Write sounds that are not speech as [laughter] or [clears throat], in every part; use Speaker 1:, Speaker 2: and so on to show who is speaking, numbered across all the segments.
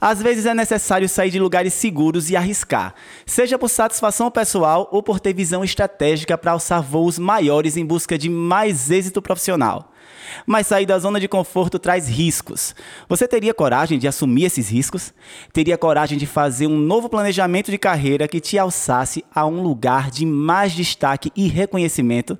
Speaker 1: Às vezes é necessário sair de lugares seguros e arriscar, seja por satisfação pessoal ou por ter visão estratégica para alçar voos maiores em busca de mais êxito profissional. Mas sair da zona de conforto traz riscos. Você teria coragem de assumir esses riscos? Teria coragem de fazer um novo planejamento de carreira que te alçasse a um lugar de mais destaque e reconhecimento?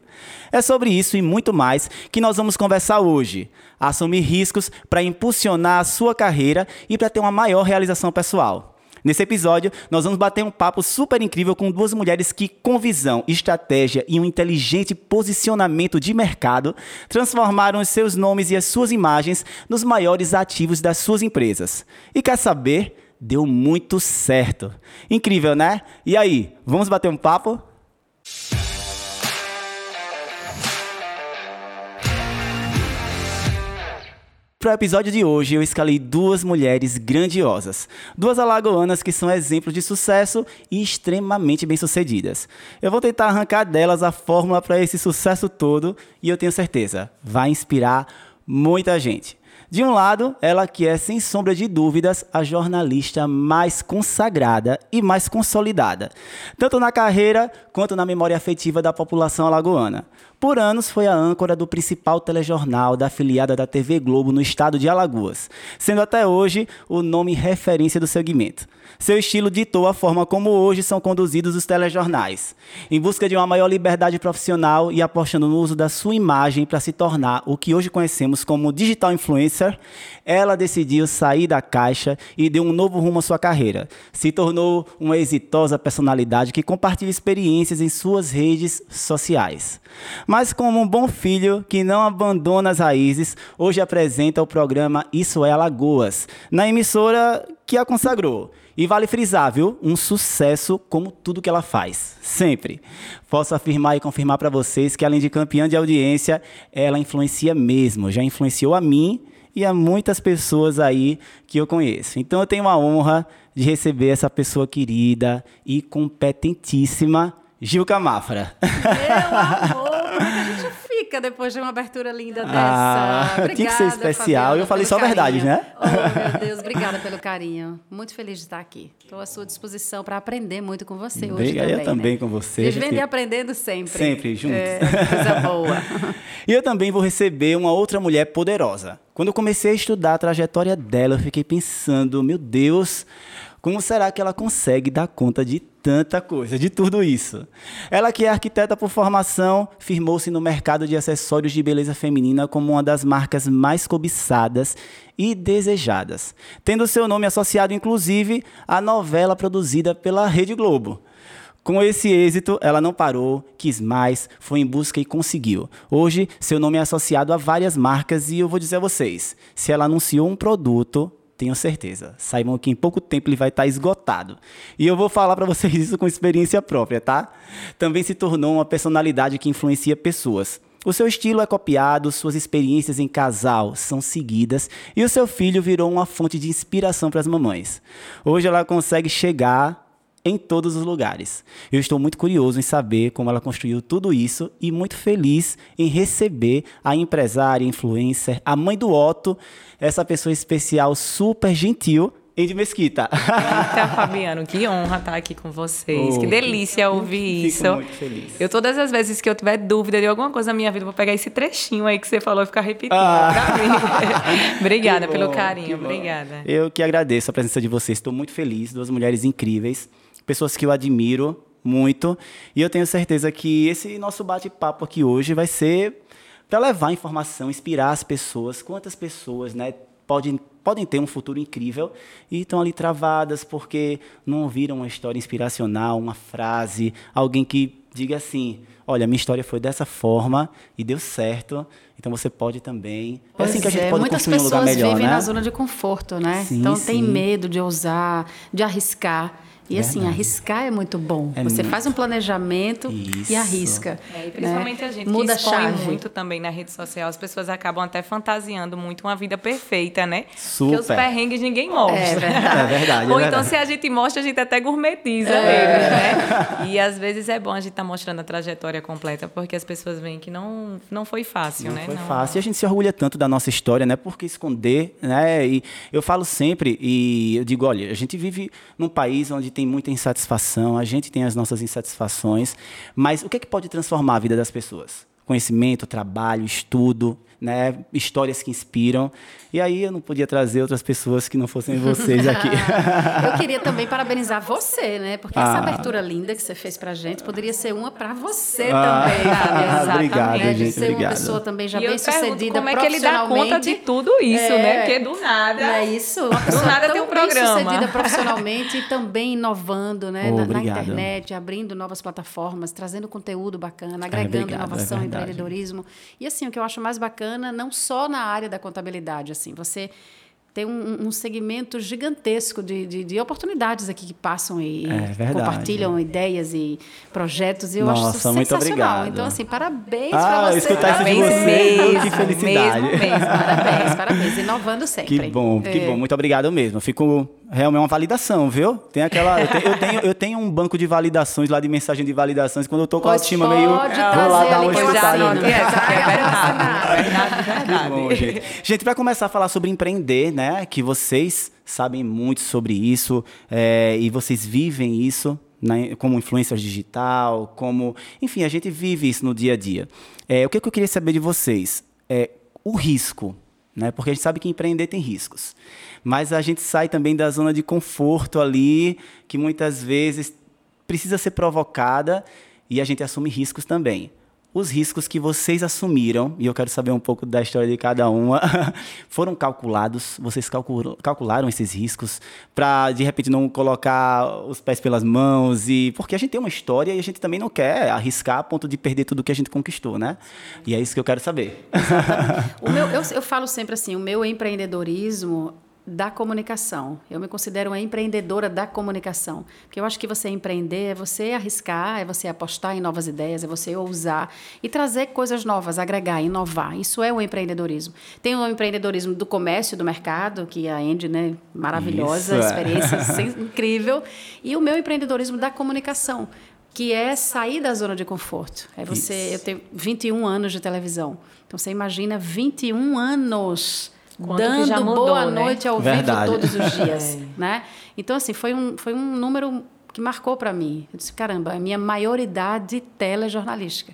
Speaker 1: É sobre isso e muito mais que nós vamos conversar hoje. Assumir riscos para impulsionar a sua carreira e para ter uma maior realização pessoal. Nesse episódio, nós vamos bater um papo super incrível com duas mulheres que, com visão, estratégia e um inteligente posicionamento de mercado, transformaram os seus nomes e as suas imagens nos maiores ativos das suas empresas. E quer saber? Deu muito certo. Incrível, né? E aí, vamos bater um papo? Para o episódio de hoje, eu escalei duas mulheres grandiosas. Duas alagoanas que são exemplos de sucesso e extremamente bem-sucedidas. Eu vou tentar arrancar delas a fórmula para esse sucesso todo e eu tenho certeza, vai inspirar muita gente. De um lado, ela que é, sem sombra de dúvidas, a jornalista mais consagrada e mais consolidada, tanto na carreira quanto na memória afetiva da população alagoana. Por anos foi a âncora do principal telejornal da afiliada da TV Globo no estado de Alagoas, sendo até hoje o nome referência do segmento. Seu estilo ditou a forma como hoje são conduzidos os telejornais, em busca de uma maior liberdade profissional e apostando no uso da sua imagem para se tornar o que hoje conhecemos como digital influencer. Ela decidiu sair da caixa e deu um novo rumo à sua carreira. Se tornou uma exitosa personalidade que compartilha experiências em suas redes sociais. Mas como um bom filho que não abandona as raízes, hoje apresenta o programa Isso é Alagoas, na emissora que a consagrou. E vale frisar, viu? Um sucesso como tudo que ela faz. Sempre. Posso afirmar e confirmar para vocês que, além de campeã de audiência, ela influencia mesmo. Já influenciou a mim e a muitas pessoas aí que eu conheço. Então eu tenho a honra de receber essa pessoa querida e competentíssima, Gilca Mafra.
Speaker 2: Meu amor, como é que a depois de uma abertura linda dessa?
Speaker 1: Ah, obrigada, tinha que ser especial.
Speaker 2: Fabiana,
Speaker 1: eu falei só
Speaker 2: carinho.
Speaker 1: verdade, né? [laughs]
Speaker 2: Oh, meu Deus, obrigada pelo carinho. Muito feliz de estar aqui. Estou à sua disposição para aprender muito com você hoje também.
Speaker 1: eu também
Speaker 2: né?
Speaker 1: com você.
Speaker 2: Vocês
Speaker 1: gente.
Speaker 2: me aprendendo sempre.
Speaker 1: Sempre, juntos.
Speaker 2: É, coisa boa. [laughs]
Speaker 1: E eu também vou receber uma outra mulher poderosa. Quando eu comecei a estudar a trajetória dela, eu fiquei pensando, meu Deus, como será que ela consegue dar conta de tanta coisa, de tudo isso? Ela que é arquiteta por formação, firmou-se no mercado de acessórios de beleza feminina como uma das marcas mais cobiçadas e desejadas, tendo seu nome associado inclusive à novela produzida pela Rede Globo. Com esse êxito, ela não parou, quis mais, foi em busca e conseguiu. Hoje, seu nome é associado a várias marcas e eu vou dizer a vocês: se ela anunciou um produto, tenho certeza. Saibam que em pouco tempo ele vai estar esgotado. E eu vou falar para vocês isso com experiência própria, tá? Também se tornou uma personalidade que influencia pessoas. O seu estilo é copiado, suas experiências em casal são seguidas e o seu filho virou uma fonte de inspiração para as mamães. Hoje ela consegue chegar em todos os lugares. Eu estou muito curioso em saber como ela construiu tudo isso e muito feliz em receber a empresária, influencer, a mãe do Otto, essa pessoa especial, super gentil, Andy Mesquita.
Speaker 3: Eita, [laughs] Fabiano, que honra estar aqui com vocês.
Speaker 1: Oh,
Speaker 3: que delícia ouvir
Speaker 1: Fico
Speaker 3: isso.
Speaker 1: muito feliz.
Speaker 3: Eu, todas as vezes que eu tiver dúvida de alguma coisa na minha vida, vou pegar esse trechinho aí que você falou e ficar repetindo
Speaker 1: Ah.
Speaker 3: pra mim. [laughs] [laughs] obrigada
Speaker 1: Que
Speaker 3: pelo
Speaker 1: bom,
Speaker 3: carinho,
Speaker 1: bom.
Speaker 3: obrigada.
Speaker 1: Eu que agradeço a presença de vocês. Estou muito feliz. Duas mulheres incríveis, pessoas que eu admiro muito. E eu tenho certeza que esse nosso bate-papo aqui hoje vai ser para levar informação, inspirar as pessoas. Quantas pessoas, né, podem podem ter um futuro incrível e estão ali travadas porque não ouviram uma história inspiracional, uma frase, alguém que diga assim: olha, minha história foi dessa forma e deu certo, então você pode também. É assim que a gente
Speaker 2: é,
Speaker 1: pode
Speaker 2: Muitas
Speaker 1: construir um lugar
Speaker 2: pessoas
Speaker 1: melhor,
Speaker 2: vivem
Speaker 1: né?
Speaker 2: na zona de conforto, né?
Speaker 1: Sim,
Speaker 2: então tem
Speaker 1: sim.
Speaker 2: medo de ousar, de arriscar. E assim,
Speaker 1: Verdade.
Speaker 2: arriscar é muito bom.
Speaker 1: É
Speaker 2: Você
Speaker 1: muito.
Speaker 2: faz um planejamento
Speaker 1: Isso.
Speaker 2: e arrisca.
Speaker 3: É, e
Speaker 2: né?
Speaker 3: principalmente a gente
Speaker 2: Muda
Speaker 3: que expõe
Speaker 2: a chave.
Speaker 3: muito também na rede social, as pessoas acabam até fantasiando muito uma vida perfeita, né?
Speaker 1: Super.
Speaker 3: Porque os perrengues ninguém mostra.
Speaker 2: É verdade. [laughs]
Speaker 1: É verdade.
Speaker 3: Ou
Speaker 1: é
Speaker 3: então,
Speaker 1: verdade.
Speaker 3: se a gente mostra, a gente até gourmetiza
Speaker 2: É.
Speaker 3: eles, né? [laughs] E às vezes é bom a gente estar mostrando a trajetória completa, porque as pessoas veem que não, não foi fácil,
Speaker 1: Não
Speaker 3: né?
Speaker 1: foi fácil. E a gente se orgulha tanto da nossa história, né? Por que esconder, né? E eu falo sempre, e eu digo, olha, a gente vive num país onde tem muita insatisfação, a gente tem as nossas insatisfações, mas o que é que pode transformar a vida das pessoas? Conhecimento, trabalho, estudo, né? Histórias que inspiram. E aí eu não podia trazer outras pessoas que não fossem vocês aqui. [laughs]
Speaker 2: Eu queria também [laughs] parabenizar você, né? Porque essa
Speaker 1: Ah.
Speaker 2: abertura linda que você fez pra gente poderia ser uma pra você
Speaker 1: Ah,
Speaker 2: também, [laughs] Fábio. Exatamente.
Speaker 1: obrigado,
Speaker 2: De
Speaker 1: gente,
Speaker 2: ser
Speaker 1: obrigado.
Speaker 2: uma pessoa também já
Speaker 3: e
Speaker 2: bem sucedida
Speaker 3: como é que ele dá conta de tudo isso,
Speaker 2: É.
Speaker 3: né? Porque do nada...
Speaker 2: Não é isso? Uma pessoa
Speaker 3: nada
Speaker 2: tão
Speaker 3: tem um programa.
Speaker 2: bem sucedida profissionalmente e também inovando né,
Speaker 1: Oh,
Speaker 2: na, na internet, abrindo novas plataformas, trazendo conteúdo bacana, agregando
Speaker 1: obrigado,
Speaker 2: inovação,
Speaker 1: é
Speaker 2: empreendedorismo. E assim, o que eu acho mais bacana, não só na área da contabilidade, assim, você tem um, um segmento gigantesco de, de, de oportunidades aqui que passam e
Speaker 1: É
Speaker 2: compartilham ideias e projetos. E eu
Speaker 1: Nossa,
Speaker 2: acho isso
Speaker 1: muito
Speaker 2: sensacional.
Speaker 1: obrigado.
Speaker 2: Então, assim, parabéns
Speaker 1: Ah,
Speaker 2: para você.
Speaker 1: escutar isso de
Speaker 2: Parabéns
Speaker 1: você,
Speaker 2: mesmo.
Speaker 1: que felicidade.
Speaker 3: Mesmo, mesmo.
Speaker 2: Parabéns, parabéns. [laughs] Inovando sempre.
Speaker 1: Que bom, que
Speaker 2: É.
Speaker 1: bom. Muito obrigado mesmo. Fico realmente uma validação, viu? Tem aquela, eu tenho, eu tenho, eu tenho um banco de validações lá de mensagem de validações quando eu tô com a autoestima meio vou lá dar uma escutada.
Speaker 3: aqui, é
Speaker 2: Vai [laughs]
Speaker 3: verdade.
Speaker 1: Bom, gente. Gente, para começar a falar sobre empreender, né? Que vocês sabem muito sobre isso é, e vocês vivem isso né, como influencer digital, como. Enfim, a gente vive isso no dia a dia. É, o que, que eu queria saber de vocês? É o risco. Né? Porque a gente sabe que empreender tem riscos. Mas a gente sai também da zona de conforto ali, que muitas vezes precisa ser provocada e a gente assume riscos também. Os riscos que vocês assumiram, e eu quero saber um pouco da história de cada uma, [laughs] foram calculados? Vocês calcularam, calcularam esses riscos para, de repente, não colocar os pés pelas mãos? e Porque a gente tem uma história e a gente também não quer arriscar a ponto de perder tudo que a gente conquistou, né? E é isso que eu quero saber. [laughs]
Speaker 2: O meu, eu, eu falo sempre assim, o meu empreendedorismo da comunicação. Eu me considero uma empreendedora da comunicação. Porque eu acho que você empreender é você arriscar, é você apostar em novas ideias, é você ousar e trazer coisas novas, agregar, inovar. Isso é o empreendedorismo. Tem o empreendedorismo do comércio, do mercado, que a Andy, né, maravilhosa,
Speaker 1: Isso, é.
Speaker 2: experiência [laughs] incrível. E o meu empreendedorismo da comunicação. Que é sair da zona de conforto. É você.
Speaker 1: Isso.
Speaker 2: Eu tenho 21 anos de televisão. Então você imagina 21 anos
Speaker 3: Quanto que
Speaker 2: dando
Speaker 3: já mudou,
Speaker 2: boa
Speaker 3: né?
Speaker 2: noite ao
Speaker 1: Verdade.
Speaker 2: vivo todos os dias, [laughs]
Speaker 3: É.
Speaker 2: né? Então assim, foi um foi um número que marcou para mim. Eu disse, caramba, a minha maioridade telejornalística.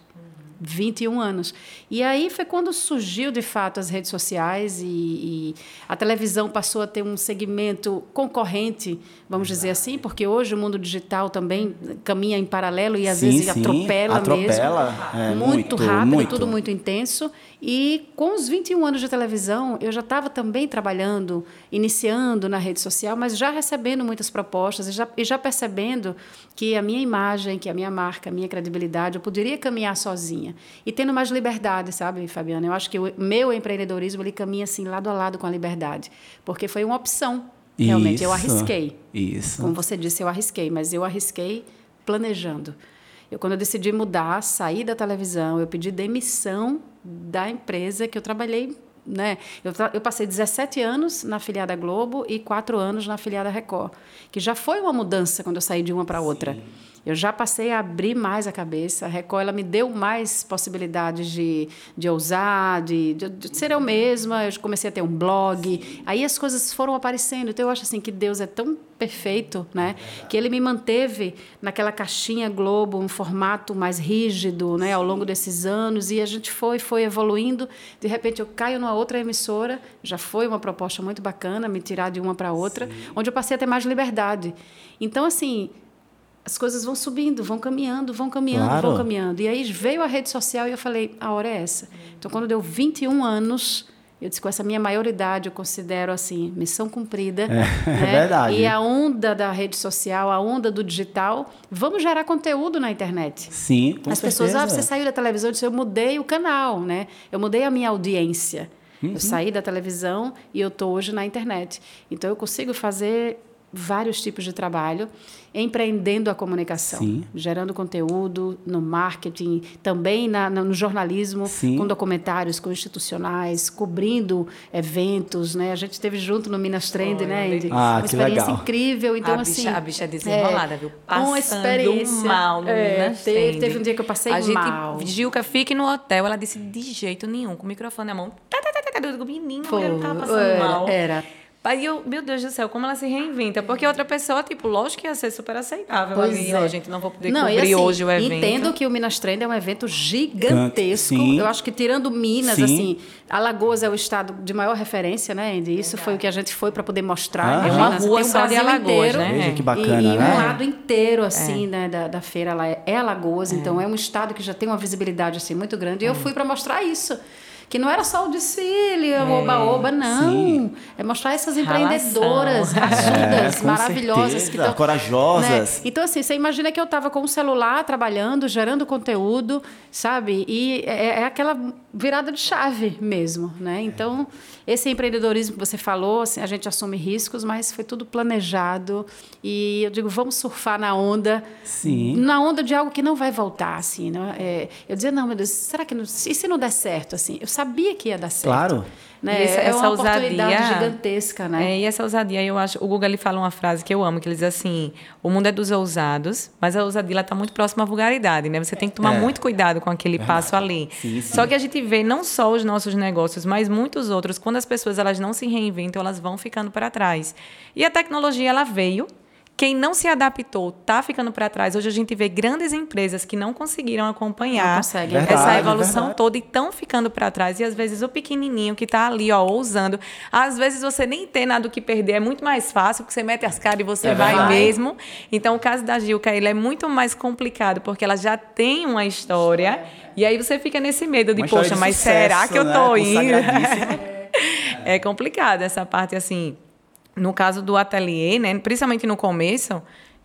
Speaker 2: 21 anos. E aí foi quando surgiu, de fato, as redes sociais e, e a televisão passou a ter um segmento concorrente, vamos dizer assim, porque hoje o mundo digital também caminha em paralelo e às
Speaker 1: Sim,
Speaker 2: vezes
Speaker 1: sim,
Speaker 2: atropela,
Speaker 1: atropela,
Speaker 2: mesmo.
Speaker 1: é,
Speaker 2: muito,
Speaker 1: muito,
Speaker 2: rápido,
Speaker 1: muito.
Speaker 2: tudo muito intenso. E com os 21 anos de televisão, eu já estava também trabalhando, iniciando na rede social, mas já recebendo muitas propostas e já, e já percebendo que a minha imagem, que a minha marca, a minha credibilidade, eu poderia caminhar sozinha. E tendo mais liberdade, sabe, Fabiana? Eu acho que o meu empreendedorismo ele caminha assim lado a lado com a liberdade, porque foi uma opção. Realmente, eu
Speaker 1: Isso,
Speaker 2: arrisquei.
Speaker 1: Isso.
Speaker 2: Como você disse, eu arrisquei, mas eu arrisquei planejando. Eu, quando eu decidi mudar, sair da televisão, eu pedi demissão da empresa que eu trabalhei. Né? Eu, eu passei 17 anos na filiada Globo e 4 anos na filiada Record, que já foi uma mudança quando eu saí de uma para outra. Eu já passei a abrir mais a cabeça. A Record ela me deu mais possibilidades de, de ousar, de, de, de ser eu mesma. Eu comecei a ter um blog. Aí as coisas foram aparecendo. Então eu acho assim que Deus é tão perfeito, né? Que ele me manteve naquela caixinha Globo, um formato mais rígido, né? Ao longo desses anos e a gente foi, foi evoluindo. De repente eu caio numa outra emissora. Já foi uma proposta muito bacana me tirar de uma para outra, onde eu passei a ter mais liberdade. Então assim as coisas vão subindo, vão caminhando, vão caminhando,
Speaker 1: Claro.
Speaker 2: vão caminhando. E aí veio a rede social e eu falei, a hora é essa. Então, quando deu 21 anos, eu disse, com essa minha maioridade, eu considero assim, missão cumprida. [laughs] né?
Speaker 1: é verdade.
Speaker 2: E a onda da rede social, a onda do digital, vamos gerar conteúdo na internet.
Speaker 1: Sim, com
Speaker 2: As pessoas, ah,
Speaker 1: certeza.
Speaker 2: você saiu da televisão, eu disse, eu mudei o canal, né? Eu mudei a minha audiência.
Speaker 1: Uhum.
Speaker 2: Eu saí da televisão e eu estou hoje na internet. Então, eu consigo fazer vários tipos de trabalho, empreendendo a comunicação,
Speaker 1: Sim.
Speaker 2: gerando conteúdo no marketing, também na, no jornalismo,
Speaker 1: Sim.
Speaker 2: com documentários, com institucionais, cobrindo eventos, né? A gente esteve junto no Minas Trend, né,
Speaker 3: uma
Speaker 2: Andy?
Speaker 1: Ah,
Speaker 2: uma
Speaker 1: que
Speaker 2: experiência
Speaker 1: legal.
Speaker 2: incrível. Então,
Speaker 3: a,
Speaker 2: assim,
Speaker 3: bicha, a bicha é desenrolada, viu? Passando
Speaker 2: uma experiência.
Speaker 3: mal no
Speaker 2: É,
Speaker 3: Minas
Speaker 2: teve-
Speaker 3: Trend.
Speaker 2: teve um dia que eu passei
Speaker 3: a
Speaker 2: mal.
Speaker 3: gente, Gilca, fique no hotel. Ela disse, de jeito nenhum, com o microfone na mão. Tá, tá, tá, tá, tá. Eu digo, menina, mulher não tava passando
Speaker 2: era,
Speaker 3: mal.
Speaker 2: era.
Speaker 3: Aí eu, meu Deus do céu, como ela se reinventa. Porque outra pessoa, tipo, lógico que ia ser super aceitável.
Speaker 2: Pois
Speaker 3: ali,
Speaker 2: é.
Speaker 3: ó, gente, não vou poder
Speaker 2: Não, e
Speaker 3: cobrir
Speaker 2: assim,
Speaker 3: hoje o evento.
Speaker 2: Entendo que o Minas Trend é um evento gigantesco.
Speaker 1: Sim.
Speaker 2: Eu acho que tirando Minas,
Speaker 1: Sim.
Speaker 2: assim, Alagoas é o estado de maior referência, né, Andy? Isso foi o que a gente foi para poder mostrar.
Speaker 1: Ah,
Speaker 3: é uma
Speaker 2: você
Speaker 3: rua
Speaker 2: tem
Speaker 3: só de
Speaker 2: Brasil
Speaker 3: Alagoas,
Speaker 2: inteiro,
Speaker 3: né?
Speaker 1: Veja que
Speaker 3: É.
Speaker 1: bacana,
Speaker 2: e, e
Speaker 1: né?
Speaker 2: um lado inteiro, assim, né, da, da feira lá é, é Alagoas, então é um estado que já tem uma visibilidade, assim, muito grande. E eu fui para mostrar isso. Que não era só o desfile, o oba-oba, não.
Speaker 1: Sim.
Speaker 2: É mostrar essas empreendedoras
Speaker 3: É,
Speaker 2: raçudas,
Speaker 1: com
Speaker 2: maravilhosas.
Speaker 1: certeza,
Speaker 2: que tão-
Speaker 1: corajosas.
Speaker 2: né? Então, assim, você imagina que eu estava com o celular trabalhando, gerando conteúdo, sabe? E é, é aquela virada de chave mesmo, né? Então, esse empreendedorismo que você falou, assim, a gente assume riscos, mas foi tudo planejado. E eu digo, vamos surfar na onda.
Speaker 1: Sim.
Speaker 2: Na onda de algo que não vai voltar, assim. Né? É, eu dizia, não, meu Deus, será que não, e se não der certo, assim? Eu sabia que ia dar certo.
Speaker 1: Claro.
Speaker 2: Né?
Speaker 3: E essa-
Speaker 2: é
Speaker 3: essa
Speaker 2: uma
Speaker 3: ousadia-
Speaker 2: gigantesca, né?
Speaker 3: É, e essa ousadia, eu acho. O Guga ele fala uma frase que eu amo, que ele diz assim: o mundo é dos ousados, mas a ousadia está muito próxima à vulgaridade, né? Você tem que tomar
Speaker 1: É.
Speaker 3: muito cuidado com aquele passo ali. [laughs]
Speaker 1: Sim, sim.
Speaker 3: Só que a gente vê não só os nossos negócios, mas muitos outros, quando as pessoas elas não se reinventam, elas vão ficando para trás. E a tecnologia ela veio. Quem não se adaptou está ficando para trás. Hoje a gente vê grandes empresas que não conseguiram acompanhar
Speaker 2: Não conseguem.
Speaker 3: essa
Speaker 1: Verdade,
Speaker 3: evolução
Speaker 1: verdade.
Speaker 3: toda e estão ficando para trás. E às vezes o pequenininho que está ali, ó, ousando, às vezes você nem tem nada o que perder, é muito mais fácil, porque você mete as caras e você
Speaker 1: É
Speaker 3: vai
Speaker 1: verdade.
Speaker 3: mesmo. Então o caso da Gilca, ele é muito mais complicado, porque ela já tem uma história. E aí você fica nesse medo de, poxa,
Speaker 1: de
Speaker 3: mas
Speaker 1: sucesso,
Speaker 3: será que eu
Speaker 1: né?
Speaker 3: tô indo? [laughs] É complicado essa parte, assim. No caso do ateliê, né? Principalmente no começo,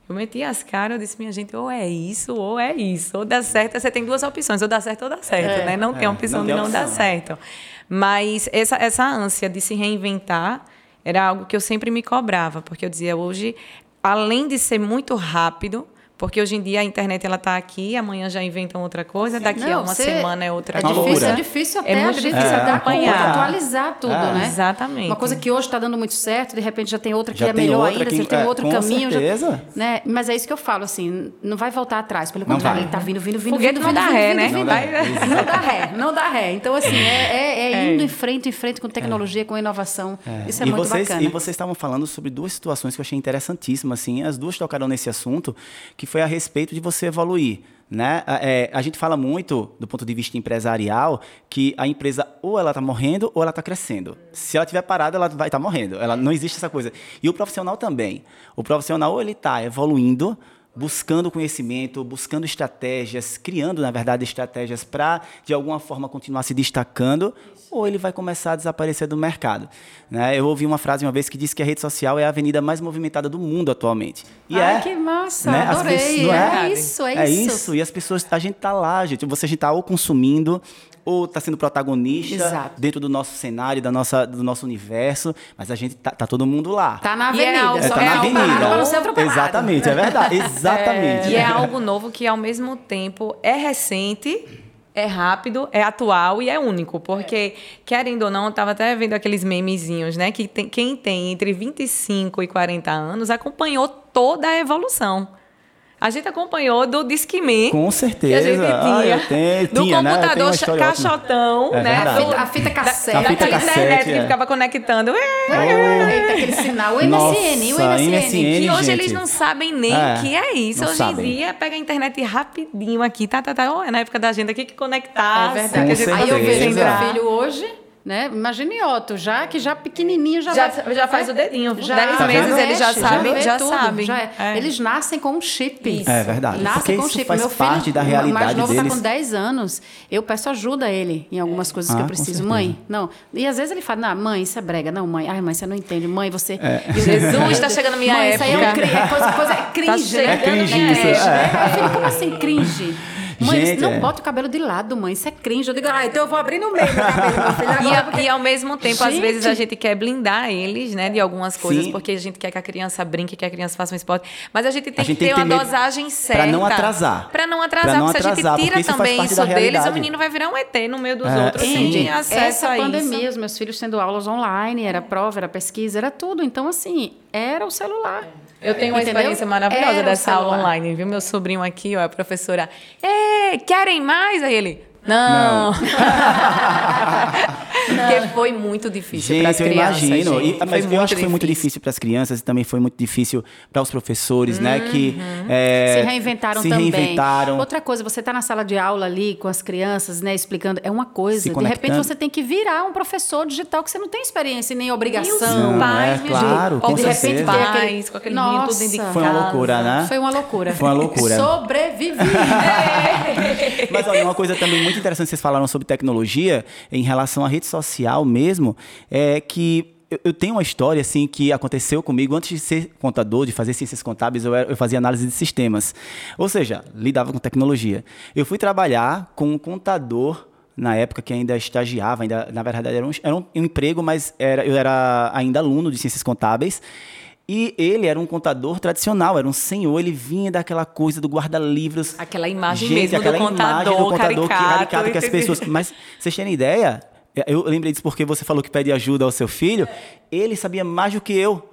Speaker 3: eu meti as caras, eu disse, minha gente, ou é isso, ou é isso. Ou dá certo, você tem duas opções, ou dá certo ou dá certo, né? Não tem
Speaker 1: É,
Speaker 3: a opção
Speaker 1: não
Speaker 3: de
Speaker 1: tem
Speaker 3: não dar
Speaker 1: opção.
Speaker 3: certo. Mas essa, essa ânsia de se reinventar era algo que eu sempre me cobrava, porque eu dizia, hoje, além de ser muito rápido, porque hoje em dia a internet ela está aqui, amanhã já inventam outra coisa, daqui a
Speaker 2: Não,
Speaker 3: uma
Speaker 2: você-
Speaker 3: semana é outra
Speaker 2: é
Speaker 1: Uma
Speaker 3: coisa.
Speaker 2: difícil, é difícil até
Speaker 3: É muito
Speaker 2: a gente
Speaker 3: difícil
Speaker 2: dar conta,
Speaker 3: acompanhar.
Speaker 2: atualizar tudo,
Speaker 1: É.
Speaker 2: né?
Speaker 3: Exatamente.
Speaker 2: Uma coisa que hoje está dando muito certo, de repente já tem outra que
Speaker 1: Já
Speaker 2: é
Speaker 1: tem
Speaker 2: melhor ainda,
Speaker 1: que-
Speaker 2: você tem
Speaker 1: é,
Speaker 2: outro
Speaker 1: com
Speaker 2: caminho. já-
Speaker 1: certeza.
Speaker 2: né? Mas é isso que eu falo, assim, não vai voltar atrás, pelo
Speaker 1: Não
Speaker 2: contrário,
Speaker 1: vai.
Speaker 2: ele está vindo, vindo, vindo,
Speaker 3: Foguete
Speaker 2: vindo,
Speaker 3: não
Speaker 2: vindo,
Speaker 3: dá
Speaker 2: vindo,
Speaker 3: ré,
Speaker 2: vindo,
Speaker 3: né?
Speaker 2: vindo,
Speaker 1: Não dá.
Speaker 2: Não dá ré, não dá ré. Então, assim, é, é- é
Speaker 3: É.
Speaker 2: indo em frente, em frente com tecnologia, com inovação. Isso é
Speaker 1: e
Speaker 2: muito
Speaker 1: vocês,
Speaker 2: bacana.
Speaker 1: E vocês estavam falando sobre duas situações que eu achei interessantíssimas, assim, as duas tocaram nesse assunto, que foi a respeito de você evoluir, né? A- é, a gente fala muito, do ponto de vista empresarial, que a empresa ou ela está morrendo ou ela está crescendo. Se ela estiver parada, ela vai estar morrendo. Ela, não existe essa coisa. E o profissional também. O profissional, ou ele está evoluindo, buscando conhecimento, buscando estratégias, criando, na verdade, estratégias para, de alguma forma, continuar se destacando, ou ele vai começar a desaparecer do mercado. Né? Eu ouvi uma frase uma vez que disse que a rede social é a avenida mais movimentada do mundo atualmente. E
Speaker 2: Ai,
Speaker 1: é,
Speaker 2: que massa,
Speaker 1: né? As
Speaker 2: adorei.
Speaker 1: pessoas- não
Speaker 2: é?
Speaker 1: é?
Speaker 2: isso, é,
Speaker 1: É
Speaker 2: isso.
Speaker 1: isso, e as pessoas, a gente tá lá, gente. Você a gente tá ou consumindo, ou tá sendo protagonista
Speaker 2: Exato.
Speaker 1: dentro do nosso cenário, da nossa, do nosso universo, mas a gente tá, tá todo mundo lá.
Speaker 2: Tá na
Speaker 3: E é
Speaker 2: avenida,
Speaker 3: algo-
Speaker 2: só
Speaker 1: tá na
Speaker 2: não
Speaker 1: avenida. Exatamente, é verdade. [laughs] Exatamente.
Speaker 3: E é algo novo que, ao mesmo tempo, é recente, é rápido, é atual e é único. Porque, querendo ou não, eu estava até vendo aqueles memezinhos, né? Que tem- quem tem entre 25 e 40 anos acompanhou toda a evolução. A gente acompanhou do Discman.
Speaker 1: Com
Speaker 3: Que a
Speaker 1: certeza.
Speaker 3: gente tinha.
Speaker 1: Ah, tenho-
Speaker 3: do
Speaker 1: tinha, né? Eu tenho
Speaker 3: computador
Speaker 1: ótima.
Speaker 3: caixotão,
Speaker 1: É
Speaker 3: né?
Speaker 1: verdade.
Speaker 3: Do-
Speaker 2: A fita cassete.
Speaker 3: Da,
Speaker 1: A fita
Speaker 3: daquela
Speaker 1: cassete,
Speaker 3: internet que
Speaker 1: é.
Speaker 3: ficava conectando.
Speaker 2: Eita, aquele sinal. O
Speaker 1: Nossa,
Speaker 2: MSN, o MSN.
Speaker 1: MSN.
Speaker 3: Que hoje
Speaker 1: gente.
Speaker 3: eles não sabem nem
Speaker 1: É,
Speaker 3: o que é isso. Hoje
Speaker 1: sabem.
Speaker 3: em dia, pega a internet rapidinho aqui, tá, tá, tá. Oh, é na época da gente aqui que conectar.
Speaker 2: É verdade.
Speaker 1: Com
Speaker 2: Aí eu
Speaker 1: certeza.
Speaker 2: vejo meu filho hoje, né? Imagine Otto, já que já pequenininho já
Speaker 3: Já-
Speaker 2: vai-
Speaker 3: já faz o dedinho.
Speaker 2: Já,
Speaker 3: Dez
Speaker 1: Tá
Speaker 3: meses
Speaker 1: vendo?
Speaker 3: eles já
Speaker 2: mexe,
Speaker 3: sabem,
Speaker 2: vê
Speaker 3: já
Speaker 2: tudo,
Speaker 3: sabem.
Speaker 2: já é.
Speaker 3: É.
Speaker 2: Eles nascem com um chip.
Speaker 1: É verdade,
Speaker 2: Nascem
Speaker 1: porque
Speaker 2: com um
Speaker 1: isso
Speaker 2: chip.
Speaker 1: faz
Speaker 2: Meu filho,
Speaker 1: parte da
Speaker 2: o
Speaker 1: realidade
Speaker 2: mais novo
Speaker 1: deles.
Speaker 2: tá com 10 anos. Eu peço ajuda a ele em algumas coisas que
Speaker 1: Ah,
Speaker 2: eu
Speaker 1: com
Speaker 2: preciso. Mãe, não. E às vezes ele fala, não, mãe, isso é brega. Não, mãe. Ai, mãe, você não entende. Mãe, você...
Speaker 1: É. [laughs]
Speaker 3: Jesus, tá chegando minha
Speaker 2: mãe, Isso aí é, um
Speaker 3: época.
Speaker 2: cri- é coisa, coisa é cringe, né?
Speaker 3: chegando
Speaker 1: É cringe
Speaker 3: minha
Speaker 1: isso,
Speaker 3: época.
Speaker 1: é.
Speaker 2: Meu filho, como assim cringe? Mãe,
Speaker 1: Gente,
Speaker 2: não
Speaker 1: é.
Speaker 2: bota o cabelo de lado, mãe. Isso é cringe. Eu digo, ah, então eu vou abrir no meio meu [laughs] cabelo, meu filho.
Speaker 3: E,
Speaker 2: Agora,
Speaker 3: a-
Speaker 2: porque-
Speaker 3: e ao mesmo tempo, às
Speaker 2: Gente.
Speaker 3: vezes, a gente quer blindar eles, né, de algumas coisas,
Speaker 1: Sim.
Speaker 3: porque a gente quer que a criança brinque, que a criança faça um esporte. Mas a gente tem
Speaker 1: A gente
Speaker 3: que
Speaker 1: tem
Speaker 3: ter uma dosagem certa.
Speaker 1: pra não atrasar.
Speaker 3: Pra não atrasar,
Speaker 1: Pra não
Speaker 3: porque se a
Speaker 1: atrasar,
Speaker 3: gente tira também isso deles, o menino vai virar um ET no meio dos
Speaker 1: É,
Speaker 3: outros, sem
Speaker 1: sim.
Speaker 3: ter acesso
Speaker 2: Essa
Speaker 3: a
Speaker 2: pandemia,
Speaker 3: isso.
Speaker 2: os meus filhos tendo aulas online, era prova, era pesquisa, era tudo. Então, assim, era o celular.
Speaker 3: Eu tenho uma
Speaker 2: Entendeu?
Speaker 3: experiência maravilhosa
Speaker 2: Era
Speaker 3: dessa aula online, viu? Meu sobrinho aqui, ó, a professora. É, querem mais? Aí ele. Não. [laughs] Porque foi muito difícil para as crianças.
Speaker 1: imagino.
Speaker 3: gente.
Speaker 1: E-
Speaker 3: Foi
Speaker 1: mas eu acho que foi muito difícil para as crianças e também foi muito difícil para os professores, né? Que é,
Speaker 2: se reinventaram
Speaker 1: se
Speaker 2: também.
Speaker 1: reinventaram.
Speaker 2: Outra coisa, você está na sala de aula ali com as crianças, né, explicando, é uma coisa. De repente você tem que virar um professor digital que você não tem experiência e nem
Speaker 3: E os
Speaker 2: obrigação.
Speaker 3: pais,
Speaker 1: é, claro,
Speaker 3: gente,
Speaker 1: com
Speaker 3: de repente
Speaker 1: certeza.
Speaker 3: pais, com aquele menino tudo dentro de
Speaker 2: Nossa.
Speaker 1: Foi uma loucura, né?
Speaker 2: Foi uma loucura.
Speaker 1: Foi uma loucura.
Speaker 2: Sobrevivi. [laughs]
Speaker 1: Mas olha, uma coisa também muito interessante que vocês falaram sobre tecnologia em relação à rede social mesmo, é que eu- tenho uma história assim que aconteceu comigo antes de ser contador, de fazer ciências contábeis, eu, eu fazia análise de sistemas. Ou seja, lidava com tecnologia. Eu fui trabalhar com um contador na época que ainda estagiava, ainda, na verdade era um, era um emprego, mas era, eu era ainda aluno de ciências contábeis. E ele era um contador tradicional, era um senhor, ele vinha daquela coisa do guarda-livros.
Speaker 3: Aquela imagem
Speaker 1: Gente,
Speaker 3: mesmo do
Speaker 1: aquela imagem
Speaker 3: contador,
Speaker 1: do contador que
Speaker 3: caricato,
Speaker 1: caricato que as pessoas. Mas vocês terem ideia, eu lembrei disso porque você falou que pede ajuda ao seu filho. Ele sabia mais do que eu.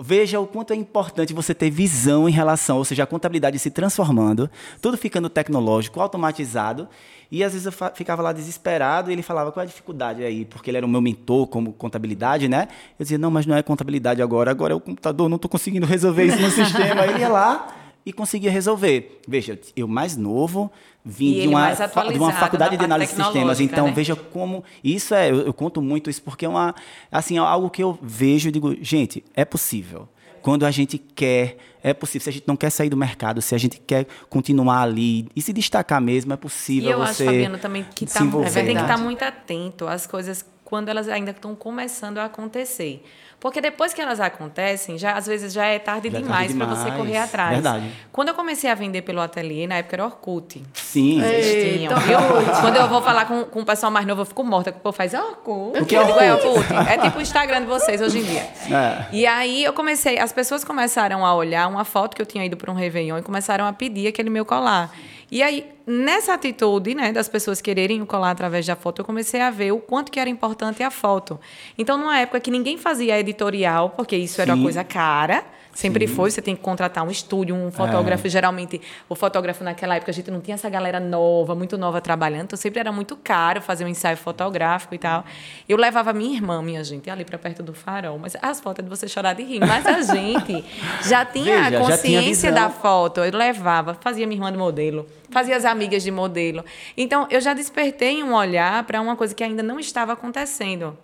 Speaker 1: Veja o quanto é importante você ter visão em relação, ou seja, a contabilidade se transformando, tudo ficando tecnológico, automatizado. E às vezes eu ficava lá desesperado e ele falava qual é a dificuldade aí, porque ele era o meu mentor como contabilidade, né? Eu dizia, não, mas não é contabilidade agora, agora é o computador, não estou conseguindo resolver isso no [laughs] sistema. Ele ia lá e conseguia resolver. Veja, eu mais novo, vim
Speaker 3: E
Speaker 1: de uma, de uma faculdade de análise de sistemas. Então,
Speaker 3: né?
Speaker 1: veja como. Isso é, eu, eu conto muito isso porque é uma. Assim, é algo que eu vejo e digo, gente, é possível. Quando a gente quer, é possível. Se a gente não quer sair do mercado, se a gente quer continuar ali e se destacar mesmo, é
Speaker 3: E
Speaker 1: possível
Speaker 3: eu
Speaker 1: você
Speaker 3: acho, Fabiano, também que tá, você tem que estar muito atento às coisas quando elas ainda estão começando a acontecer. Porque depois que elas acontecem, já às vezes já é tarde
Speaker 1: Já é
Speaker 3: demais
Speaker 1: tarde
Speaker 3: para você
Speaker 1: demais.
Speaker 3: correr atrás.
Speaker 1: Verdade.
Speaker 3: Quando eu comecei a vender pelo ateliê, na época era Orkut.
Speaker 1: Sim.
Speaker 3: Tinham, viu? Quando eu vou falar com, com o pessoal mais novo, eu fico morta, que o povo faz Orkut.
Speaker 1: O que é
Speaker 3: Eu É
Speaker 1: Orkut?
Speaker 3: Orkut. É tipo o Instagram de vocês hoje em dia.
Speaker 1: É.
Speaker 3: E aí eu comecei, as pessoas começaram a olhar uma foto que eu tinha ido para um Réveillon e começaram a pedir aquele meu colar. E aí, nessa atitude, né, das pessoas quererem colar através da foto, eu comecei a ver o quanto que era importante a foto. Então, numa época que ninguém fazia editorial, porque isso era
Speaker 1: Sim.
Speaker 3: uma coisa cara, sempre
Speaker 1: Sim.
Speaker 3: foi, você tem que contratar um estúdio, um fotógrafo, geralmente o fotógrafo naquela época a gente não tinha essa galera nova, muito nova trabalhando, então sempre era muito caro fazer um ensaio fotográfico e tal. Eu levava minha irmã, minha gente, ali para perto do farol, mas as fotos é de você chorar de rir, mas a [laughs] gente já tinha
Speaker 1: Veja,
Speaker 3: consciência
Speaker 1: tinha
Speaker 3: da foto, eu levava, fazia minha irmã de modelo, fazia as amigas de modelo. Então eu já despertei um olhar para uma coisa que ainda não estava acontecendo.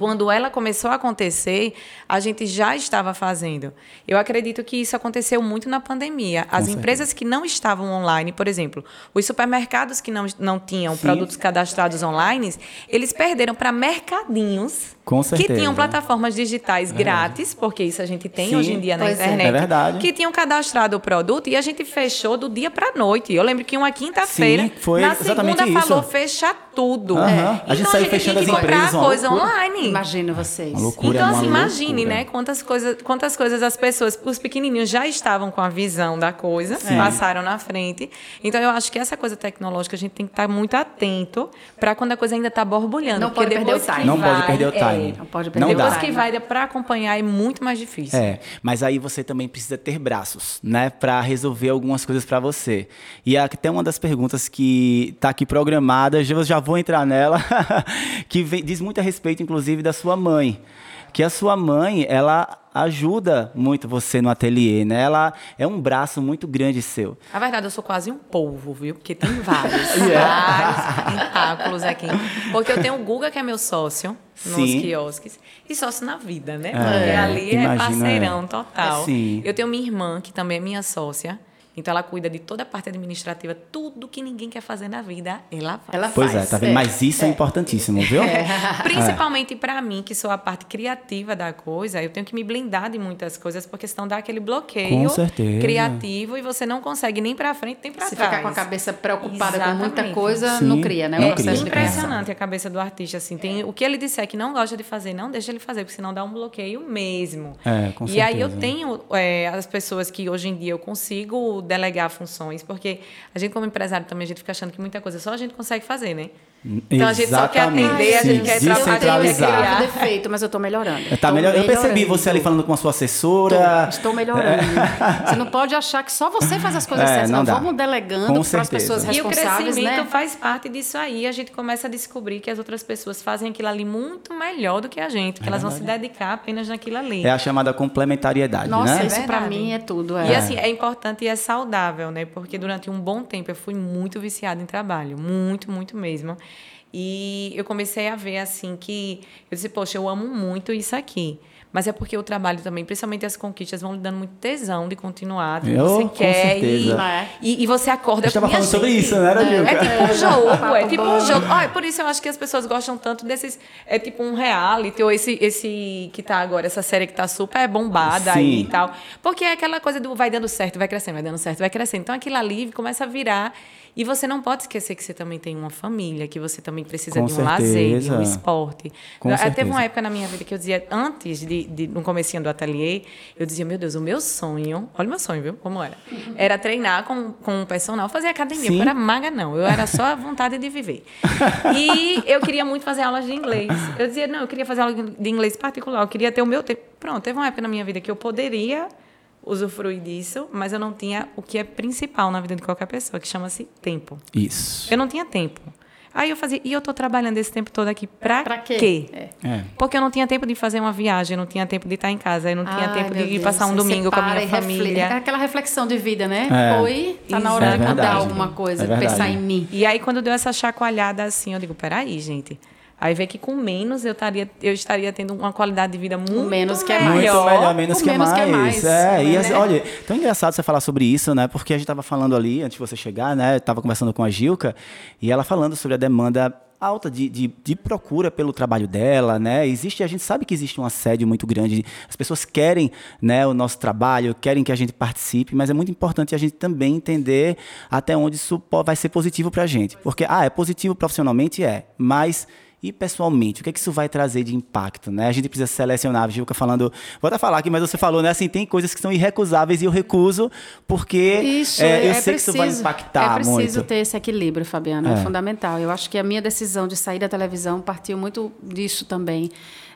Speaker 3: Quando ela começou a acontecer, a gente já estava fazendo. Eu acredito que isso aconteceu muito na pandemia. As
Speaker 1: certeza.
Speaker 3: empresas que não estavam online, por exemplo, os supermercados que não, não tinham
Speaker 1: Sim.
Speaker 3: produtos cadastrados online, eles perderam para mercadinhos
Speaker 1: Com
Speaker 3: que
Speaker 1: certeza.
Speaker 3: tinham plataformas digitais grátis, porque isso a gente tem
Speaker 1: Sim,
Speaker 3: hoje em dia na
Speaker 2: é.
Speaker 3: internet,
Speaker 1: É verdade.
Speaker 3: que tinham cadastrado o produto e a gente fechou do dia para noite. Eu lembro que uma quinta-feira, na segunda
Speaker 1: isso.
Speaker 3: falou fecha tudo.
Speaker 1: Aham.
Speaker 3: É.
Speaker 1: A gente
Speaker 3: Então
Speaker 1: saiu
Speaker 3: tinha
Speaker 1: fechando
Speaker 3: que
Speaker 1: as
Speaker 3: comprar
Speaker 1: empresas,
Speaker 3: coisa online.
Speaker 2: Imagino vocês.
Speaker 1: Uma loucura.
Speaker 3: Então,
Speaker 1: é uma
Speaker 3: assim, imagine,
Speaker 1: loucura.
Speaker 3: né? Quantas coisas, quantas coisas as pessoas, os pequenininhos já estavam com a visão da coisa, passaram na frente. Então, eu acho que essa coisa tecnológica a gente tem que estar muito atento para quando a coisa ainda está borbulhando.
Speaker 2: Não pode perder o time.
Speaker 1: Não pode perder o
Speaker 3: é,
Speaker 1: time.
Speaker 2: Não pode perder
Speaker 1: Não dá.
Speaker 3: Depois que vai para acompanhar é muito mais difícil.
Speaker 1: É, mas aí você também precisa ter braços, né, para resolver algumas coisas para você. E até uma das perguntas que tá aqui programada, eu já vou entrar nela, [laughs] que vem- diz muito a respeito, inclusive, da sua mãe. Que a sua mãe, ela ajuda muito você no ateliê, né? Ela é um braço muito grande seu.
Speaker 3: Na verdade, eu sou quase um polvo, viu? Porque tem vários,
Speaker 1: Yeah. [laughs]
Speaker 3: vários tentáculos aqui. Porque eu tenho o Guga, que é meu sócio nos
Speaker 1: Sim.
Speaker 3: quiosques, e sócio na vida, né?
Speaker 1: É,
Speaker 3: Porque ali é parceirão
Speaker 1: é.
Speaker 3: total.
Speaker 1: Sim.
Speaker 3: Eu tenho minha irmã, que também é minha sócia, Então ela cuida de toda a parte administrativa, tudo que ninguém quer fazer na vida, ela faz.
Speaker 2: Ela
Speaker 1: Pois
Speaker 2: faz,
Speaker 1: é, tá vendo?
Speaker 2: é.
Speaker 1: Mas isso é, importantíssimo, viu? [laughs]
Speaker 3: Principalmente pra mim, que sou a parte criativa da coisa, eu tenho que me blindar de muitas coisas, porque senão dá aquele bloqueio
Speaker 1: Com certeza.
Speaker 3: criativo e você não consegue nem pra frente, nem pra
Speaker 2: Se
Speaker 3: trás.
Speaker 2: ficar com a cabeça preocupada com muita
Speaker 3: Exatamente.
Speaker 2: coisa,
Speaker 1: Sim,
Speaker 2: não cria, né?
Speaker 1: não
Speaker 2: o processo
Speaker 1: cria.
Speaker 2: de.
Speaker 3: Impressionante a cabeça do artista, assim. Tem, o que ele disser que não gosta de fazer, não deixa ele fazer, porque senão dá um bloqueio mesmo.
Speaker 1: É, com
Speaker 3: E aí eu
Speaker 1: certeza.
Speaker 3: tenho é, as pessoas que hoje em dia eu consigo delegar funções, porque a gente como empresário também, a gente fica achando que muita coisa só a gente consegue fazer, né? Então a gente só quer
Speaker 1: Exatamente,
Speaker 3: atender, a gente quer
Speaker 2: Eu
Speaker 3: trabalhar,
Speaker 2: tenho esse
Speaker 1: descentralizar.
Speaker 2: grave defeito, mas eu estou melhorando.
Speaker 1: Tá
Speaker 2: Tô
Speaker 1: melhor. Eu percebi você ali falando com a sua assessora.
Speaker 2: Tô- Estou melhorando. Você não pode achar que só você faz as coisas
Speaker 1: É,
Speaker 2: certas.
Speaker 1: não
Speaker 2: Não, vamos delegando
Speaker 1: Com
Speaker 2: para as pessoas
Speaker 3: E o
Speaker 2: responsáveis,
Speaker 3: crescimento
Speaker 2: né?
Speaker 3: faz parte disso aí. A gente começa a descobrir que as outras pessoas fazem aquilo ali muito melhor do que a gente, que elas vão se dedicar apenas naquilo ali.
Speaker 1: É a chamada complementariedade,
Speaker 2: Nossa,
Speaker 1: né?
Speaker 2: isso para mim é tudo. É.
Speaker 3: E assim, é importante e é saudável, né? Porque durante um bom tempo eu fui muito viciada em trabalho, muito, muito mesmo. E eu comecei a ver assim que eu disse, poxa, eu amo muito isso aqui. Mas é porque o trabalho também, principalmente as conquistas, vão lhe dando muito tesão de continuar,
Speaker 1: Eu,
Speaker 3: você
Speaker 1: com
Speaker 3: quer.
Speaker 1: certeza.
Speaker 3: E, e, e você acorda
Speaker 1: A gente tava
Speaker 3: minha
Speaker 1: falando sobre isso, né, era, Gilca?
Speaker 3: É tipo um jogo, é tipo um jogo. Olha, por isso eu acho que as pessoas gostam tanto desses. É tipo um reality, ou esse, esse que tá agora, essa série que tá super bombada aí
Speaker 1: Sim.
Speaker 3: e tal. Porque é aquela coisa do vai dando certo, vai crescendo, vai dando certo, vai crescendo. Então aquilo ali começa a virar. E você não pode esquecer que você também tem uma família, que você também precisa
Speaker 1: Com
Speaker 3: de um lazer, de
Speaker 1: certeza.
Speaker 3: um esporte.
Speaker 1: Com
Speaker 3: Eh, Teve
Speaker 1: certeza.
Speaker 3: uma época na minha vida que eu dizia, antes de, de no comecinho do ateliê, eu dizia, meu Deus, o meu sonho, olha o meu sonho, viu? Como era? Era treinar com, com um personal, fazer academia.
Speaker 1: Sim.
Speaker 3: Eu era maga, não. Eu era só a vontade de viver. [laughs] E eu queria muito fazer aulas de inglês. Eu dizia, não, eu queria fazer aula de inglês particular, eu queria ter o meu tempo. Pronto, teve uma época na minha vida que eu poderia usufruir disso, mas eu não tinha o que é principal na vida de qualquer pessoa, que chama-se tempo.
Speaker 1: Isso.
Speaker 3: Eu não tinha tempo. Aí eu fazia, e eu tô trabalhando esse tempo todo aqui pra,
Speaker 2: Pra quê? É.
Speaker 1: É.
Speaker 3: Porque eu não tinha tempo de fazer uma viagem, eu não tinha tempo de estar em casa, eu não tinha
Speaker 2: Ai,
Speaker 3: tempo de ir
Speaker 2: Deus,
Speaker 3: passar um
Speaker 2: você
Speaker 3: domingo com a minha
Speaker 2: e refle-
Speaker 3: família.
Speaker 2: É aquela reflexão de vida, né?
Speaker 1: É.
Speaker 2: Foi, tá na hora
Speaker 1: É
Speaker 2: de mudar
Speaker 1: verdade.
Speaker 2: alguma coisa,
Speaker 1: É verdade.
Speaker 2: pensar em mim.
Speaker 3: E aí, quando deu essa chacoalhada assim, eu digo, peraí, gente. Aí vê que com menos eu estaria, eu estaria tendo uma qualidade de vida muito
Speaker 2: menos que é
Speaker 1: Muito
Speaker 2: Melhor,
Speaker 1: melhor, menos, que,
Speaker 2: menos
Speaker 1: mais.
Speaker 2: que é mais,
Speaker 1: É, e
Speaker 2: né?
Speaker 1: assim, olha, tão engraçado você falar sobre isso, né? Porque a gente tava falando ali, antes de você chegar, né? Eu tava conversando com a Gilca, e ela falando sobre a demanda alta de, de, de procura pelo trabalho dela, né? Existe, a gente sabe que existe um assédio muito grande. As pessoas querem, né, o nosso trabalho, querem que a gente participe, mas é muito importante a gente também entender até onde isso vai ser positivo pra gente. Porque, ah, é positivo profissionalmente? É, mas e pessoalmente, o que, é que isso vai trazer de impacto, né? A gente precisa selecionar, a Gilca falando, vou até falar aqui, mas você falou, né? Assim, tem coisas que são irrecusáveis e eu recuso porque
Speaker 2: Isso,
Speaker 1: é, eu
Speaker 2: é
Speaker 1: sei que isso vai
Speaker 2: preciso-
Speaker 1: impactar
Speaker 2: É preciso
Speaker 1: muito.
Speaker 2: ter esse equilíbrio, Fabiana, é.
Speaker 1: É.
Speaker 2: fundamental. Eu acho que a minha decisão de sair da televisão partiu muito disso também.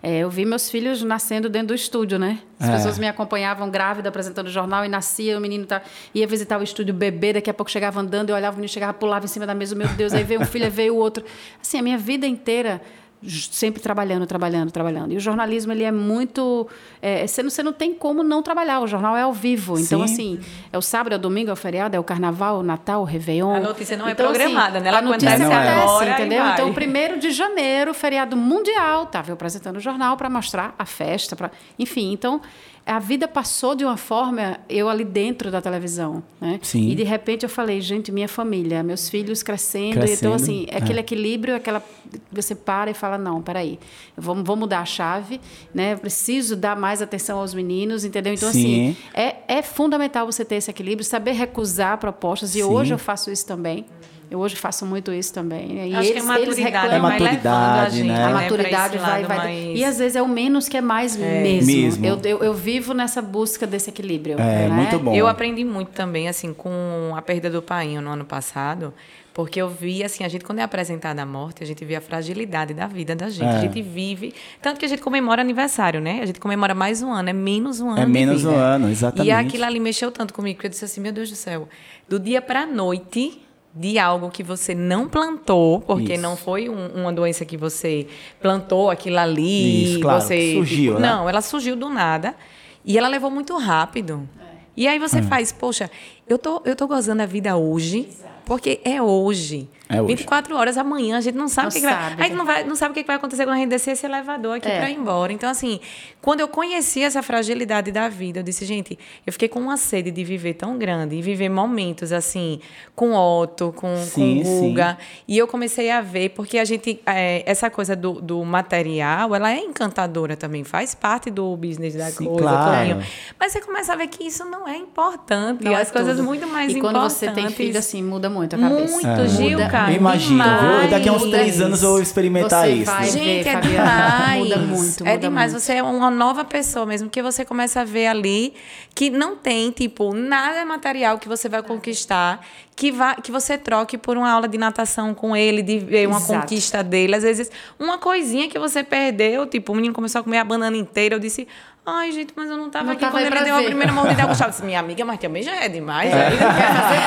Speaker 2: É, eu vi meus filhos nascendo dentro do estúdio, né? As
Speaker 1: É.
Speaker 2: pessoas me acompanhavam grávida, apresentando o jornal, e nascia, o menino tá, ia visitar o estúdio bebê, daqui a pouco chegava andando, eu olhava, o menino chegava, pulava em cima da mesa, meu Deus, aí veio um filho, [laughs] aí veio o outro. Assim, a minha vida inteira sempre trabalhando, trabalhando, trabalhando. E o jornalismo, ele é muito... é, você, não, você não tem como não trabalhar, o jornal é ao vivo. Então,
Speaker 1: Sim.
Speaker 2: assim, é o sábado, é o domingo, é o feriado, é o carnaval, o Natal, o Réveillon.
Speaker 3: A notícia não é
Speaker 2: Então,
Speaker 3: programada, né? Ela
Speaker 2: A notícia
Speaker 3: acontece
Speaker 2: acontece, entendeu? Então, primeiro de janeiro, feriado mundial, estava eu apresentando o jornal para mostrar a festa, pra... enfim. Então, a vida passou de uma forma, eu ali dentro da televisão, né?
Speaker 1: Sim.
Speaker 2: E de repente eu falei, gente, minha família, meus filhos crescendo,
Speaker 1: Crescendo,
Speaker 2: então assim, é aquele equilíbrio, aquela você para e fala, não, peraí, vou, vou mudar a chave, né? Eu preciso dar mais atenção aos meninos, entendeu? Então
Speaker 1: Sim.
Speaker 2: assim, é, é fundamental você ter esse equilíbrio, saber recusar propostas, e
Speaker 1: Sim.
Speaker 2: hoje eu faço isso também. Eu hoje faço muito isso também. E
Speaker 3: Acho que
Speaker 2: eles,
Speaker 3: a
Speaker 2: eles
Speaker 3: maturidade
Speaker 2: reclamam.
Speaker 3: vai levando a
Speaker 1: maturidade,
Speaker 3: gente,
Speaker 1: né?
Speaker 2: A
Speaker 3: né,
Speaker 2: maturidade vai, vai.
Speaker 3: mais-
Speaker 2: E às vezes é o menos que é mais mesmo.
Speaker 1: Mesmo.
Speaker 2: Eu, eu, eu vivo nessa busca desse equilíbrio.
Speaker 1: É,
Speaker 2: né?
Speaker 1: muito bom.
Speaker 3: Eu aprendi muito também, assim, com a perda do pai no ano passado, porque eu vi, assim, a gente, quando é apresentada a morte, a gente vê a fragilidade da vida da gente.
Speaker 1: É.
Speaker 3: A gente vive. Tanto que a gente comemora aniversário, né? A gente comemora mais um ano, é menos um ano.
Speaker 1: É
Speaker 3: de
Speaker 1: menos
Speaker 3: vida.
Speaker 1: um ano, exatamente.
Speaker 3: E aquilo ali mexeu tanto comigo, que eu disse assim: meu Deus do céu, do dia pra noite. De algo que você não plantou, porque
Speaker 1: Isso.
Speaker 3: não foi um- uma doença que você plantou aquilo ali.
Speaker 1: Isso, claro,
Speaker 3: você
Speaker 1: surgiu, né?
Speaker 3: Não, ela surgiu do nada. E ela levou muito rápido. E aí você faz, poxa, eu tô, eu tô gozando a vida hoje. Porque é hoje.
Speaker 1: É hoje.
Speaker 3: 24 horas amanhã, a gente não sabe
Speaker 2: Não
Speaker 3: o que, que vai. A gente não, vai, não sabe o que vai acontecer quando a gente descer esse elevador aqui
Speaker 2: É.
Speaker 3: para ir embora. Então, assim, quando eu conheci essa fragilidade da vida, eu disse, gente, eu fiquei com uma sede de viver tão grande e viver momentos assim, com Otto, com,
Speaker 1: Sim,
Speaker 3: com Guga. E eu comecei a ver, porque a gente, é, essa coisa do, do material, ela é encantadora também, faz parte do business da
Speaker 1: Sim,
Speaker 3: coisa.
Speaker 1: claro.
Speaker 3: Mas você começa a ver que isso não é importante.
Speaker 2: Não é
Speaker 3: as coisas
Speaker 2: tudo.
Speaker 3: muito mais
Speaker 2: E quando
Speaker 3: importantes.
Speaker 2: você tem filho, assim, muda muito a cabeça.
Speaker 3: Muito,
Speaker 1: É.
Speaker 3: Gilca.
Speaker 2: Muda-
Speaker 1: Eu imagino, viu? Daqui a uns
Speaker 3: demais.
Speaker 1: três anos eu vou experimentar
Speaker 2: Você
Speaker 1: isso.
Speaker 2: vai-
Speaker 3: Gente,
Speaker 2: ver,
Speaker 3: é
Speaker 2: Fabiana.
Speaker 3: demais.
Speaker 2: Muda muito,
Speaker 3: é
Speaker 2: muda
Speaker 3: demais.
Speaker 2: muito.
Speaker 3: Você é uma nova pessoa mesmo, porque você começa a ver ali que não tem, tipo, nada material que você vai conquistar que, vá, que você troque por uma aula de natação com ele, de ver uma
Speaker 2: Exato.
Speaker 3: conquista dele. Às vezes, uma coisinha que você perdeu, tipo, o menino começou a comer a banana inteira, eu disse. Ai, gente, mas eu não tava
Speaker 2: Não
Speaker 3: aqui quando ele deu a
Speaker 2: ver."
Speaker 3: primeira mordida ao Gustavo. Disse, minha amiga, mas também já é demais. aí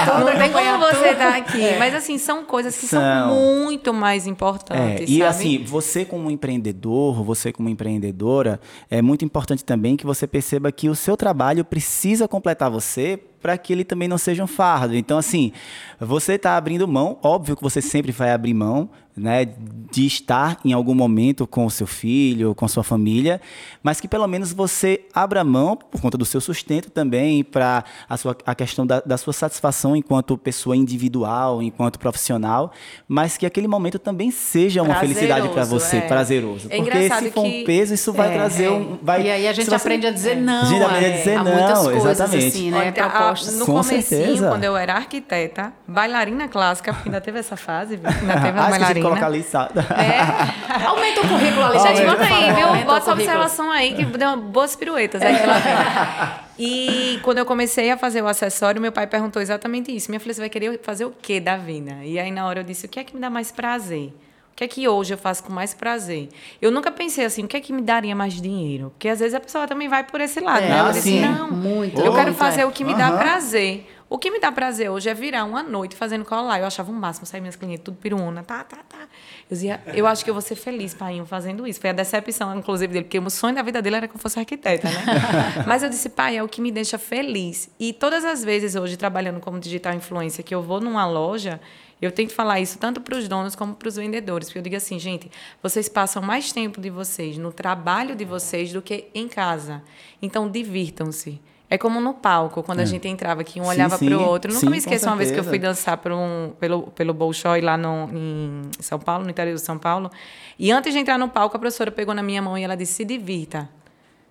Speaker 3: Não, não tem como você estar aqui. Mas, assim, são coisas que são,
Speaker 1: São.
Speaker 3: muito mais
Speaker 1: É,
Speaker 3: importantes,
Speaker 1: e
Speaker 3: sabe?
Speaker 1: assim, você como empreendedor, você como empreendedora, é muito importante também que você perceba que o seu trabalho precisa completar você para que ele também não seja um fardo. Então, assim, você está abrindo mão, óbvio que você sempre vai abrir mão, né, de estar em algum momento com o seu filho, com sua família, mas que pelo menos você abra mão por conta do seu sustento também para a sua a questão da, da sua satisfação enquanto pessoa individual, enquanto profissional, mas que aquele momento também seja uma
Speaker 3: Prazeroso,
Speaker 1: felicidade para você,
Speaker 3: é.
Speaker 1: prazeroso.
Speaker 3: É
Speaker 1: Porque se for
Speaker 3: que-
Speaker 1: um peso, isso vai
Speaker 3: é,
Speaker 1: trazer
Speaker 3: é.
Speaker 1: um, vai,
Speaker 2: e aí a gente aprende a dizer não.
Speaker 1: A gente aprende a
Speaker 2: é,
Speaker 1: dizer não,
Speaker 2: coisas,
Speaker 1: exatamente.
Speaker 2: assim, né?
Speaker 3: Olha, a- no
Speaker 1: Com
Speaker 3: comecinho,
Speaker 1: certeza.
Speaker 3: quando eu era arquiteta, bailarina clássica, porque ainda teve essa fase, viu? Ainda teve a [laughs] bailarina.
Speaker 1: Colocar ali, sabe?
Speaker 3: É. [laughs]
Speaker 2: Aumenta o currículo ali,
Speaker 3: Gente, bota aí, viu? Bota essa observação aí, que deu uma boas piruetas aí pela vida. [laughs] E quando eu comecei a fazer o acessório, meu pai perguntou exatamente isso. Minha filha, você vai querer fazer o quê da vida? E aí, na hora, eu disse, o que é que me dá mais prazer? O que é que hoje eu faço com mais prazer? Eu nunca pensei assim, o que é que me daria mais dinheiro? Porque às vezes a pessoa também vai por esse lado,
Speaker 2: É,
Speaker 3: né? Eu
Speaker 1: ah,
Speaker 3: disse, não,
Speaker 2: Muito,
Speaker 3: eu quero
Speaker 2: muito,
Speaker 3: fazer
Speaker 2: é.
Speaker 3: o que me dá prazer. O que me dá prazer hoje é virar uma noite fazendo colar. Eu achava um máximo sair minhas clientes tudo piruona, tá, tá, tá. Eu dizia, eu acho que eu vou ser feliz, pai, fazendo isso. Foi a decepção, inclusive, dele, porque o sonho da vida dele era que eu fosse arquiteta, né? [laughs] Mas eu disse, pai, é o que me deixa feliz. E todas as vezes hoje, trabalhando como digital influencer, que eu vou numa loja, eu tento falar isso tanto para os donos como para os vendedores. Porque eu digo assim, gente, vocês passam mais tempo de vocês no trabalho de vocês do que em casa. Então, divirtam-se. É como no palco, quando a gente entrava aqui, um
Speaker 1: Sim,
Speaker 3: olhava para o outro. Nunca
Speaker 1: Sim,
Speaker 3: me esqueço uma vez que eu fui dançar um, pelo, pelo Bolshoi lá no, em São Paulo, no interior de São Paulo. E antes de entrar no palco, a professora pegou na minha mão e ela disse: se divirta.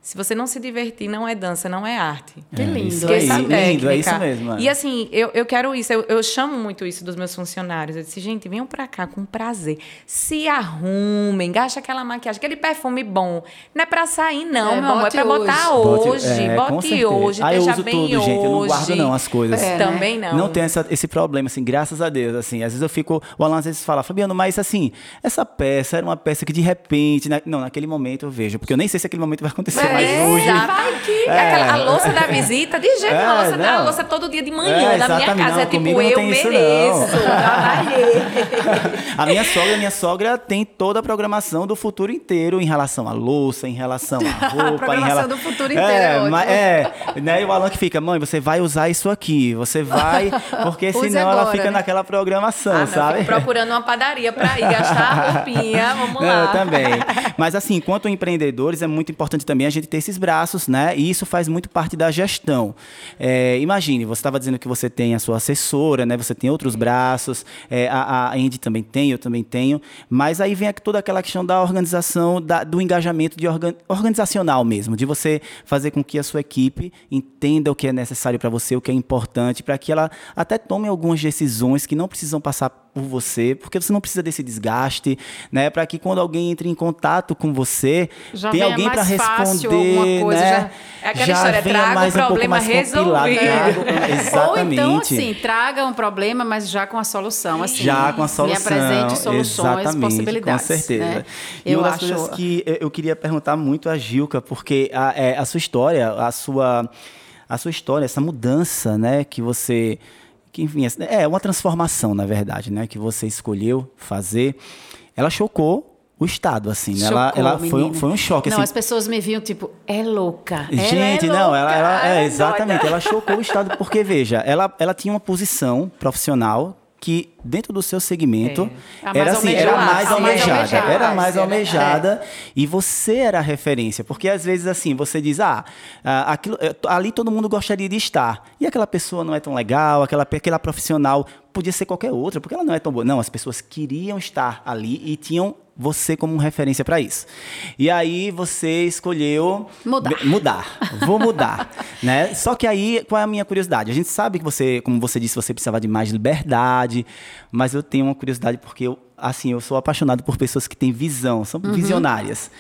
Speaker 3: Se você não se divertir, não é dança, não é arte.
Speaker 2: Que lindo.
Speaker 1: isso
Speaker 3: Esqueça a
Speaker 1: aí,
Speaker 3: técnica.
Speaker 1: lindo, é isso mesmo. é.
Speaker 3: E assim, eu, eu quero isso, eu, eu chamo muito isso dos meus funcionários. Eu disse, gente, venham pra cá com prazer. Se arrumem, gaste aquela maquiagem, aquele perfume bom. Não é pra sair, não,
Speaker 2: É,
Speaker 3: meu amor. É
Speaker 2: bote
Speaker 3: pra botar
Speaker 1: Bote-
Speaker 3: hoje.
Speaker 1: é, com
Speaker 3: bote
Speaker 1: certeza.
Speaker 3: hoje,
Speaker 1: Ah, uso
Speaker 3: bem
Speaker 1: tudo,
Speaker 3: hoje.
Speaker 1: gente, eu não guardo não as coisas.
Speaker 2: É, né?
Speaker 3: Também não.
Speaker 1: Não tem essa- esse problema, assim, graças a Deus, assim. Às vezes eu fico, o Alan às vezes fala, Fabiano, mas assim, essa peça era uma peça que de repente, na- não, naquele momento eu vejo, porque eu nem sei se aquele momento vai acontecer,
Speaker 3: É,
Speaker 1: hoje...
Speaker 3: vai que- Aquela, a louça da visita, de jeito
Speaker 1: É,
Speaker 3: a louça, a
Speaker 1: não.
Speaker 3: louça todo dia de manhã,
Speaker 1: É,
Speaker 3: na minha casa.
Speaker 1: não,
Speaker 3: é tipo, eu mereço, trabalhei. [laughs]
Speaker 1: A minha sogra, minha sogra tem toda a programação do futuro inteiro em relação à louça, em relação à [laughs] roupa, em
Speaker 2: programação
Speaker 1: relação
Speaker 2: do futuro inteiro é
Speaker 1: mas- é, né? E o Alan que fica, mãe, você vai usar isso aqui, você vai, [laughs] porque
Speaker 2: Use
Speaker 1: senão ela
Speaker 2: agora,
Speaker 1: fica
Speaker 2: né?
Speaker 1: naquela programação,
Speaker 3: Ah, não,
Speaker 1: sabe?
Speaker 3: procurando uma padaria pra ir gastar a roupinha, vamos
Speaker 1: Não,
Speaker 3: lá.
Speaker 1: eu também. Mas assim, enquanto empreendedores, é muito importante também a gente ter esses braços, né? E isso faz muito parte da gestão. É, imagine, você estava dizendo que você tem a sua assessora, né? Você tem outros braços, é, a, a Andy também tem, eu também tenho. Mas aí vem toda aquela questão da organização, da- do engajamento de organ- organizacional mesmo, de você fazer com que a sua equipe entenda o que é necessário para você, o que é importante, para que ela até tome algumas decisões que não precisam passar por você, porque você não precisa desse desgaste, né? Para que quando alguém entre em contato com você,
Speaker 2: Já
Speaker 1: tem alguém para responder,
Speaker 2: alguma coisa,
Speaker 1: né?
Speaker 2: já-
Speaker 3: É aquela história,
Speaker 1: venha
Speaker 3: traga o
Speaker 1: mais um
Speaker 3: problema resolvido.
Speaker 1: Exatamente. [laughs]
Speaker 2: Ou então, [laughs] assim, traga um problema, mas já com a solução. Assim,
Speaker 1: já com a
Speaker 2: Me
Speaker 1: solução.
Speaker 2: apresente soluções,
Speaker 1: Exatamente,
Speaker 2: possibilidades.
Speaker 1: Com certeza.
Speaker 2: né?
Speaker 1: E
Speaker 2: Eu
Speaker 1: uma das
Speaker 2: acho.
Speaker 1: coisas que eu- eu queria perguntar muito a Gilca, porque a, é, a sua história, a sua, a sua história, essa mudança, né, que você. Que, enfim, é uma transformação, na verdade, né, que você escolheu fazer, ela chocou o Estado, assim, né? Ela,
Speaker 2: Chocou,
Speaker 1: ela foi, um- foi um choque,
Speaker 2: Não,
Speaker 1: assim.
Speaker 2: as pessoas me viam tipo, é louca. ela
Speaker 1: Gente,
Speaker 2: é
Speaker 1: não, ela, ela-
Speaker 2: louca,
Speaker 1: é,
Speaker 2: ela
Speaker 1: exatamente,
Speaker 2: doida.
Speaker 1: ela chocou o Estado, porque, veja, ela, ela tinha uma posição profissional que dentro do seu segmento
Speaker 2: É. Mais
Speaker 1: era assim, era
Speaker 2: almejada.
Speaker 1: mais
Speaker 2: A mais
Speaker 1: almejada,
Speaker 2: almejada,
Speaker 1: era mais
Speaker 3: isso é
Speaker 1: almejada e você era a referência, porque às vezes assim, você diz: "Ah, ah, aquilo, eh, ali todo mundo gostaria de estar". E aquela pessoa não é tão legal, aquela aquela profissional podia ser qualquer outra, porque ela não é tão boa. Não, as pessoas queriam estar ali e tinham você como referência para isso. E aí você escolheu
Speaker 2: Mudar.
Speaker 1: Mudar. Vou mudar, [laughs] né? Só que aí, qual é a minha curiosidade? A gente sabe que você, como você disse, você precisava de mais liberdade, mas eu tenho uma curiosidade porque eu, assim, eu sou apaixonado por pessoas que têm visão, são
Speaker 2: Uhum.
Speaker 1: visionárias.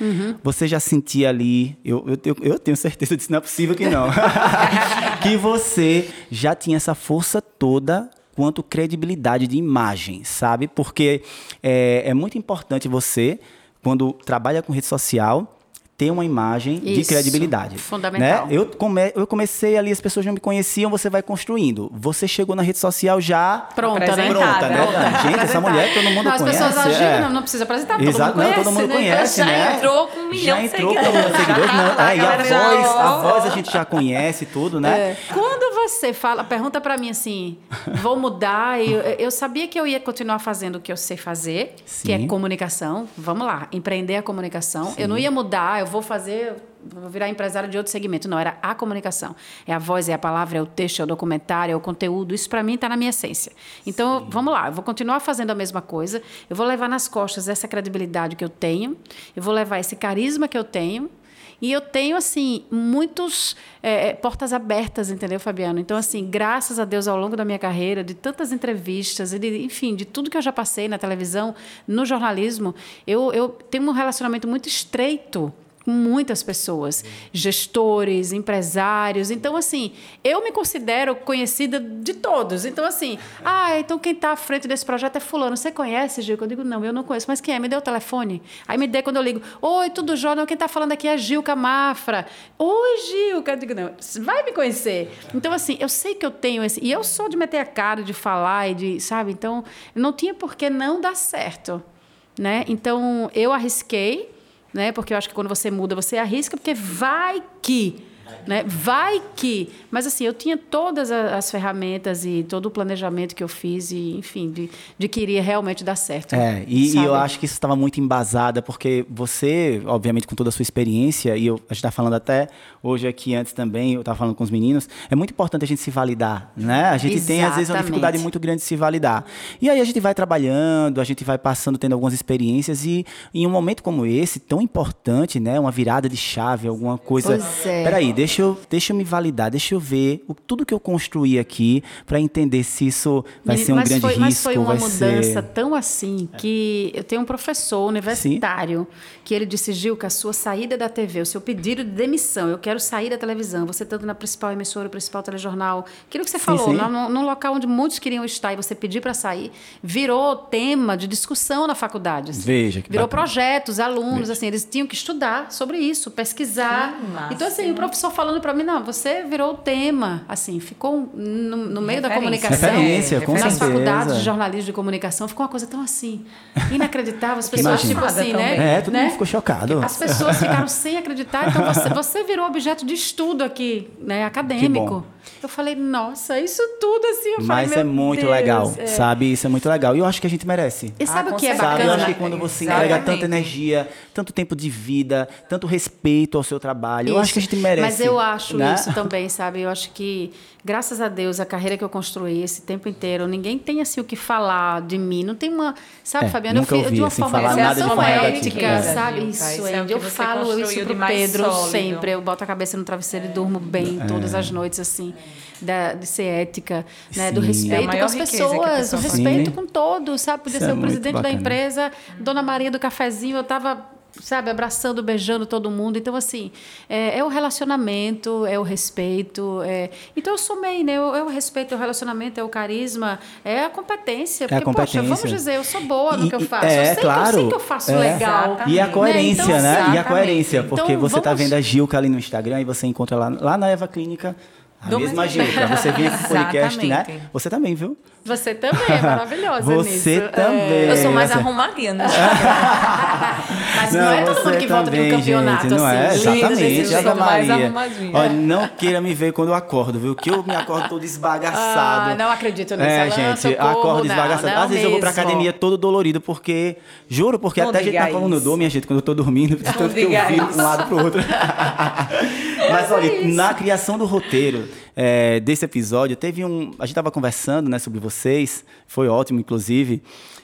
Speaker 1: Você já sentia ali, eu, eu, eu tenho certeza disso, não é possível que não, [laughs] [laughs] que você já tinha essa força toda quanto credibilidade de imagem, sabe? Porque é, é muito importante você, quando trabalha com rede social, ter uma imagem de
Speaker 2: Isso,
Speaker 1: credibilidade.
Speaker 2: fundamental.
Speaker 1: Né? Eu, come, eu comecei ali, as pessoas não me conheciam, você vai construindo. Você chegou na rede social já
Speaker 2: Pronta, né?
Speaker 1: Pronta, né?
Speaker 3: Pronta.
Speaker 1: Gente, essa mulher todo mundo
Speaker 2: Não, as
Speaker 1: conhece.
Speaker 2: pessoas agem,
Speaker 1: é.
Speaker 2: não, não precisa apresentar, todo
Speaker 1: Exato,
Speaker 2: mundo
Speaker 1: não,
Speaker 2: conhece.
Speaker 1: todo mundo
Speaker 2: né?
Speaker 1: conhece,
Speaker 3: Já
Speaker 1: né?
Speaker 3: entrou com um milhão
Speaker 1: já
Speaker 3: de
Speaker 1: entrou com um
Speaker 3: seguidores.
Speaker 1: de não.
Speaker 3: A [laughs]
Speaker 1: É, e a voz, a voz a gente já conhece tudo, né?
Speaker 2: É. Quando você fala, pergunta pra mim assim, vou mudar, eu, eu sabia que eu ia continuar fazendo o que eu sei fazer, que é
Speaker 1: Sim.
Speaker 2: comunicação. Vamos lá, empreender a comunicação. Eu não ia mudar, eu vou fazer, vou virar empresário de outro segmento. Não, era a comunicação. É a voz, é a palavra, é o texto, é o documentário, é o conteúdo. Isso pra mim está na minha essência. Então, vamos lá, eu vou continuar fazendo a mesma coisa. Eu vou levar nas costas essa credibilidade que eu tenho, eu vou levar esse carisma que eu tenho. E eu tenho, assim, muitos é, é, portas abertas, entendeu, Fabiano? Então, assim, graças a Deus, ao longo da minha carreira, de tantas entrevistas, de, enfim, de tudo que eu já passei na televisão, no jornalismo, eu, eu tenho um relacionamento muito estreito muitas pessoas, gestores, empresários. Então, assim, eu me considero conhecida de todos. Então, assim, ah, então quem está à frente desse projeto é fulano. Você conhece, Gil? Eu digo, não, eu não conheço. Mas quem é? Me dê o telefone. Aí me dê quando eu ligo. Oi, tudo jóia? Quem está falando aqui é a Gilca Mafra. Oi, Gil. Eu digo, não, vai me conhecer. Então, assim, eu sei que eu tenho esse... E eu sou de meter a cara, de falar e de... Sabe? Então, não tinha por que não dar certo. Né? Então, eu arrisquei né? Porque eu acho que quando você muda, você arrisca, porque vai que. Né? Vai que. Mas assim, eu tinha todas as ferramentas e todo o planejamento que eu fiz, e, enfim, de, de que iria realmente dar certo.
Speaker 1: É, e, e eu acho que isso estava muito embasada, porque você, obviamente, com toda a sua experiência, e eu, a gente está falando até hoje aqui antes também, eu estava falando com os meninos, é muito importante a gente se validar, né? A gente tem, às vezes, uma
Speaker 2: Exatamente.
Speaker 1: dificuldade muito grande de se validar. E aí a gente vai trabalhando, a gente vai passando, tendo algumas experiências, e em um momento como esse, tão importante, né? Uma virada de chave, alguma coisa.
Speaker 2: Pois é.
Speaker 1: Peraí, deixa eu, deixa eu me validar, deixa eu ver o, tudo que eu construí aqui para entender se isso vai ser um
Speaker 2: mas
Speaker 1: grande
Speaker 2: foi,
Speaker 1: risco,
Speaker 2: Mas foi uma
Speaker 1: vai
Speaker 2: mudança
Speaker 1: ser...
Speaker 2: tão assim que eu tenho um professor universitário que ele disse, Gilca, a sua saída da TV, o seu pedido de demissão, eu quero sair da televisão, você estando na principal emissora, o principal telejornal, aquilo que você
Speaker 1: Sim,
Speaker 2: falou,
Speaker 1: sim.
Speaker 2: num, num local onde muitos queriam estar e você pedir para sair, virou tema de discussão na faculdade. assim.
Speaker 1: Veja que
Speaker 2: Virou
Speaker 1: bacana.
Speaker 2: projetos, alunos, assim, eles tinham que estudar sobre isso, pesquisar.
Speaker 3: Que máximo.
Speaker 2: então, assim, o professor falando para mim, não, você virou o tema, assim, ficou no, no meio da comunicação.
Speaker 1: Referência, com
Speaker 2: nas
Speaker 1: certeza.
Speaker 2: faculdades de jornalismo de comunicação, ficou uma coisa tão assim, inacreditável. As [laughs] pessoas,
Speaker 1: Imagina.
Speaker 2: tipo assim, né?
Speaker 1: É, todo
Speaker 2: né?
Speaker 1: mundo ficou chocado.
Speaker 2: As pessoas ficaram [laughs] sem acreditar, então você, você virou objeto de estudo aqui, né, acadêmico. Eu falei, nossa, isso tudo assim, eu falei,
Speaker 1: Mas
Speaker 2: meu
Speaker 1: é muito
Speaker 2: Deus,
Speaker 1: legal,
Speaker 2: é.
Speaker 1: sabe? Isso é muito legal. E eu acho que a gente merece.
Speaker 2: E sabe
Speaker 3: Ah,
Speaker 2: o que é
Speaker 3: certeza.
Speaker 1: Sabe? Eu
Speaker 2: bacana?
Speaker 1: acho que quando você
Speaker 3: Exatamente.
Speaker 1: entrega tanta energia, tanto tempo de vida, tanto respeito ao seu trabalho, eu acho que a gente merece.
Speaker 2: Mas eu acho
Speaker 1: né?
Speaker 2: isso também, sabe? Eu acho que, graças a Deus, a carreira que eu construí esse tempo inteiro, ninguém tem assim o que falar de mim. Não tem uma. Sabe,
Speaker 1: É,
Speaker 2: Fabiana?
Speaker 1: nunca
Speaker 2: eu fiz de uma
Speaker 1: assim,
Speaker 2: forma
Speaker 1: falar
Speaker 2: é
Speaker 1: nada de forma
Speaker 2: ética,
Speaker 1: negativa.
Speaker 2: sabe?
Speaker 3: Gilca,
Speaker 2: Isso,
Speaker 3: isso é
Speaker 2: Eu falo isso pro Pedro
Speaker 3: sólido.
Speaker 2: sempre. Eu boto a cabeça no travesseiro e durmo bem
Speaker 1: É.
Speaker 2: todas as noites, assim, da, de ser ética, né? Do
Speaker 1: Sim.
Speaker 3: É
Speaker 2: respeito
Speaker 3: maior
Speaker 2: com as pessoas, o respeito
Speaker 1: Sim.
Speaker 2: com todos, sabe? Podia ser
Speaker 1: é
Speaker 2: o presidente da empresa, Dona Maria do cafezinho, eu tava sabe, abraçando, beijando todo mundo. Então, assim, é, é o relacionamento, é o respeito. é- Então, eu somei, né? É o respeito, é o relacionamento, é o carisma, é a competência. Porque,
Speaker 1: a competência.
Speaker 2: poxa, vamos dizer, eu sou boa no
Speaker 1: E-
Speaker 2: que eu faço.
Speaker 1: é,
Speaker 2: eu, sei,
Speaker 1: claro.
Speaker 2: eu sei que eu faço
Speaker 1: É.
Speaker 2: legal.
Speaker 3: Exatamente.
Speaker 1: E a
Speaker 3: Né?
Speaker 1: coerência,
Speaker 2: Então,
Speaker 1: né? E a coerência, porque
Speaker 2: Então,
Speaker 1: você tá
Speaker 2: vamos-
Speaker 1: vendo a Gilca ali no Instagram e você encontra lá, lá na Eva Clínica A
Speaker 3: Do
Speaker 1: mesma pra você vir pro [laughs] podcast, né? Você também, viu?
Speaker 2: Você também é maravilhosa
Speaker 1: Você
Speaker 2: nisso.
Speaker 1: também.
Speaker 3: Eu sou mais
Speaker 1: Você-
Speaker 3: arrumadinha, né? [laughs]
Speaker 2: Mas não, é todo
Speaker 1: você
Speaker 2: mundo que volta de um campeonato
Speaker 1: gente, não
Speaker 2: assim.
Speaker 1: é?
Speaker 2: lindo,
Speaker 1: Exatamente, Ave
Speaker 3: sou mais
Speaker 1: Maria.
Speaker 3: arrumadinha.
Speaker 1: Olha, não queira me ver quando eu acordo, viu? Que eu me acordo todo esbagaçado.
Speaker 2: Ah, não acredito nisso.
Speaker 1: É,
Speaker 2: Alan,
Speaker 1: gente,
Speaker 2: socorro,
Speaker 1: acordo
Speaker 2: não,
Speaker 1: esbagaçado.
Speaker 2: não
Speaker 1: Às vezes eu vou pra
Speaker 2: mesmo.
Speaker 1: academia todo dolorido, porque, juro, porque
Speaker 3: Não
Speaker 1: até a gente tá falando, eu dou, minha gente, quando eu tô dormindo, de tanto que eu viro pra um lado pro outro. [laughs] Mas olha, na criação do roteiro é, desse episódio, teve um. A gente tava conversando né, sobre vocês, foi ótimo, inclusive.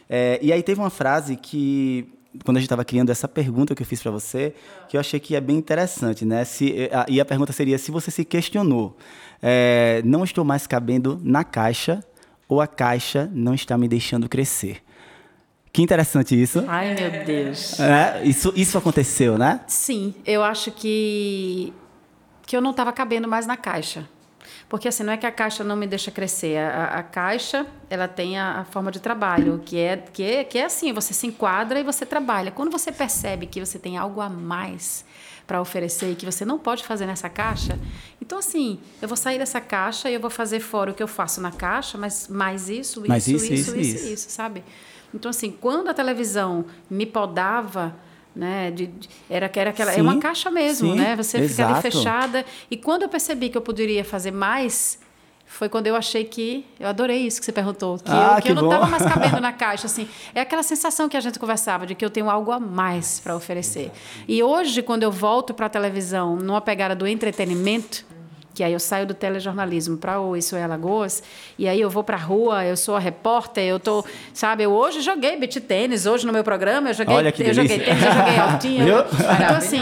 Speaker 1: É, e aí teve uma frase que quando a gente estava criando essa pergunta que eu fiz para você, que eu achei que é bem interessante, né? Se, a- e a pergunta seria se você se questionou, é, não estou mais cabendo na caixa ou a caixa não está me deixando crescer. Que interessante isso.
Speaker 2: Ai, meu Deus.
Speaker 1: É, isso, isso aconteceu, né?
Speaker 2: Sim, eu acho que que eu não estava cabendo mais na caixa. Porque assim, não é que a caixa não me deixa crescer. A, a- caixa, ela tem a, a forma de trabalho, que é, que, é, que é assim, você se enquadra e você trabalha. Quando você percebe que você tem algo a mais para oferecer e que você não pode fazer nessa caixa, então assim, eu vou sair dessa caixa e eu vou fazer fora o que eu faço na caixa, mas mais isso, isso,
Speaker 1: Mas
Speaker 2: isso,
Speaker 1: isso,
Speaker 2: isso,
Speaker 1: isso,
Speaker 2: isso,
Speaker 1: isso.
Speaker 2: isso, sabe? Então assim, quando a televisão me podava né? De, de- era, era aquela, é uma
Speaker 1: Sim,
Speaker 2: caixa mesmo,
Speaker 1: sim,
Speaker 2: né? Você fica ali
Speaker 1: exato.
Speaker 2: fechada. E quando eu percebi que eu poderia fazer mais, foi quando eu achei que. Eu adorei isso que você perguntou. Que
Speaker 1: Ah,
Speaker 2: eu, que
Speaker 1: que
Speaker 2: eu não estava mais cabendo [laughs] na caixa. Assim, é aquela sensação que a gente conversava, de que eu tenho algo a mais para oferecer. E hoje, quando eu volto para a televisão, numa pegada do entretenimento. Que aí eu saio do telejornalismo para o Isso é Alagoas, e aí eu vou para a rua, eu sou a repórter, eu tô, sabe, eu hoje joguei beat tênis, hoje no meu programa eu joguei,
Speaker 1: Olha que
Speaker 2: eu joguei tênis, eu joguei altinha.
Speaker 1: Viu?
Speaker 2: Então, assim,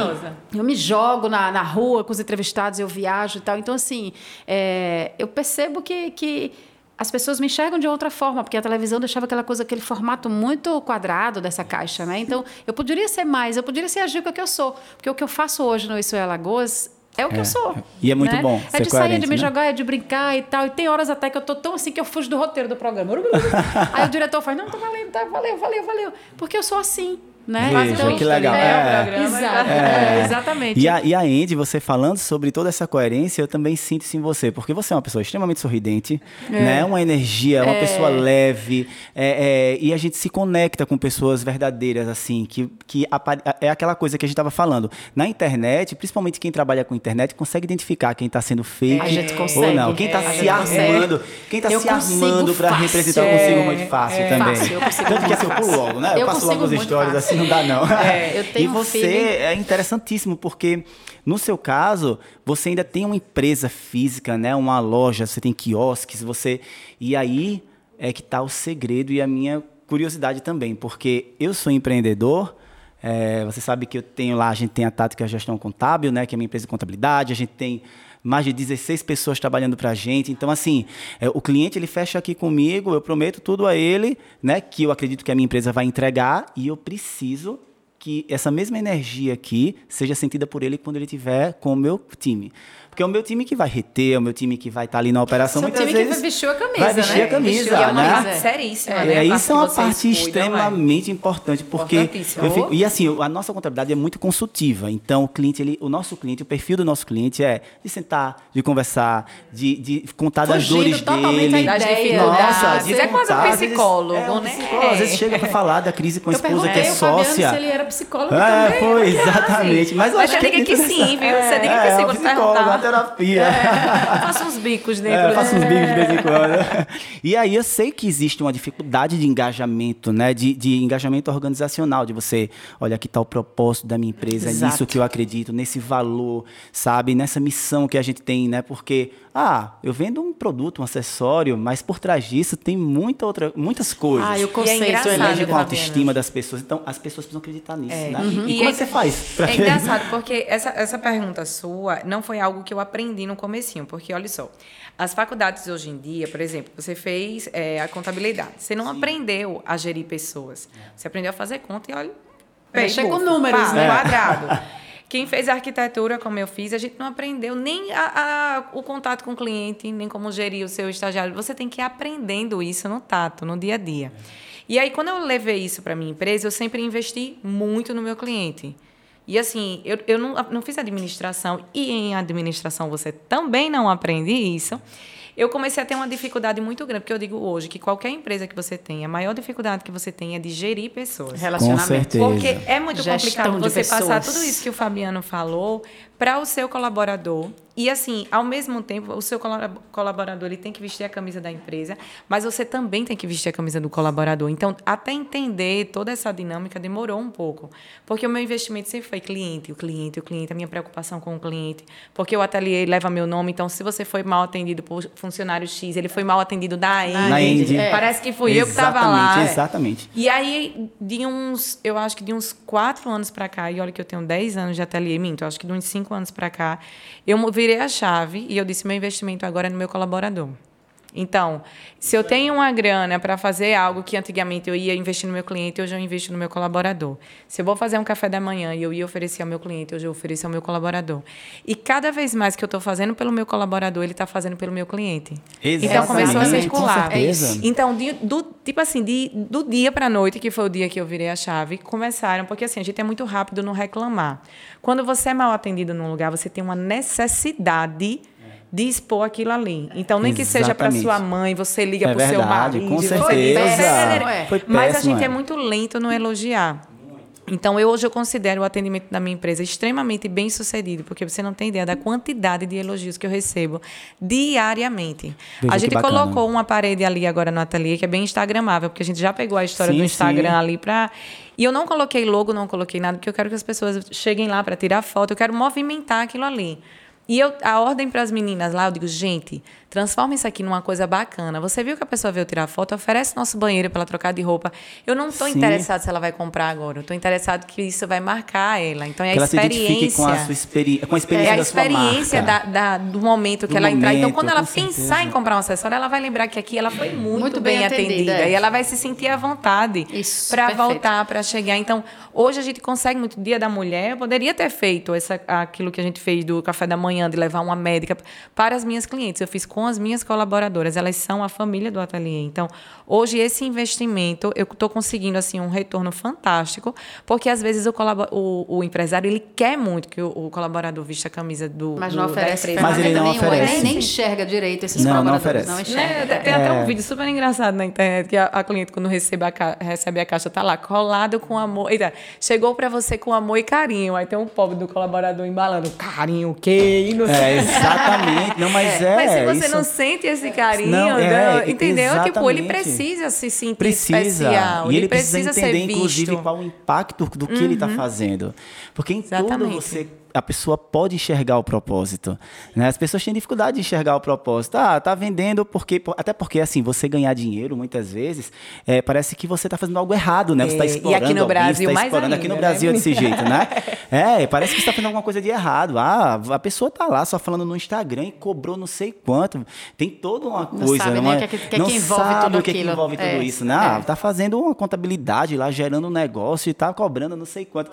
Speaker 2: eu me jogo na, na rua com os entrevistados, eu viajo e tal. Então, assim, é, eu percebo que, que as pessoas me enxergam de outra forma, porque a televisão deixava aquela coisa, aquele formato muito quadrado dessa caixa, né? Então, eu poderia ser mais, eu poderia ser a Gica que eu sou. Porque o que eu faço hoje no Isso é Alagoas é o que
Speaker 1: É.
Speaker 2: eu sou.
Speaker 1: E é muito
Speaker 2: né?
Speaker 1: bom
Speaker 2: É de sair, de me
Speaker 1: né?
Speaker 2: jogar, é de brincar e tal. E tem horas até que eu tô tão assim que eu fujo do roteiro do programa. [laughs] Aí o diretor faz, não, tá valendo, tá, valeu, valeu, valeu. Porque eu sou assim, né?
Speaker 1: Veja, que legal.
Speaker 2: É,
Speaker 1: É.
Speaker 2: Exato,
Speaker 1: É.
Speaker 2: é, [laughs] exatamente.
Speaker 1: E a, e a Andy, você falando sobre toda essa coerência, eu também sinto isso em você, porque você é uma pessoa extremamente sorridente, né? Uma energia, uma pessoa leve, é, é, e a gente se conecta com pessoas verdadeiras, assim, que, que é aquela coisa que a gente estava falando. Na internet, principalmente quem trabalha com internet, consegue identificar quem está sendo fake
Speaker 2: A gente
Speaker 1: ou
Speaker 2: consegue.
Speaker 1: não, quem está
Speaker 2: É,
Speaker 1: se
Speaker 2: consegue.
Speaker 1: armando, quem está se armando para representar, eu consigo muito fácil
Speaker 2: É,
Speaker 1: também.
Speaker 2: fácil, eu consigo
Speaker 1: Tanto que assim, eu pulo logo, né? Eu,
Speaker 2: Eu
Speaker 1: passo logo stories,
Speaker 2: fácil.
Speaker 1: assim não dá não.
Speaker 2: É, eu [laughs] tenho
Speaker 1: e
Speaker 2: um
Speaker 1: você
Speaker 2: feeling-
Speaker 1: é interessantíssimo, porque no seu caso, você ainda tem uma empresa física, né? Uma loja, você tem quiosques, você. E aí é que está o segredo e a minha curiosidade também, porque eu sou empreendedor. é, você sabe que eu tenho lá, a gente tem a Tática Gestão Contábil, né? Que é a minha empresa de contabilidade, a gente tem mais de 16 pessoas trabalhando para a gente. Então, assim, é, o cliente ele fecha aqui comigo, eu prometo tudo a ele, né? Que eu acredito que a minha empresa vai entregar e eu preciso que essa mesma energia aqui seja sentida por ele quando ele estiver com o meu time. Porque é o meu time que vai reter, é o meu time que vai estar ali na operação.
Speaker 2: Seu
Speaker 1: Muitas
Speaker 2: time que
Speaker 1: vezes
Speaker 2: vestiu a camisa,
Speaker 1: vai vestir
Speaker 2: né?
Speaker 1: a camisa,
Speaker 2: Vestiu a
Speaker 3: E é
Speaker 1: né?
Speaker 3: seríssima,
Speaker 1: É,
Speaker 3: né? A
Speaker 1: isso é uma
Speaker 3: que
Speaker 1: parte
Speaker 3: cuidam, é.
Speaker 1: extremamente importante, porque eu fico- e assim, a nossa contabilidade é muito consultiva. Então, o cliente, ele, o nosso cliente, o perfil do nosso cliente é de sentar, de conversar, de, de contar das
Speaker 2: Fugindo
Speaker 1: dores
Speaker 2: totalmente
Speaker 1: dele.
Speaker 2: da
Speaker 3: Das
Speaker 2: ideia, da-
Speaker 1: de
Speaker 3: é quase um
Speaker 1: contar, às vezes-
Speaker 3: psicólogo,
Speaker 1: é, um
Speaker 3: né?
Speaker 1: psicólogo. Às vezes chega para falar da crise com a
Speaker 2: Eu
Speaker 1: esposa que é sócia.
Speaker 2: se ele era psicólogo
Speaker 1: É,
Speaker 2: também.
Speaker 1: foi, exatamente. Mas eu
Speaker 3: Mas
Speaker 1: acho
Speaker 3: você
Speaker 1: que
Speaker 3: diga que sim, viu? Você diga que
Speaker 1: é,
Speaker 3: sim
Speaker 1: é
Speaker 3: quando perguntar.
Speaker 1: Terapia.
Speaker 3: Faça uns bicos dentro.
Speaker 1: É,
Speaker 3: né?
Speaker 1: faço uns vídeos de vez em [laughs] quando. E aí eu sei que existe uma dificuldade de engajamento, né? De, de engajamento organizacional, de você, olha, aqui está o propósito da minha empresa, é
Speaker 2: Exato.
Speaker 1: nisso que eu acredito, nesse valor, sabe? Nessa missão que a gente tem, né? Porque, ah, eu vendo um produto, um acessório, mas por trás disso tem muita outra, muitas coisas.
Speaker 2: Ah, e o conceito,
Speaker 3: engraçado,
Speaker 2: ele
Speaker 1: Mexe
Speaker 2: é
Speaker 1: com a
Speaker 3: Fabiana.
Speaker 1: autoestima das pessoas. Então, as pessoas precisam acreditar nisso, né?
Speaker 3: Uhum.
Speaker 1: E,
Speaker 3: E
Speaker 1: como é
Speaker 3: é-
Speaker 1: que você faz?
Speaker 3: É engraçado, porque essa, essa pergunta sua não foi algo que eu aprendi no comecinho, porque olha só, as faculdades hoje em dia, por exemplo, você fez é, a contabilidade, você não aprendeu a gerir pessoas, você aprendeu a fazer conta e olha, pegou,
Speaker 2: com números,
Speaker 3: pá,
Speaker 2: né?
Speaker 3: quadrado. [laughs] Quem fez arquitetura, como eu fiz, a gente não aprendeu nem a- a- o contato com o cliente, nem como gerir o seu estagiário. Você tem que ir aprendendo isso no tato, no dia a dia. E aí, quando eu levei isso para minha empresa, eu sempre investi muito no meu cliente. E assim, eu, eu não, não fiz administração, e em administração você também não aprende isso eu comecei a ter uma dificuldade muito grande, porque eu digo hoje que qualquer empresa que você tenha, a maior dificuldade que você tem é de gerir pessoas.
Speaker 1: Relacionamento.
Speaker 3: Porque é muito Gestão complicado você passar tudo isso que o Fabiano falou para o seu colaborador. E assim, ao mesmo tempo, o seu colaborador ele tem que vestir a camisa da empresa, mas você também tem que vestir a camisa do colaborador. Então, até entender toda essa dinâmica demorou um pouco, porque o meu investimento sempre foi cliente, o cliente, o cliente, a minha preocupação com o cliente, porque o ateliê leva meu nome, então se você foi mal atendido por funcionário X, ele foi mal atendido da Indy. É. Parece que fui exatamente, eu que estava lá.
Speaker 1: Exatamente.
Speaker 3: E aí, de uns, eu acho que de uns quatro anos para cá, e olha que eu tenho 10 anos de ateliê, minto, acho que de uns cinco cinco anos para cá, eu virei a chave e eu disse: meu investimento agora é no meu colaborador. Então, se eu tenho uma grana para fazer algo que antigamente eu ia investir no meu cliente, hoje eu invisto no meu colaborador. Se eu vou fazer um café da manhã e eu ia oferecer ao meu cliente, hoje eu ofereço ao meu colaborador. E cada vez mais que eu estou fazendo pelo meu colaborador, ele está fazendo pelo meu cliente.
Speaker 1: Exatamente.
Speaker 3: Então começou a circular.
Speaker 1: É
Speaker 3: então, de, do, tipo assim, de, do dia para a noite, que foi o dia que eu virei a chave, começaram, porque assim, a gente é muito rápido no reclamar. Quando você é mal atendido num lugar, você tem uma necessidade de expor aquilo ali. Então, nem Exatamente. que seja para sua mãe, você liga é para o seu marido.
Speaker 1: Com certeza.
Speaker 3: Você... Foi péssimo, Mas a gente é. é muito lento no elogiar. Então, eu, hoje eu considero o atendimento da minha empresa extremamente bem sucedido, porque você não tem ideia da quantidade de elogios que eu recebo diariamente. Veja a gente colocou uma parede ali agora no ateliê que é bem instagramável, porque a gente já pegou a história sim, do Instagram sim. ali para e eu não coloquei logo, não coloquei nada, porque eu quero que as pessoas cheguem lá para tirar foto, eu quero movimentar aquilo ali. E eu, a ordem para as meninas lá, eu digo, gente, transforma isso aqui numa coisa bacana. Você viu que a pessoa veio tirar foto, oferece nosso banheiro para ela trocar de roupa. Eu não estou interessado se ela vai comprar agora. Eu estou interessado que isso vai marcar ela. Então é
Speaker 1: que
Speaker 3: a experiência.
Speaker 1: com a sua experi com a experiência.
Speaker 3: É a experiência da, da, do momento que do ela momento, entrar. Então, quando ela pensar certeza. em comprar um acessório, ela vai lembrar que aqui ela foi muito, muito bem, bem, atendida. atendida é. E ela vai se sentir à vontade para voltar, para chegar. Então, hoje a gente consegue muito. Dia da Mulher, eu poderia ter feito essa, aquilo que a gente fez do café da manhã de levar uma médica para as minhas clientes. Eu fiz com as minhas colaboradoras, elas são a família do ateliê. Então, hoje esse investimento, eu estou conseguindo assim um retorno fantástico, porque às vezes o, o, o empresário ele quer muito que o, o, colaborador vista a camisa do
Speaker 2: Mas não
Speaker 3: do,
Speaker 2: oferece.
Speaker 1: Mas ele não oferece.
Speaker 2: Nem, nem enxerga direito esses
Speaker 1: não,
Speaker 2: colaboradores.
Speaker 1: Não,
Speaker 2: oferece.
Speaker 3: não enxerga. Né? Tem até um é. vídeo super engraçado na internet que a, a cliente quando recebe a, recebe a caixa tá lá colado com amor. Eita, chegou para você com amor e carinho. Aí tem um pobre do colaborador embalando. Carinho, o quê?
Speaker 1: É, [laughs] exatamente. Não, mas é.
Speaker 3: Mas se você isso... não sente esse carinho, não, é, entendeu? Exatamente. Tipo, ele precisa se sentir precisa. especial.
Speaker 1: E ele, precisa, precisa entender, inclusive, qual o impacto do que uhum. ele está fazendo. Porque em exatamente. tudo você a pessoa pode enxergar o propósito. Né? As pessoas têm dificuldade de enxergar o propósito. Ah, tá vendendo porque. Até porque, assim, você ganhar dinheiro, muitas vezes, é, parece que você está fazendo algo errado, né? Você está explorando.
Speaker 3: É, e aqui no alguém, Brasil, tá mais explorando.
Speaker 1: Ainda, aqui no né? Brasil é desse [laughs] jeito, né? É, parece que está fazendo alguma coisa de errado. Ah, a pessoa está lá só falando no Instagram e cobrou não sei quanto. Tem toda uma coisa. Não
Speaker 2: sabe,
Speaker 1: não
Speaker 2: né? que, que, não que envolve sabe tudo
Speaker 1: o que, que envolve tudo é, isso, né? Ah, tá fazendo uma contabilidade lá, gerando um negócio e tá cobrando não sei quanto.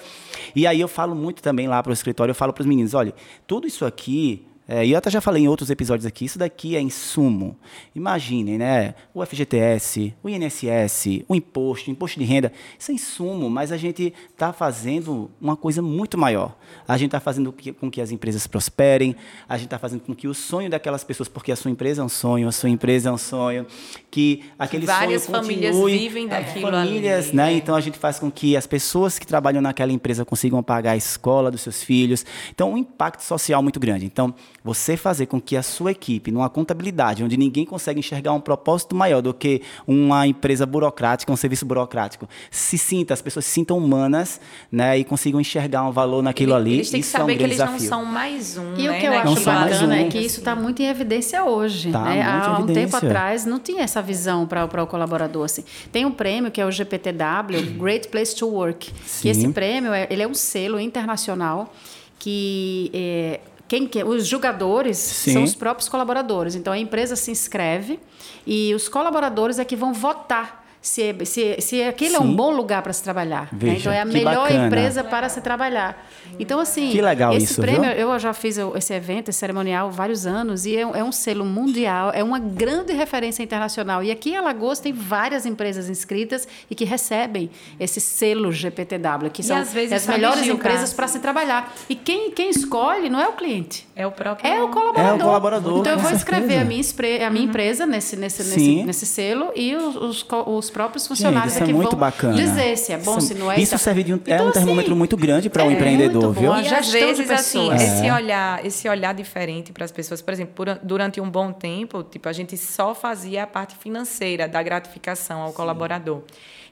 Speaker 1: E aí eu falo muito também lá para o escritório, eu falo para os meninos, olha, tudo isso aqui é, e eu até já falei em outros episódios aqui, isso daqui é insumo. Imaginem, né? O FGTS, o INSS, o imposto, o imposto de renda, isso é insumo, mas a gente está fazendo uma coisa muito maior. A gente está fazendo com que as empresas prosperem, a gente está fazendo com que o sonho daquelas pessoas, porque a sua empresa é um sonho, a sua empresa é um sonho, que aquele
Speaker 3: Várias
Speaker 1: sonho
Speaker 3: famílias
Speaker 1: continue,
Speaker 3: vivem daquilo
Speaker 1: famílias,
Speaker 3: ali,
Speaker 1: né? Então a gente faz com que as pessoas que trabalham naquela empresa consigam pagar a escola dos seus filhos. Então, um impacto social muito grande. Então, você fazer com que a sua equipe, numa contabilidade, onde ninguém consegue enxergar um propósito maior do que uma empresa burocrática, um serviço burocrático, se sinta, as pessoas se sintam humanas, né, e consigam enxergar um valor naquilo ali.
Speaker 3: Eles têm
Speaker 1: que
Speaker 3: saber
Speaker 1: é um
Speaker 3: que eles
Speaker 1: desafio.
Speaker 3: não são mais um.
Speaker 2: E
Speaker 3: né,
Speaker 2: o que eu
Speaker 3: né,
Speaker 2: acho bacana
Speaker 1: um.
Speaker 2: é que isso está muito em evidência hoje.
Speaker 1: Tá
Speaker 2: né? Há um
Speaker 1: evidência.
Speaker 2: tempo atrás não tinha essa visão para o colaborador. Assim. Tem um prêmio que é o GPTW, [clears throat] Great Place to Work. Sim. Que esse prêmio é, ele é um selo internacional que é, quem que, os julgadores Sim. são os próprios colaboradores. Então a empresa se inscreve e os colaboradores é que vão votar se, se, se aquele é um
Speaker 1: Sim.
Speaker 2: bom lugar para se trabalhar. né?
Speaker 1: Veja,
Speaker 2: Então é a melhor
Speaker 1: bacana.
Speaker 2: empresa para se trabalhar. Então, assim,
Speaker 1: Que legal
Speaker 2: esse
Speaker 1: isso,
Speaker 2: prêmio,
Speaker 1: viu?
Speaker 2: eu já fiz esse evento, esse cerimonial, há vários anos, e é, é um selo mundial, é uma grande referência internacional. E aqui em Alagoas tem várias empresas inscritas e que recebem esse selo GPTW, que
Speaker 3: E
Speaker 2: são
Speaker 3: às vezes,
Speaker 2: as melhores empresas para se trabalhar. E quem, quem escolhe não é o cliente.
Speaker 3: É o próprio.
Speaker 2: É o colaborador.
Speaker 1: É o colaborador,
Speaker 2: Então eu vou
Speaker 1: certeza.
Speaker 2: escrever a minha, a minha empresa nesse, nesse, nesse,
Speaker 1: Sim.
Speaker 2: nesse selo e os, os, os próprios funcionários
Speaker 1: Gente, isso é
Speaker 2: aqui
Speaker 1: muito
Speaker 2: vão
Speaker 1: bacana.
Speaker 2: dizer se é bom,
Speaker 1: Isso-
Speaker 2: se não é.
Speaker 1: Isso
Speaker 2: tá-
Speaker 1: serve de um, é
Speaker 2: Então,
Speaker 1: um
Speaker 2: assim,
Speaker 1: termômetro muito grande para um
Speaker 2: é
Speaker 1: empreendedor, viu?
Speaker 3: E às vezes, assim, esse
Speaker 1: É.
Speaker 3: olhar, esse olhar diferente para as pessoas, por exemplo, por- durante um bom tempo, tipo, a gente só fazia a parte financeira da gratificação ao colaborador.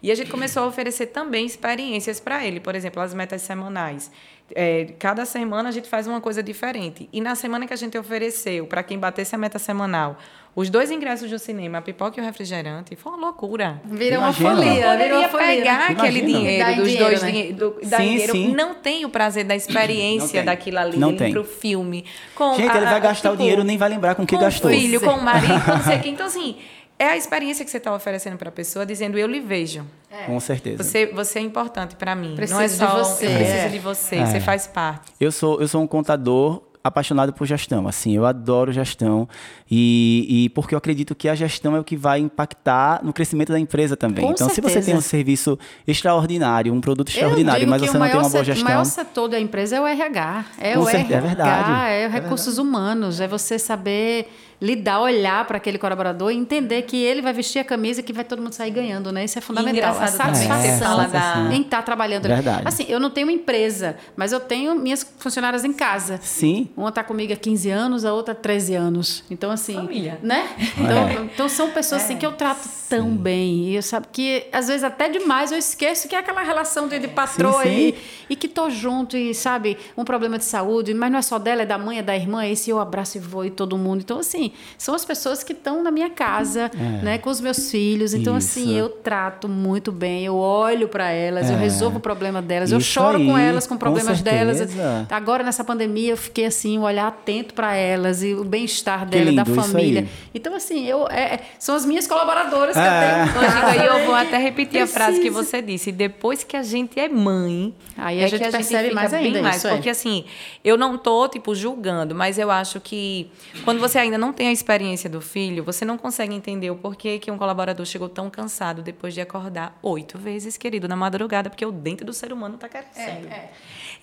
Speaker 3: E a gente começou a oferecer também experiências para ele, por exemplo, as metas semanais. É, cada semana a gente faz uma coisa diferente. E na semana que a gente ofereceu, para quem batesse a meta semanal, os dois ingressos do cinema, a pipoca e o refrigerante, foi uma loucura.
Speaker 2: Vira uma folia,
Speaker 3: poderia
Speaker 2: uma folia.
Speaker 3: pegar aquele
Speaker 1: Imagina.
Speaker 3: dinheiro
Speaker 2: Dá em
Speaker 3: dos
Speaker 2: dinheiro,
Speaker 3: dois
Speaker 2: né?
Speaker 3: dinhe- do, da
Speaker 1: Sim,
Speaker 3: dinheiro.
Speaker 1: sim.
Speaker 3: Não tem o prazer da experiência daquilo ali,
Speaker 1: Não tem.
Speaker 3: pro filme. Com
Speaker 1: Gente,
Speaker 3: a-
Speaker 1: ele vai gastar o
Speaker 3: tipo,
Speaker 1: dinheiro nem vai lembrar com o que
Speaker 3: com
Speaker 1: gastou.
Speaker 3: o filho, com
Speaker 2: é.
Speaker 3: o marido, com não sei [laughs] o quê. Então, assim, é a experiência que você está oferecendo para a pessoa, dizendo, eu lhe vejo.
Speaker 1: Com certeza.
Speaker 3: Você, você é importante para mim. não é
Speaker 2: Preciso de
Speaker 3: só
Speaker 2: você,
Speaker 3: eu preciso
Speaker 2: é.
Speaker 3: de você,
Speaker 1: É.
Speaker 3: você faz parte.
Speaker 1: Eu sou, eu sou um contador apaixonado por gestão. Assim, eu adoro gestão e, e porque eu acredito que a gestão é o que vai impactar no crescimento da empresa também.
Speaker 2: Com
Speaker 1: então, se você
Speaker 2: certeza.
Speaker 1: tem um serviço extraordinário, um produto extraordinário, mas você não tem uma boa
Speaker 2: se- O
Speaker 1: gestão,
Speaker 2: maior setor da empresa é o RH. É
Speaker 1: Com
Speaker 2: o
Speaker 1: certeza, é
Speaker 2: RH,
Speaker 1: verdade.
Speaker 2: é, recursos humanos. É você saber lidar, olhar para aquele colaborador e entender que ele vai vestir a camisa e que vai todo mundo sair ganhando, né? Isso é fundamental. A
Speaker 3: engraçado também,
Speaker 2: satisfação
Speaker 1: da-
Speaker 2: em estar trabalhando. ali.
Speaker 1: Verdade.
Speaker 2: Assim, eu não tenho uma empresa, mas eu tenho minhas funcionárias em casa.
Speaker 1: Sim.
Speaker 2: Uma está comigo há 15 anos, a outra há 13 anos. Então, assim.
Speaker 3: Família.
Speaker 2: Né? Então, então são pessoas assim, que eu trato tão bem. E eu sabe que, às vezes, até demais, eu esqueço que é aquela relação de, de patroa
Speaker 1: Sim,
Speaker 2: E,
Speaker 1: sim.
Speaker 2: e que tô junto, e sabe, um problema de saúde, mas não é só dela, é da mãe, é da irmã, esse eu abraço e vou e todo mundo. Então, assim, são as pessoas que estão na minha casa, né, com os meus filhos. Então, assim,
Speaker 1: É. Isso.
Speaker 2: eu trato muito bem, eu olho para elas, eu
Speaker 1: É.
Speaker 2: resolvo o problema delas, eu
Speaker 1: Isso
Speaker 2: choro com
Speaker 1: aí,
Speaker 2: elas, com
Speaker 1: com
Speaker 2: problemas delas.
Speaker 1: certeza.
Speaker 2: Agora, nessa pandemia, eu fiquei assim, um olhar atento para elas e o bem-estar dela, da
Speaker 1: lindo, isso
Speaker 2: família. Então, assim, eu, é- é- são as minhas colaboradoras que
Speaker 1: É.
Speaker 2: eu tenho.
Speaker 3: Giga, e eu vou até repetir a frase que
Speaker 2: Precisa.
Speaker 3: você disse. Depois que a gente é mãe,
Speaker 2: Aí a
Speaker 3: é
Speaker 2: gente
Speaker 3: que
Speaker 2: percebe
Speaker 3: fica
Speaker 2: mais ainda
Speaker 3: mais.
Speaker 2: isso, é.
Speaker 3: Porque assim, eu não tô, tipo, julgando, mas eu acho que quando você ainda não tem a experiência do filho, você não consegue entender o porquê que um colaborador chegou tão cansado depois de acordar oito vezes, querido, na madrugada, porque o dente do ser humano tá crescendo.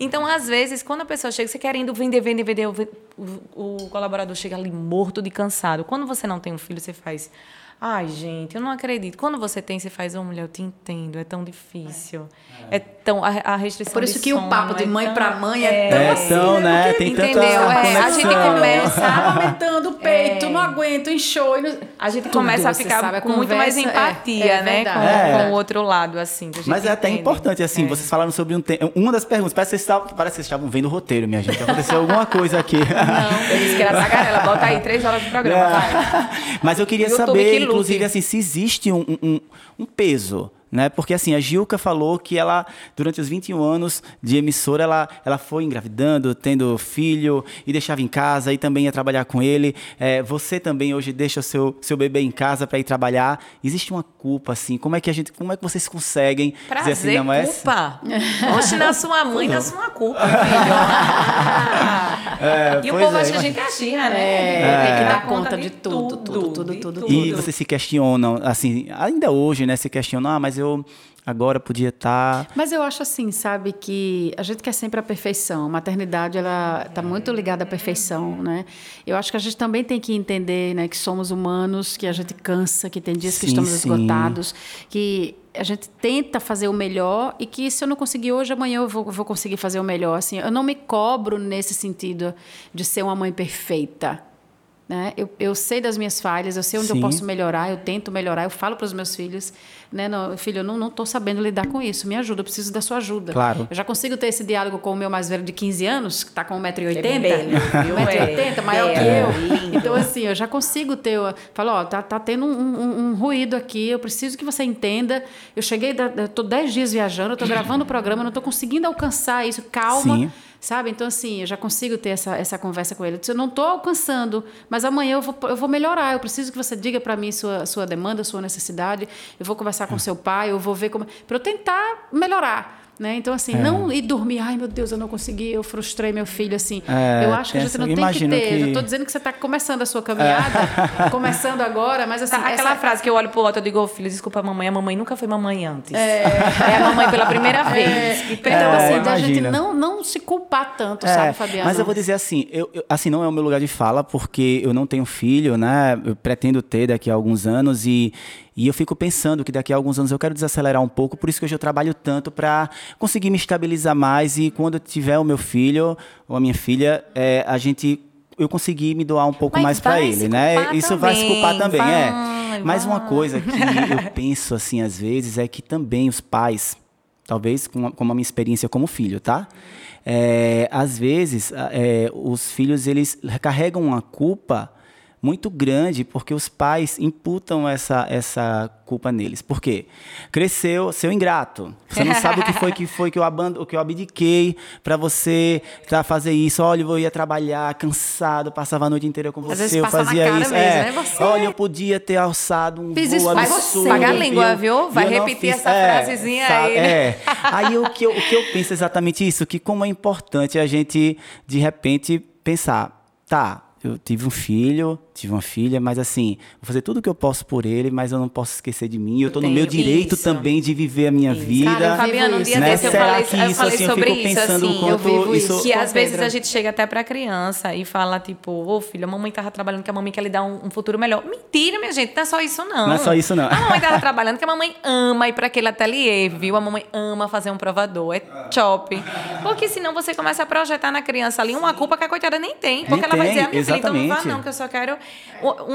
Speaker 3: Então, às vezes, quando a pessoa chega, você querendo vender, vender, vender, o, o- colaborador chega ali morto de cansado. Quando você não tem um filho, você faz. Ai, gente, eu não acredito. Quando você tem, você faz, ô mulher, eu te entendo, é tão difícil. É, tão. A, a restrição.
Speaker 2: Por isso
Speaker 3: de
Speaker 2: que o papo de
Speaker 3: é
Speaker 2: mãe
Speaker 3: tão-
Speaker 2: pra mãe é tão
Speaker 1: É
Speaker 2: assim,
Speaker 1: tão, né?
Speaker 2: porque-
Speaker 1: Tem tanta
Speaker 3: Entendeu? É, a gente começa-
Speaker 2: aumentando o peito,
Speaker 3: É.
Speaker 2: não aguento, enxou. e não-
Speaker 3: A gente
Speaker 2: Tudo,
Speaker 3: começa a ficar
Speaker 2: sabe, a
Speaker 3: com muito mais
Speaker 2: é-
Speaker 3: empatia,
Speaker 2: é
Speaker 3: né? Com,
Speaker 1: É.
Speaker 3: com o outro lado, assim. que a gente
Speaker 1: Mas é até
Speaker 3: entende.
Speaker 1: importante, assim,
Speaker 3: É.
Speaker 1: vocês falaram sobre um tema. Uma das perguntas, parece que, vocês estavam, parece que vocês estavam vendo o roteiro, minha gente. Aconteceu alguma coisa aqui.
Speaker 3: Não, eu disse que era tagarela. Bota aí três horas de programa, vai.
Speaker 1: Mas eu queria
Speaker 3: YouTube
Speaker 1: saber,
Speaker 3: que
Speaker 1: inclusive, assim, se existe um, um- um peso. Né? Porque assim, a Gilca falou que ela, durante os 21 anos de emissora, ela, ela foi engravidando, tendo filho e deixava em casa e também ia trabalhar com ele. É, você também hoje deixa o seu, seu bebê em casa para ir trabalhar. Existe uma culpa, assim? Como é que a gente, como é que vocês conseguem
Speaker 3: Prazer,
Speaker 1: dizer assim, não é?
Speaker 3: culpa. Oxe, na sua mãe, na sua culpa, [laughs] filho.
Speaker 1: É,
Speaker 3: e o povo
Speaker 1: é.
Speaker 3: acha que a gente é xirra, né?
Speaker 2: É, tem que dar conta de tudo, tudo, tudo,
Speaker 3: de
Speaker 2: tudo,
Speaker 1: E vocês se questionam, assim, ainda hoje, né? Se questionam, ah, mas eu agora podia estar.
Speaker 2: Mas eu acho assim, sabe, que a gente quer sempre a perfeição. A maternidade, ela está muito ligada à perfeição, né? Eu acho que a gente também tem que entender, né, que somos humanos, que a gente cansa, que tem dias que
Speaker 1: Sim,
Speaker 2: estamos
Speaker 1: sim.
Speaker 2: esgotados, que a gente tenta fazer o melhor e que se eu não conseguir hoje, amanhã eu vou, vou conseguir fazer o melhor. Assim, eu não me cobro nesse sentido de ser uma mãe perfeita. Né? Eu, eu sei das minhas falhas, eu sei onde
Speaker 1: Sim.
Speaker 2: eu posso melhorar, eu tento melhorar, eu falo para os meus filhos, né? Não, filho, eu não estou sabendo lidar com isso, me ajuda, eu preciso da sua ajuda.
Speaker 1: Claro.
Speaker 2: Eu já consigo ter esse diálogo com o meu mais velho de 15 anos, que está com 1,80m,
Speaker 3: É belo, [laughs] viu?
Speaker 2: 1,80m, maior
Speaker 3: É,
Speaker 2: que
Speaker 3: é
Speaker 2: eu.
Speaker 3: lindo.
Speaker 2: Então, assim, eu já consigo ter. eu Falo, ó, tá, tá tendo um, um- um ruído aqui, eu preciso que você entenda. Eu cheguei, da- eu tô 10 dias viajando, eu tô gravando o programa, eu não tô conseguindo alcançar isso. Calma.
Speaker 1: Sim.
Speaker 2: Sabe? Então, assim, eu já consigo ter essa, essa conversa com ele. Eu, disse, eu não estou alcançando, mas amanhã eu vou, eu vou melhorar. Eu preciso que você diga para mim sua, sua demanda, sua necessidade. Eu vou conversar com seu pai, eu vou ver como. Para eu tentar melhorar. Né? Então, assim, é. não ir dormir, ai meu Deus, eu não consegui, eu frustrei meu filho, assim. É, eu acho que a gente não tem que ter. Que... Eu estou dizendo que você está começando a sua caminhada, é. [laughs] começando agora, mas assim. Tá,
Speaker 3: essa... Aquela frase que eu olho pro outro e digo, oh, filho, desculpa, mamãe, a mamãe nunca foi mamãe antes. É, é a mamãe pela primeira é. vez.
Speaker 2: Então, assim, da gente não, não se culpar tanto, sabe, Fabiana?
Speaker 1: Mas eu vou dizer assim, eu, eu, assim, não é o meu lugar de fala, porque eu não tenho filho, né? Eu pretendo ter daqui a alguns anos e e eu fico pensando que daqui a alguns anos eu quero desacelerar um pouco, por isso que hoje eu trabalho tanto para conseguir me estabilizar mais e quando eu tiver o meu filho ou a minha filha, é, a gente eu conseguir me doar um pouco Mas mais para ele, né? Isso vai se culpar também, vai, é. Vai. Mas uma coisa que eu [laughs] penso assim às vezes é que também os pais, talvez com a, com a minha experiência como filho, tá? É, às vezes é, os filhos eles carregam uma culpa muito grande porque os pais imputam essa, essa culpa neles. Por quê? Cresceu, seu ingrato. Você não sabe o que foi que foi que eu, aband que eu abdiquei para você tá, fazer isso. Olha, eu ia trabalhar cansado, passava a noite inteira com você, eu fazia isso. Mesmo, é. né? você... Olha, eu podia ter alçado um
Speaker 3: Fiz voo absurdo. Paga a língua, viu? Vai repetir essa é, frasezinha sabe, aí. Né? É.
Speaker 1: Aí o que, eu, o que eu penso é exatamente isso, que como é importante a gente, de repente, pensar, tá, eu tive um filho, tive uma filha, mas assim, vou fazer tudo o que eu posso por ele, mas eu não posso esquecer de mim. Eu estou no meu direito isso. também de viver a minha isso. vida. Cara,
Speaker 3: Fabiano, um dia né? desse eu Será falei, que isso, eu falei assim, sobre eu fico isso, assim, eu vivo isso. isso que às vezes a gente chega até para criança e fala tipo, ô oh, filho, a mamãe tava trabalhando que a mamãe quer lhe dar um, um, futuro melhor. Mentira, minha gente, não é só isso não.
Speaker 1: Não é só isso não.
Speaker 3: A mamãe tava [laughs] trabalhando que a mamãe ama ir para aquele ateliê, viu? A mamãe ama fazer um provador, é chop. Porque senão você começa a projetar na criança ali uma culpa que a coitada nem tem, porque nem ela tem, vai dizer, a minha filha, então não vá não, que eu só quero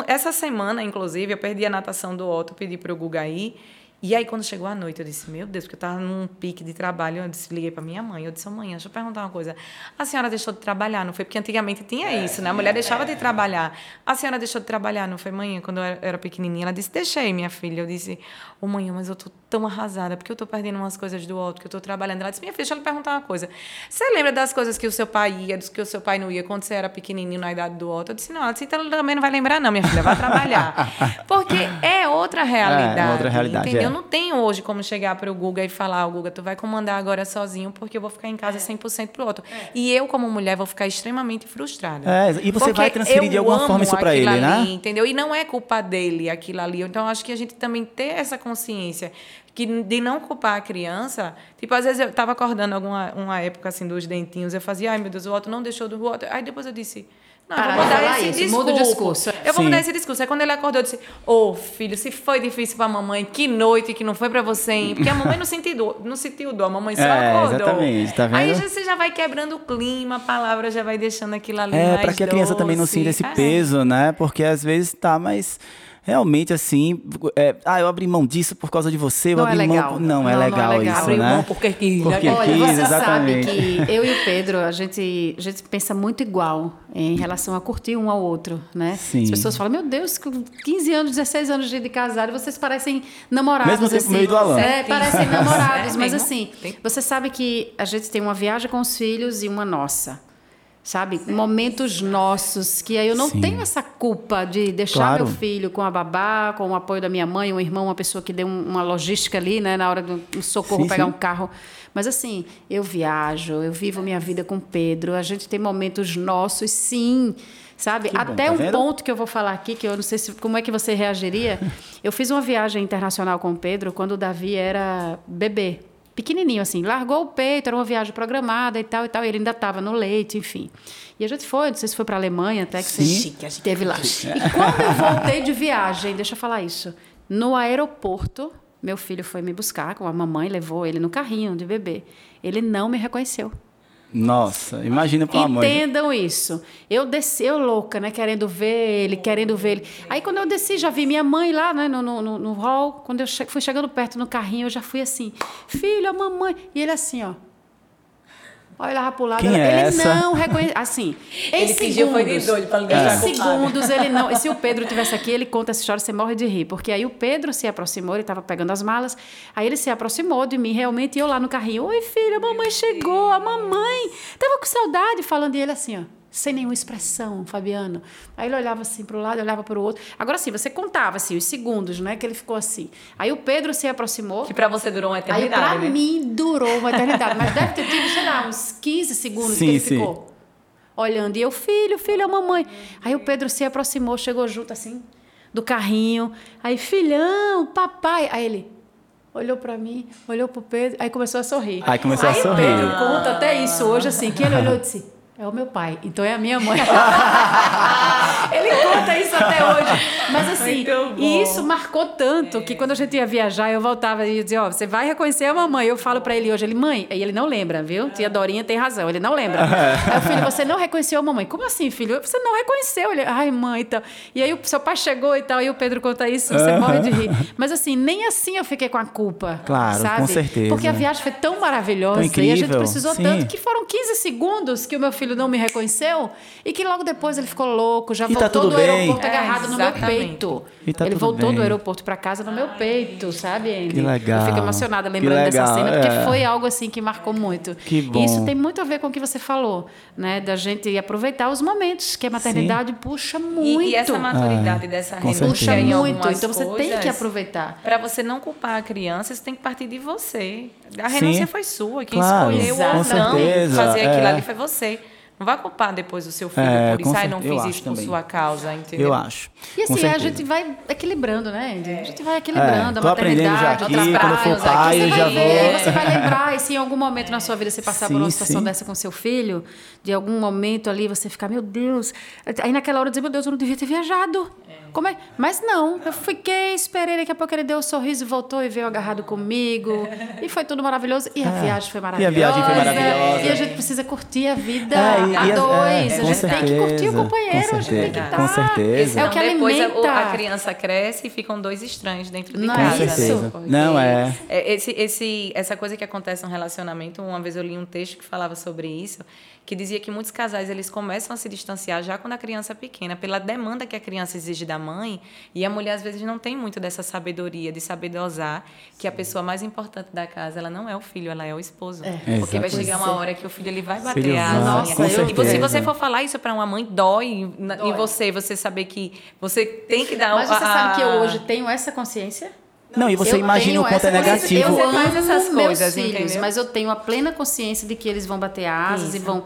Speaker 3: essa semana, inclusive, eu perdi a natação do Otto, pedi para o Guga ir. E aí, quando chegou a noite, eu disse, meu Deus, porque eu estava num pique de trabalho, eu disse, liguei para minha mãe, eu disse, mãe, deixa eu perguntar uma coisa. A senhora deixou de trabalhar, não foi? Porque antigamente tinha é, isso, né? A mulher deixava de trabalhar. A senhora deixou de trabalhar, não foi, mãe? Quando eu era pequenininha, ela disse, deixei, minha filha. Eu disse, ô oh, mãe, mas eu tô tão arrasada, porque eu tô perdendo umas coisas do outro, que eu tô trabalhando. Ela disse, minha filha, deixa eu lhe perguntar uma coisa. Você lembra das coisas que o seu pai ia, dos que o seu pai não ia, quando você era pequenininho na idade do outro? Eu disse, não, ela disse, então ela também não vai lembrar não, minha filha, vai trabalhar. [laughs] porque é outra realidade, é, outra realidade entendeu? É. Eu não tenho hoje como chegar para o Guga e falar, o oh, Guga, tu vai comandar agora sozinho porque eu vou ficar em casa 100% pro outro. É. E eu, como mulher, vou ficar extremamente frustrada.
Speaker 1: É, e você vai transferir de alguma forma isso para ele, ali, né?
Speaker 3: Entendeu? E não é culpa dele aquilo ali. Então, acho que a gente também ter essa consciência que de não culpar a criança, tipo, às vezes eu estava acordando alguma uma época assim dos dentinhos, eu fazia, ai meu Deus, o outro não deixou do outro. Aí depois eu disse, não, Para vou mudar esse isso, discurso. Muda o discurso. Eu vou Sim. mudar esse discurso. Aí quando ele acordou, eu disse: Ô oh, filho, se foi difícil pra mamãe, que noite que não foi pra você, hein? Porque a mamãe não sentiu, não sentiu dor, a mamãe só é, acordou.
Speaker 1: Exatamente, tá vendo?
Speaker 3: Aí você já vai quebrando o clima, a palavra já vai deixando aquilo ali.
Speaker 1: É,
Speaker 3: mais
Speaker 1: pra que a criança também não sinta esse é. peso, né? Porque às vezes tá mais realmente assim, é, ah, eu abri mão disso por causa de você, eu
Speaker 2: não
Speaker 1: abri
Speaker 2: é
Speaker 1: mão. Não, não, é legal, não é legal isso, abri né?
Speaker 3: Mão porque quis.
Speaker 1: Porque
Speaker 2: Olha,
Speaker 1: quis,
Speaker 2: você
Speaker 1: exatamente.
Speaker 2: sabe que eu e o Pedro, a gente, a gente pensa muito igual em relação a curtir um ao outro, né?
Speaker 1: Sim.
Speaker 2: As pessoas falam, meu Deus, com 15 anos, 16 anos de casado, vocês parecem namorados.
Speaker 1: Mesmo tempo
Speaker 2: assim.
Speaker 1: meio do Alan.
Speaker 2: É, parecem [laughs] namorados, é, mas assim, você sabe que a gente tem uma viagem com os filhos e uma nossa sabe? Momentos nossos, que aí eu não Sim. tenho essa culpa de deixar claro. meu filho com a babá, com o apoio da minha mãe, um irmão, uma pessoa que deu uma logística ali, né, na hora do socorro sim, pegar sim. um carro. Mas assim, eu viajo, eu vivo minha vida com Pedro, a gente tem momentos nossos, sim. Sabe? Que Até bom, tá um vendo? ponto que eu vou falar aqui, que eu não sei se, como é que você reagiria. [laughs] eu fiz uma viagem internacional com o Pedro quando o Davi era bebê pequenininho assim, largou o peito, era uma viagem programada e tal e tal, e ele ainda estava no leite, enfim. E a gente foi, não sei se foi para a Alemanha até que
Speaker 1: Sim.
Speaker 2: você chique, a gente teve lá. E quando eu voltei de viagem, deixa eu falar isso, no aeroporto, meu filho foi me buscar, com a mamãe levou ele no carrinho de bebê. Ele não me reconheceu.
Speaker 1: Nossa, imagina uma
Speaker 2: mãe. Entendam isso. Eu desci, eu louca, né? Querendo ver ele, querendo ver ele. Aí quando eu desci, já vi minha mãe lá, né? No, no, no hall. Quando eu che fui chegando perto no carrinho, eu já fui assim, filho, a mamãe. E ele assim, ó. Olhava pro lado.
Speaker 1: Quem
Speaker 2: ele
Speaker 1: é essa?
Speaker 2: não reconhecia. Assim, em
Speaker 3: Ele
Speaker 2: segundos,
Speaker 3: pra não
Speaker 2: em segundos ele não. E se o Pedro tivesse aqui, ele conta essa história, você morre de rir. Porque aí o Pedro se aproximou, ele estava pegando as malas, aí ele se aproximou de mim, realmente, e eu lá no carrinho. Oi, filha, a mamãe chegou, a mamãe. Tava com saudade, falando e ele assim, ó. Sem nenhuma expressão, Fabiano. Aí ele olhava assim para o lado, olhava para o outro. Agora sim, você contava assim, os segundos, não é que ele ficou assim. Aí o Pedro se aproximou.
Speaker 3: Que pra você durou uma
Speaker 2: Aí
Speaker 3: eternidade,
Speaker 2: pra
Speaker 3: né?
Speaker 2: mim durou uma eternidade, mas deve ter tido, sei lá, uns 15 segundos
Speaker 1: Sim,
Speaker 2: que ele
Speaker 1: sim.
Speaker 2: ficou olhando. E eu, filho, filho, a mamãe. Aí o Pedro se aproximou, chegou junto assim, do carrinho. Aí, filhão, papai. Aí ele olhou pra mim, olhou pro Pedro, aí começou a sorrir.
Speaker 1: Aí começou a
Speaker 2: aí
Speaker 1: sorrir.
Speaker 2: Pedro conta até isso hoje, assim, que ele olhou e disse. É o meu pai, então é a minha mãe. [laughs] ele conta isso até hoje. Mas assim, e isso marcou tanto que quando a gente ia viajar, eu voltava e dizia, ó, você vai reconhecer a mamãe. Eu falo pra ele hoje, ele, mãe, e ele não lembra, viu? Tia Dorinha tem razão, ele não lembra. [laughs] Aí o filho, você não reconheceu a mamãe. Como assim, filho? Você não reconheceu. Ele, ai, mãe, e tal. E aí o seu pai chegou e tal, e o Pedro conta isso, você morre de rir. Mas assim, nem assim eu fiquei com a culpa.
Speaker 1: Claro,
Speaker 2: sabe?
Speaker 1: com certeza.
Speaker 2: Porque a viagem foi tão maravilhosa
Speaker 1: Tão
Speaker 2: e a gente precisou
Speaker 1: sim.
Speaker 2: tanto que foram 15 segundos que o meu filho não me reconheceu e que logo depois ele ficou louco, já
Speaker 1: E tá
Speaker 2: voltou
Speaker 1: tudo
Speaker 2: do
Speaker 1: bem.
Speaker 2: aeroporto
Speaker 3: É,
Speaker 2: agarrado no meu
Speaker 3: exatamente.
Speaker 2: peito.
Speaker 1: E tá
Speaker 2: ele
Speaker 1: tudo
Speaker 2: voltou
Speaker 1: bem.
Speaker 2: do aeroporto para casa no meu peito, sabe, Andy?
Speaker 1: Que legal.
Speaker 2: Eu fico emocionada lembrando dessa cena,
Speaker 1: é.
Speaker 2: porque foi algo assim que marcou muito.
Speaker 1: Que bom.
Speaker 2: E isso tem muito a ver com o que você falou, né? Da gente aproveitar os momentos, que a maternidade puxa muito.
Speaker 3: E, e essa maturidade dessa
Speaker 1: com
Speaker 3: renúncia
Speaker 2: puxa muito. Então você tem que aproveitar.
Speaker 3: Pra você não culpar a criança, isso tem que partir de você. A
Speaker 1: Sim.
Speaker 3: renúncia foi sua. Quem
Speaker 1: Claro,
Speaker 3: escolheu ou não
Speaker 1: certeza,
Speaker 3: fazer aquilo
Speaker 1: é.
Speaker 3: ali foi você. Não vai culpar depois o seu filho
Speaker 1: É,
Speaker 3: por isso. Ai, não fiz isso por
Speaker 1: também.
Speaker 3: sua causa, entendeu?
Speaker 1: Eu acho.
Speaker 2: E
Speaker 1: com
Speaker 2: assim, a gente vai equilibrando, né, Andy? A gente vai equilibrando
Speaker 1: É,
Speaker 2: a maternidade,
Speaker 1: aqui,
Speaker 2: outras
Speaker 1: quando eu for
Speaker 2: praias,
Speaker 1: pai, eu já
Speaker 2: vai ver,
Speaker 1: vou-
Speaker 2: Você vai lembrar, e se em algum momento na sua vida você passar por
Speaker 1: Sim,
Speaker 2: uma situação
Speaker 1: sim.
Speaker 2: dessa com seu filho, de algum momento ali você ficar, meu Deus. Aí naquela hora dizer, meu Deus, eu não devia ter viajado. Como é? Mas não, eu fiquei, esperei, daqui a pouco ele deu um sorriso e voltou e veio agarrado comigo. [laughs] E foi tudo maravilhoso. E a viagem foi
Speaker 1: É. E a
Speaker 2: maravilhosa.
Speaker 1: viagem foi maravilhosa.
Speaker 2: E a gente precisa curtir a vida
Speaker 1: É, e-
Speaker 2: a
Speaker 1: e a-
Speaker 2: dois.
Speaker 1: é,
Speaker 2: a
Speaker 1: com
Speaker 2: gente tem que curtir o
Speaker 1: certeza,
Speaker 2: companheiro,
Speaker 1: com
Speaker 2: a gente tem que
Speaker 1: certeza,
Speaker 2: estar.
Speaker 1: com certeza.
Speaker 2: É o que
Speaker 3: depois a-
Speaker 2: alimenta.
Speaker 3: a, criança cresce e ficam dois estranhos dentro de
Speaker 2: Não é
Speaker 1: Com
Speaker 3: casa. né?
Speaker 1: certeza.
Speaker 3: Porque
Speaker 1: Não, é.
Speaker 3: é, Esse, esse, essa coisa que acontece no relacionamento, uma vez eu li um texto que falava sobre isso, que dizia que muitos casais eles começam a se distanciar já quando a criança é pequena, pela demanda que a criança exige da mãe, e a mulher às vezes não tem muito dessa sabedoria de saber dosar que a pessoa mais importante da casa, ela não é o filho, ela é o esposo. Porque vai
Speaker 1: Exato.
Speaker 3: chegar uma hora que o filho ele vai bater
Speaker 1: Filho
Speaker 3: a
Speaker 1: vai, com
Speaker 3: E se você for falar isso para uma mãe, dói, na- em você, você saber que você tem que dar
Speaker 2: Mas você
Speaker 3: a-
Speaker 2: sabe que eu hoje tenho essa consciência?
Speaker 1: Não, e você
Speaker 2: Eu
Speaker 1: imagina o quanto é negativo.
Speaker 2: Eu
Speaker 3: faz
Speaker 2: amo
Speaker 3: essas
Speaker 2: meus
Speaker 3: coisas,
Speaker 2: filhos,
Speaker 3: entendeu?
Speaker 2: mas eu tenho a plena consciência de que eles vão bater asas e
Speaker 3: Isso.
Speaker 2: vão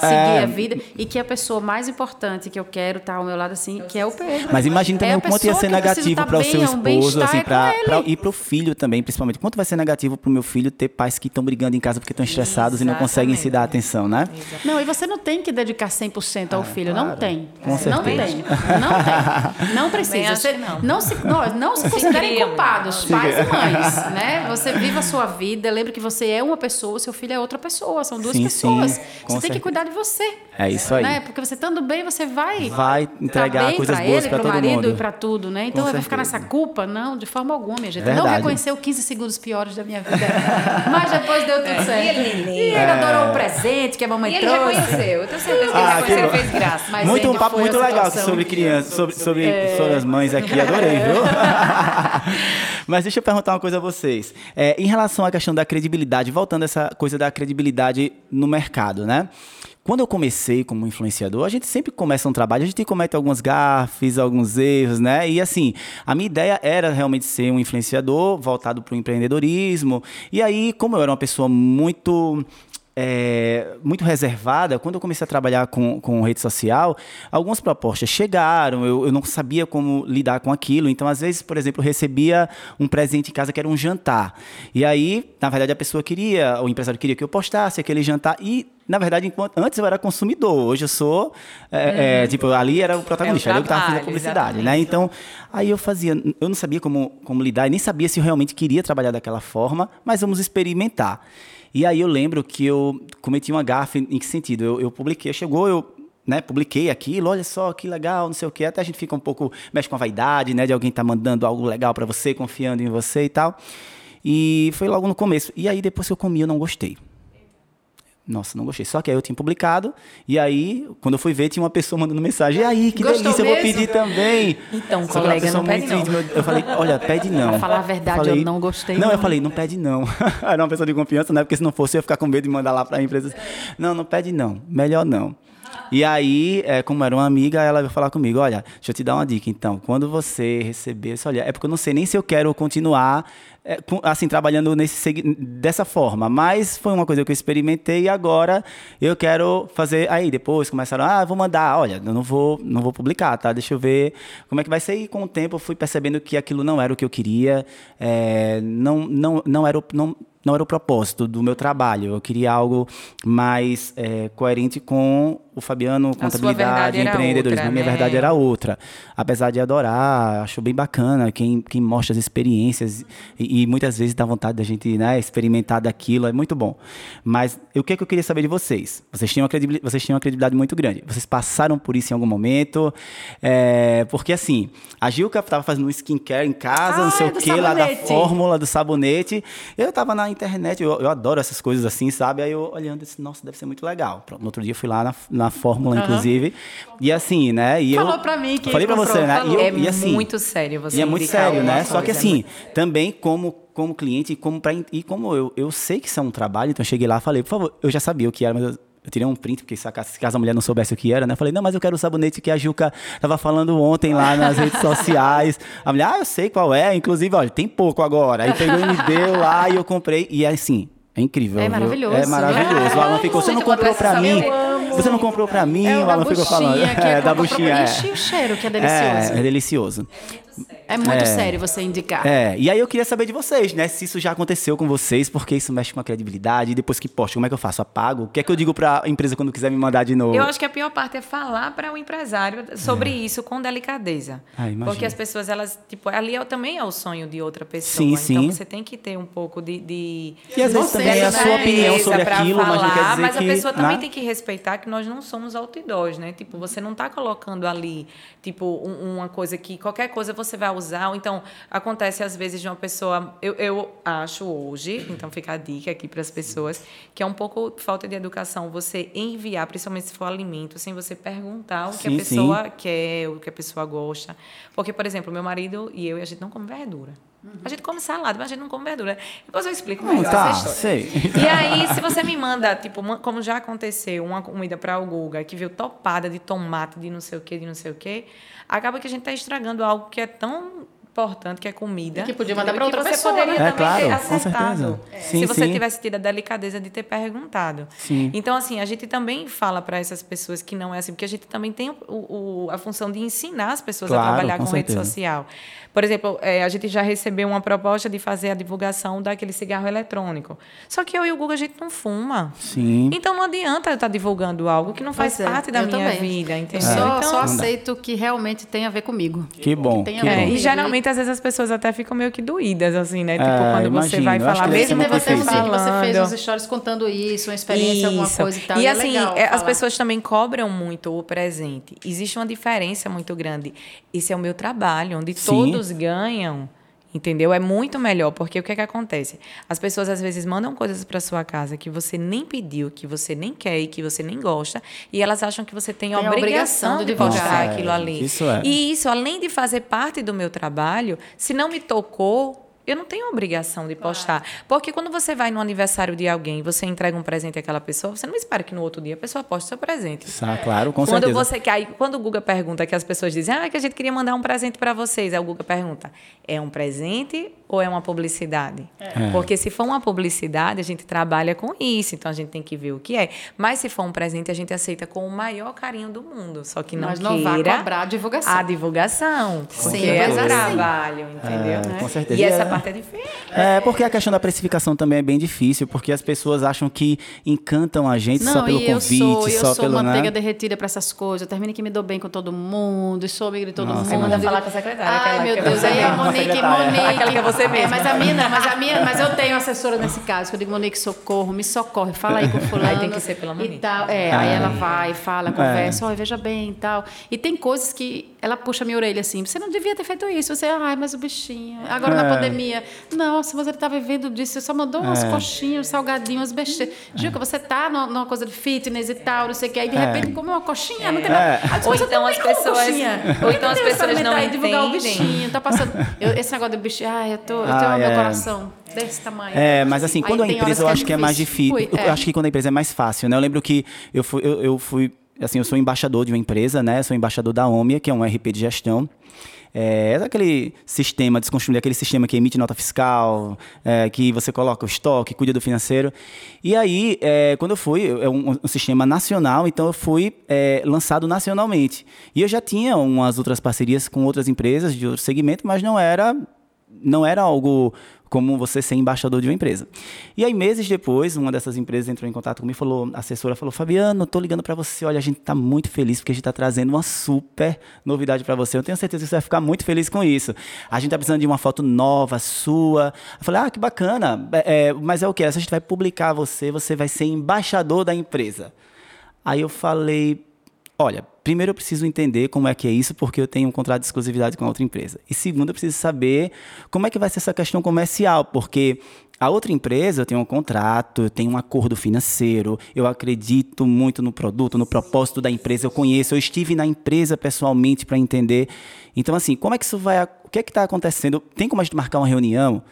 Speaker 2: seguir
Speaker 1: É.
Speaker 2: a vida e que a pessoa mais importante que eu quero estar ao meu lado assim, que é o Pedro.
Speaker 1: Mas imagine também
Speaker 2: É
Speaker 1: o quanto ia ser
Speaker 2: que
Speaker 1: negativo
Speaker 2: estar
Speaker 1: para o seu
Speaker 2: é um
Speaker 1: esposo, assim,
Speaker 2: é
Speaker 1: pra, pra- e para o filho também, principalmente. Quanto vai ser negativo para o meu filho ter pais que estão brigando em casa porque estão estressados e não conseguem se dar atenção, né?
Speaker 2: Não, e você não tem que dedicar 100% ao filho, não tem.
Speaker 1: Com
Speaker 2: não
Speaker 1: certeza.
Speaker 2: tem. Não tem. [laughs] Não precisa. Você
Speaker 3: que não.
Speaker 2: não se, não, não se considerem culpados, pais e mães, [laughs] né? Você viva a sua vida, lembre que você é uma pessoa, seu filho é outra pessoa, são duas
Speaker 1: Sim,
Speaker 2: pessoas.
Speaker 1: sim,
Speaker 2: você tem que
Speaker 1: certeza.
Speaker 2: cuidar de você.
Speaker 1: É isso aí.
Speaker 2: Né? Porque você estando bem, você vai
Speaker 1: Vai entregar
Speaker 2: tá bem
Speaker 1: coisas
Speaker 2: pra
Speaker 1: boas
Speaker 2: pro
Speaker 1: todo
Speaker 2: marido
Speaker 1: mundo.
Speaker 2: e para tudo, né? Então
Speaker 1: Com
Speaker 2: vou ficar nessa culpa? Não, de forma alguma, minha gente.
Speaker 1: É
Speaker 2: Não
Speaker 1: verdade.
Speaker 2: reconheceu 15 segundos piores da minha vida. [laughs] Mas depois deu tudo
Speaker 3: É.
Speaker 2: certo.
Speaker 3: E ele,
Speaker 2: E ele adorou o presente que a mamãe
Speaker 3: E ele
Speaker 2: trouxe.
Speaker 3: reconheceu. Eu tenho certeza que
Speaker 1: Ah,
Speaker 3: ele reconheceu
Speaker 1: que
Speaker 3: fez graça.
Speaker 2: Mas
Speaker 1: muito um papo muito legal sobre crianças, sobre, sobre, sobre as mães aqui, adorei, viu? [laughs] Mas deixa eu perguntar uma coisa a vocês. É, em relação à questão da credibilidade, voltando a essa coisa da credibilidade no mercado, né? Quando eu comecei como influenciador, a gente sempre começa um trabalho, a gente comete algumas gafes, alguns erros, né? E assim, a minha ideia era realmente ser um influenciador voltado para o empreendedorismo. E aí, como eu era uma pessoa muito é, muito reservada, quando eu comecei a trabalhar com, com rede social, algumas propostas chegaram, eu, eu não sabia como lidar com aquilo. Então, às vezes, por exemplo, eu recebia um presente em casa que era um jantar. E aí, na verdade, a pessoa queria, o empresário queria que eu postasse aquele jantar. E, na verdade, enquanto, antes eu era consumidor, hoje eu sou. é, é, tipo, ali era o protagonista, era eu que estava fazendo a
Speaker 3: trabalho,
Speaker 1: publicidade, né?
Speaker 3: exatamente.
Speaker 1: Então, aí eu fazia, eu não sabia como, como lidar, nem sabia se eu realmente queria trabalhar daquela forma, mas vamos experimentar. E aí eu lembro que eu cometi uma gafe em que sentido? Eu, eu publiquei, chegou, eu né, publiquei aquilo, olha só que legal, não sei o que, até a gente fica um pouco, mexe com a vaidade, né, de alguém tá mandando algo legal para você, confiando em você e tal. E foi logo no começo. E aí depois que eu comi, eu não gostei. Nossa, não gostei. Só que aí eu tinha publicado, e aí, quando eu fui ver, tinha uma pessoa mandando mensagem. E aí, que
Speaker 2: Gostou
Speaker 1: delícia, eu vou
Speaker 2: mesmo?
Speaker 1: pedir também.
Speaker 3: Então,
Speaker 1: Só
Speaker 3: colega, não pede não.
Speaker 1: íntima, Eu falei, olha, pede não.
Speaker 2: Pra falar a verdade, eu não gostei,
Speaker 1: Não, eu falei, não pede não. [laughs] Era uma pessoa de confiança, né? Porque se não fosse, eu ia ficar com medo de mandar lá pra empresa. Não, não pede não. Melhor não. E aí, é, como era uma amiga, ela veio falar comigo, olha, deixa eu te dar uma dica, então. Quando você receber olhar, é porque eu não sei nem se eu quero continuar assim, trabalhando nesse, dessa forma. Mas foi uma coisa que eu experimentei e agora eu quero fazer. Aí depois começaram, ah, vou mandar, olha, eu não vou, não vou publicar, tá? Deixa eu ver como é que vai ser. E com o tempo eu fui percebendo que aquilo não era o que eu queria, é, não, não, não era o. Não, não era o propósito do meu trabalho. Eu queria algo mais é, coerente com o Fabiano, contabilidade, empreendedorismo.
Speaker 3: outra,
Speaker 1: A minha
Speaker 3: né?
Speaker 1: verdade era outra. Apesar de adorar, acho bem bacana quem, quem mostra as experiências e, e muitas vezes dá vontade da gente né, experimentar daquilo, é muito bom. Mas o que, é que eu queria saber de vocês? Vocês tinham, uma vocês tinham uma credibilidade muito grande. Vocês passaram por isso em algum momento? É, porque assim, a Gilca estava fazendo um skincare em casa,
Speaker 3: Ah,
Speaker 1: não sei
Speaker 3: é
Speaker 1: o que, lá da fórmula do sabonete. Eu estava na internet, eu, eu adoro essas coisas assim, sabe? Aí eu olhando disse, nossa, deve ser muito legal. Pronto, no outro dia eu fui lá na, na fórmula, inclusive. E assim, né? E
Speaker 2: Falou
Speaker 1: eu,
Speaker 2: pra mim que
Speaker 1: Falei pra
Speaker 2: comprou,
Speaker 1: você, né?
Speaker 2: falou.
Speaker 1: E, eu,
Speaker 3: É
Speaker 1: e assim,
Speaker 3: muito sério você
Speaker 1: E é muito sério, né? Só que
Speaker 3: coisa,
Speaker 1: assim, também como, como cliente e como, pra, e como eu, eu sei que isso é um trabalho, então eu cheguei lá e falei, por favor, eu já sabia o que era, mas eu, eu tirei um print, porque se caso a mulher não soubesse o que era, né? Eu falei, não, mas eu quero o sabonete que a Juca tava falando ontem lá nas redes sociais. A mulher, ah, eu sei qual é, inclusive, olha, tem pouco agora. Aí pegou e me deu lá e eu comprei. E assim, é incrível.
Speaker 2: É
Speaker 1: viu?
Speaker 2: maravilhoso.
Speaker 1: É maravilhoso. O Alan ficou, você não comprou pra mim? Você não comprou pra mim?
Speaker 2: É o
Speaker 1: Alan ficou falando. É, [laughs]
Speaker 2: é
Speaker 1: da
Speaker 2: pra-
Speaker 1: buchinha, é.
Speaker 2: Ixi, o cheiro que é
Speaker 1: É,
Speaker 2: delicioso.
Speaker 1: é delicioso.
Speaker 2: É, muito
Speaker 1: É.
Speaker 2: sério você indicar.
Speaker 1: É, e aí eu queria saber de vocês, né? Se isso já aconteceu com vocês, porque isso mexe com a credibilidade. E depois que posta, como é que eu faço? Apago? O que é que eu digo pra empresa quando quiser me mandar de novo?
Speaker 3: Eu acho que a pior parte é falar para o empresário sobre isso com delicadeza.
Speaker 1: Ah.
Speaker 3: Porque as pessoas, elas, tipo, ali é, também é o sonho de outra pessoa.
Speaker 1: Sim,
Speaker 3: então
Speaker 1: sim.
Speaker 3: você tem que ter um pouco de. de
Speaker 1: E às vezes
Speaker 2: Você,
Speaker 1: também é a sua opinião sobre
Speaker 3: pra
Speaker 1: aquilo, mas não quer
Speaker 3: falar,
Speaker 1: dizer
Speaker 3: mas
Speaker 1: que...
Speaker 3: a pessoa também
Speaker 1: né?
Speaker 3: tem que respeitar que nós não somos outdoors, né? Tipo, você não está colocando ali, tipo, um- uma coisa que qualquer coisa você vai usar. Ou então, acontece às vezes de uma pessoa. Eu, eu acho hoje, então fica a dica aqui para as pessoas, que é um pouco falta de educação você enviar, principalmente se for alimento, sem você perguntar o que
Speaker 1: Sim,
Speaker 3: a pessoa quer, o que a pessoa gosta. Porque, por exemplo, meu marido e eu, a gente não come verdura. A gente come salada, mas a gente não come verdura. Depois eu explico
Speaker 1: Hum,
Speaker 3: melhor
Speaker 1: tá,
Speaker 3: essa história.
Speaker 1: sei.
Speaker 3: E aí, se você me manda, tipo, como já aconteceu, uma comida para o Guga que veio topada de tomate, de não sei o quê, de não sei o quê, acaba que a gente está estragando algo que é tão importante, que é comida.
Speaker 2: E que podia mandar pra outra
Speaker 3: que você
Speaker 2: pessoa,
Speaker 3: poderia
Speaker 1: né? É,
Speaker 3: também
Speaker 1: claro,
Speaker 3: ter
Speaker 1: com
Speaker 3: acertado.
Speaker 1: certeza.
Speaker 3: É.
Speaker 1: Sim,
Speaker 3: se você
Speaker 1: sim.
Speaker 3: tivesse tido a delicadeza de ter perguntado.
Speaker 1: Sim.
Speaker 3: Então, assim, a gente também fala para essas pessoas que não é assim, porque a gente também tem o, o- a função de ensinar as pessoas
Speaker 1: Claro,
Speaker 3: a trabalhar
Speaker 1: com
Speaker 3: com, rede social. Por exemplo, é, a gente já recebeu uma proposta de fazer a divulgação daquele cigarro eletrônico. Só que eu e o Google, a gente não fuma.
Speaker 1: Sim.
Speaker 3: Então não adianta eu estar divulgando algo que não faz
Speaker 2: Pois é,
Speaker 3: parte da
Speaker 2: eu
Speaker 3: minha
Speaker 2: também.
Speaker 3: vida,
Speaker 2: Eu
Speaker 3: entendeu?
Speaker 2: só,
Speaker 3: então,
Speaker 2: só aceito que realmente tem a ver comigo.
Speaker 1: Que bom, que
Speaker 3: é,
Speaker 1: bom.
Speaker 3: e geralmente, às vezes, as pessoas até ficam meio que doídas, assim, né? Tipo,
Speaker 1: É,
Speaker 3: quando você
Speaker 1: imagino.
Speaker 3: vai
Speaker 1: Eu acho
Speaker 3: falar,
Speaker 1: deve
Speaker 3: mesmo
Speaker 2: você
Speaker 1: difícil.
Speaker 2: que você fez uns stories contando isso, uma experiência, alguma
Speaker 3: Isso.
Speaker 2: coisa e tal.
Speaker 3: E
Speaker 2: é
Speaker 3: assim,
Speaker 2: legal
Speaker 3: é, as pessoas também cobram muito o presente. Existe uma diferença muito grande. Esse é o meu trabalho, onde
Speaker 1: Sim.
Speaker 3: todos ganham. Entendeu? É muito melhor, porque o que é que acontece? As pessoas às vezes mandam coisas para sua casa que você nem pediu, que você nem quer e que você nem gosta, e elas acham que você tem a
Speaker 2: Tem a
Speaker 3: obrigação,
Speaker 2: obrigação de
Speaker 3: postar
Speaker 1: é,
Speaker 3: aquilo ali.
Speaker 1: isso é.
Speaker 3: E isso, além de fazer parte do meu trabalho, se não me tocou, eu não tenho obrigação de postar. Porque quando você vai no aniversário de alguém e você entrega um presente àquela pessoa, você não espera que no outro dia a pessoa poste seu presente.
Speaker 1: Tá, claro, com
Speaker 3: quando
Speaker 1: certeza.
Speaker 3: você que aí, quando o Guga pergunta que as pessoas dizem, ah, que a gente queria mandar um presente para vocês, aí o Guga pergunta, é um presente ou é uma publicidade?
Speaker 1: É.
Speaker 3: Porque se for uma publicidade, a gente trabalha com isso, então a gente tem que ver o que é. Mas se for um presente, a gente aceita com o maior carinho do mundo, só que não
Speaker 2: Mas não vá
Speaker 3: queira
Speaker 2: cobrar a divulgação.
Speaker 3: a divulgação, porque
Speaker 2: Sim,
Speaker 3: é um
Speaker 2: assim-
Speaker 3: trabalho, entendeu?
Speaker 1: É, com certeza.
Speaker 3: E essa
Speaker 1: É.
Speaker 3: parte é difícil.
Speaker 1: É, porque a questão da precificação também é bem difícil, porque as pessoas acham que encantam a gente só pelo
Speaker 2: e eu
Speaker 1: convite,
Speaker 2: sou, eu
Speaker 1: só
Speaker 2: sou
Speaker 1: pelo,
Speaker 2: manteiga
Speaker 1: né?
Speaker 2: derretida para essas coisas. Eu termino que me dou bem com todo mundo, e sou amiga de todo
Speaker 1: Nossa,
Speaker 2: mundo.
Speaker 3: Aí manda falar com a secretária.
Speaker 2: Ai, meu
Speaker 3: é
Speaker 2: Deus, aí a
Speaker 3: mesma.
Speaker 2: Monique. Monique.
Speaker 3: Aquela que é você
Speaker 2: É,
Speaker 3: mesma.
Speaker 2: mas a minha não, mas a minha, mas eu tenho assessora nesse caso, que eu digo, Monique, socorro, me socorre, fala aí com [laughs] fulano.
Speaker 3: Aí tem que ser pela
Speaker 2: e
Speaker 3: Monique.
Speaker 2: tal. É, aí ela vai, fala,
Speaker 1: É.
Speaker 2: conversa, olha, veja bem e tal. E tem coisas que ela puxa minha orelha assim, você não devia ter feito isso. Você, ai, mas o bichinho. Agora
Speaker 1: É.
Speaker 2: na pandemia pandemia. Nossa, mas ele tá vivendo disso, você só mandou umas
Speaker 1: É.
Speaker 2: coxinhas, salgadinhos, umas besteiras. Juca, você tá numa, numa coisa de fitness e tal, não sei o que, aí de
Speaker 1: É.
Speaker 2: repente come uma coxinha, não tem
Speaker 1: É.
Speaker 2: nada. Você
Speaker 3: Ou então
Speaker 2: "Eu
Speaker 3: as pessoas-
Speaker 2: coxinha."
Speaker 3: ou então as pessoas não
Speaker 2: experimentar e divulgar o
Speaker 3: entendem.
Speaker 2: bichinho, tá passando. Eu- esse negócio do bichinho, ai, eu, tô, eu
Speaker 1: Ah,
Speaker 2: tenho o meu
Speaker 1: é.
Speaker 2: coração desse tamanho.
Speaker 1: É, mas assim,
Speaker 2: Aí
Speaker 1: quando a empresa eu acho que é mais difícil.
Speaker 2: Fui,
Speaker 1: Eu
Speaker 2: é.
Speaker 1: acho que quando a empresa é mais fácil, né? Eu lembro que eu fui, eu, eu fui assim, eu sou embaixador de uma empresa, né? Sou embaixador da Omnia, que é um RP de gestão. É aquele sistema, desconstruir aquele sistema que emite nota fiscal, é, que você coloca o estoque, cuida do financeiro. E aí, é, quando eu fui, é um, um sistema nacional, então eu fui é, lançado nacionalmente. E eu já tinha umas outras parcerias com outras empresas de outro segmento, mas não era não era algo como você ser embaixador de uma empresa. E aí, meses depois, uma dessas empresas entrou em contato comigo e falou, a assessora falou, Fabiano, tô ligando para você, olha, a gente tá muito feliz porque a gente tá trazendo uma super novidade para você. Eu tenho certeza que você vai ficar muito feliz com isso. A gente tá precisando de uma foto nova, sua. Eu falei, ah, que bacana. É, é, mas é o que? A gente vai publicar você, você vai ser embaixador da empresa. Aí eu falei, olha, primeiro eu preciso entender como é que é isso, porque eu tenho um contrato de exclusividade com a outra empresa. E segundo, eu preciso saber como é que vai ser essa questão comercial, porque a outra empresa, eu tenho um contrato, eu tenho um acordo financeiro, eu acredito muito no produto, no propósito da empresa, eu conheço, eu estive na empresa pessoalmente para entender. Então, assim, como é que isso vai. O que é que está acontecendo? Tem como a gente marcar uma reunião?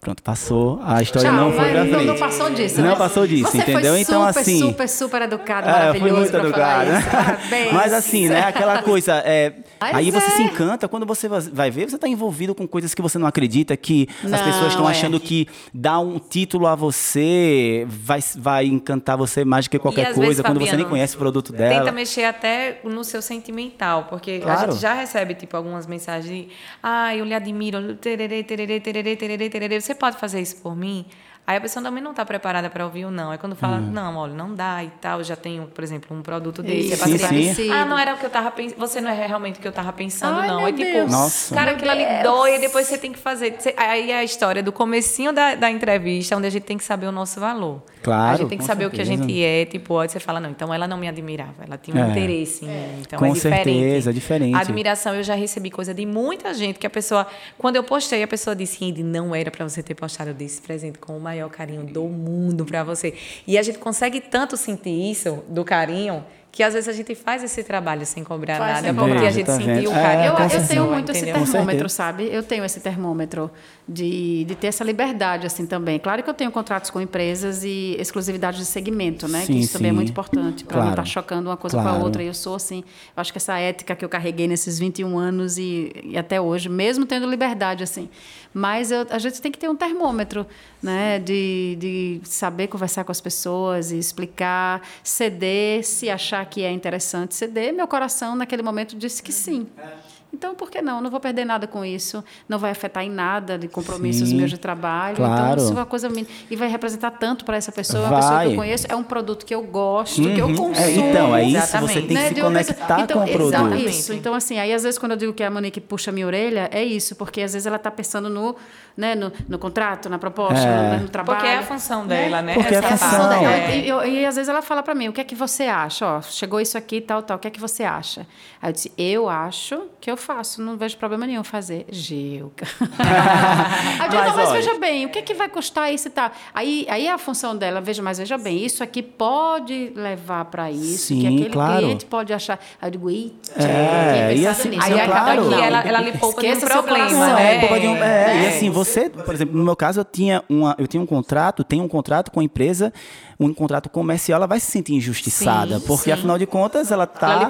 Speaker 1: Pronto, passou. A história
Speaker 2: Tchau,
Speaker 1: não foi pra
Speaker 2: não,
Speaker 1: frente.
Speaker 2: não passou disso.
Speaker 1: Não
Speaker 2: né?
Speaker 1: passou disso,
Speaker 2: Você
Speaker 1: entendeu?
Speaker 2: Foi
Speaker 1: então,
Speaker 2: super,
Speaker 1: assim.
Speaker 2: super, super educado,
Speaker 1: É,
Speaker 2: maravilhoso
Speaker 1: muito
Speaker 2: pra falar
Speaker 1: educado.
Speaker 2: Parabéns.
Speaker 1: Mas assim, né? Aquela coisa. É, aí você
Speaker 2: é.
Speaker 1: se encanta quando você vai ver, você está envolvido com coisas que você não acredita, que as
Speaker 2: Não,
Speaker 1: pessoas estão
Speaker 2: é.
Speaker 1: achando que dar um título a você vai, vai encantar você mais do que qualquer coisa,
Speaker 3: vezes,
Speaker 1: quando você nem
Speaker 3: Fabiano,
Speaker 1: conhece o produto dela.
Speaker 3: Tenta mexer até no seu sentimental, porque a
Speaker 1: Claro.
Speaker 3: gente já recebe, tipo, algumas mensagens de ah, eu lhe admiro, tererê, tererê, tererê, tererê, tererê, você pode fazer isso por mim? Aí a pessoa também não está preparada para ouvir o não. É quando fala,
Speaker 1: Hum.
Speaker 3: não, olha, não dá e tal, eu já tenho, por exemplo, um produto desse. É
Speaker 1: Sim,
Speaker 3: parceria.
Speaker 1: sim.
Speaker 3: Ah, não era o que eu tava pensando. Você não é realmente o que eu tava pensando,
Speaker 2: Ai,
Speaker 3: não. É tipo.
Speaker 1: Nossa.
Speaker 3: cara,
Speaker 2: Meu
Speaker 3: aquilo ali dói e depois você tem que fazer. Aí é a história do comecinho da, da entrevista, onde a gente tem que saber o nosso valor.
Speaker 1: Claro,
Speaker 3: A gente tem que saber o que a
Speaker 1: certeza.
Speaker 3: gente é, tipo, aí você fala, não, então ela não me admirava, ela tinha um
Speaker 1: É.
Speaker 3: interesse em mim. Então
Speaker 1: Com
Speaker 3: é diferente.
Speaker 1: certeza, é diferente.
Speaker 3: A admiração, eu já recebi coisa de muita gente que a pessoa, quando eu postei, a pessoa disse, Indy, não era para você ter postado, eu dei esse presente com o maior carinho do mundo para você. E a gente consegue tanto sentir isso, do carinho, que às vezes a gente faz esse trabalho sem cobrar
Speaker 2: Faz
Speaker 3: nada,
Speaker 2: sem
Speaker 3: porque
Speaker 2: cobrar.
Speaker 3: a gente
Speaker 1: Tá
Speaker 3: sentiu o carinho.
Speaker 1: É,
Speaker 2: Eu, eu tenho muito esse
Speaker 3: entendeu?
Speaker 1: Com
Speaker 2: termômetro, sabe? Eu tenho esse termômetro de, de ter essa liberdade, assim, também. Claro que eu tenho contratos com empresas e exclusividade de segmento, né?
Speaker 1: Sim,
Speaker 2: que isso também é
Speaker 1: sim.
Speaker 2: muito importante, para não
Speaker 1: Claro.
Speaker 2: estar chocando uma coisa com a
Speaker 1: Claro.
Speaker 2: outra. E eu sou, assim, eu acho que essa ética que eu carreguei nesses 21 anos e, e até hoje, mesmo tendo liberdade, assim. Mas eu- a gente tem que ter um termômetro, né? De, de saber conversar com as pessoas e explicar, ceder, se achar que é interessante ceder. Meu coração, naquele momento, disse que sim. Então, por que não? Não vou perder nada com isso. Não vai afetar em nada de compromissos
Speaker 1: Sim,
Speaker 2: meus de trabalho.
Speaker 1: claro.
Speaker 2: Então, isso é uma coisa. E vai representar tanto para essa pessoa. Uma pessoa que
Speaker 1: Vai.
Speaker 2: eu conheço. É um produto que eu gosto, que eu
Speaker 1: Uhum.
Speaker 2: consumo.
Speaker 1: É, então, é isso,
Speaker 3: Exatamente.
Speaker 1: você tem que
Speaker 2: né,
Speaker 1: se
Speaker 2: de
Speaker 1: conectar
Speaker 2: então,
Speaker 1: com o produto.
Speaker 2: exa-
Speaker 3: Exatamente.
Speaker 2: Isso. Então, assim, aí às vezes quando eu digo que a Monique puxa minha orelha, é isso, porque às vezes ela está pensando no, né, no, no contrato, na proposta,
Speaker 1: É.
Speaker 2: no, no trabalho.
Speaker 3: Porque é a função dela, né?
Speaker 1: Porque é a
Speaker 3: Essa
Speaker 1: função
Speaker 3: parte.
Speaker 1: dela.
Speaker 3: É.
Speaker 2: E, eu- e às vezes ela fala para mim, o que é que você acha? Ó, chegou isso aqui, tal, tal, o que é que você acha? Aí eu disse, eu acho que eu faço, não vejo problema nenhum fazer. Gilca. [laughs] aí eu disse,
Speaker 1: Mas
Speaker 2: não, mas
Speaker 1: olha-
Speaker 2: veja bem, o que é que vai custar isso e tal? Aí, aí é a função dela, veja, mas veja bem, isso aqui pode levar para isso, que
Speaker 1: Sim,
Speaker 2: aquele
Speaker 1: claro.
Speaker 2: cliente pode achar. Aí eu digo, eita,
Speaker 1: É, e assim,
Speaker 2: nisso.
Speaker 3: Aí
Speaker 1: Não,
Speaker 3: acaba
Speaker 1: claro.
Speaker 3: que ela, ela lhe poupa de um problema, né?
Speaker 1: É, um- é,
Speaker 2: É.
Speaker 1: E assim, você, por exemplo, no meu caso, eu tinha, uma, eu tinha um contrato, tenho um contrato com a empresa, um contrato comercial, ela vai se sentir injustiçada,
Speaker 3: Sim,
Speaker 1: porque
Speaker 3: sim.
Speaker 1: afinal de contas ela está
Speaker 3: Ela
Speaker 1: me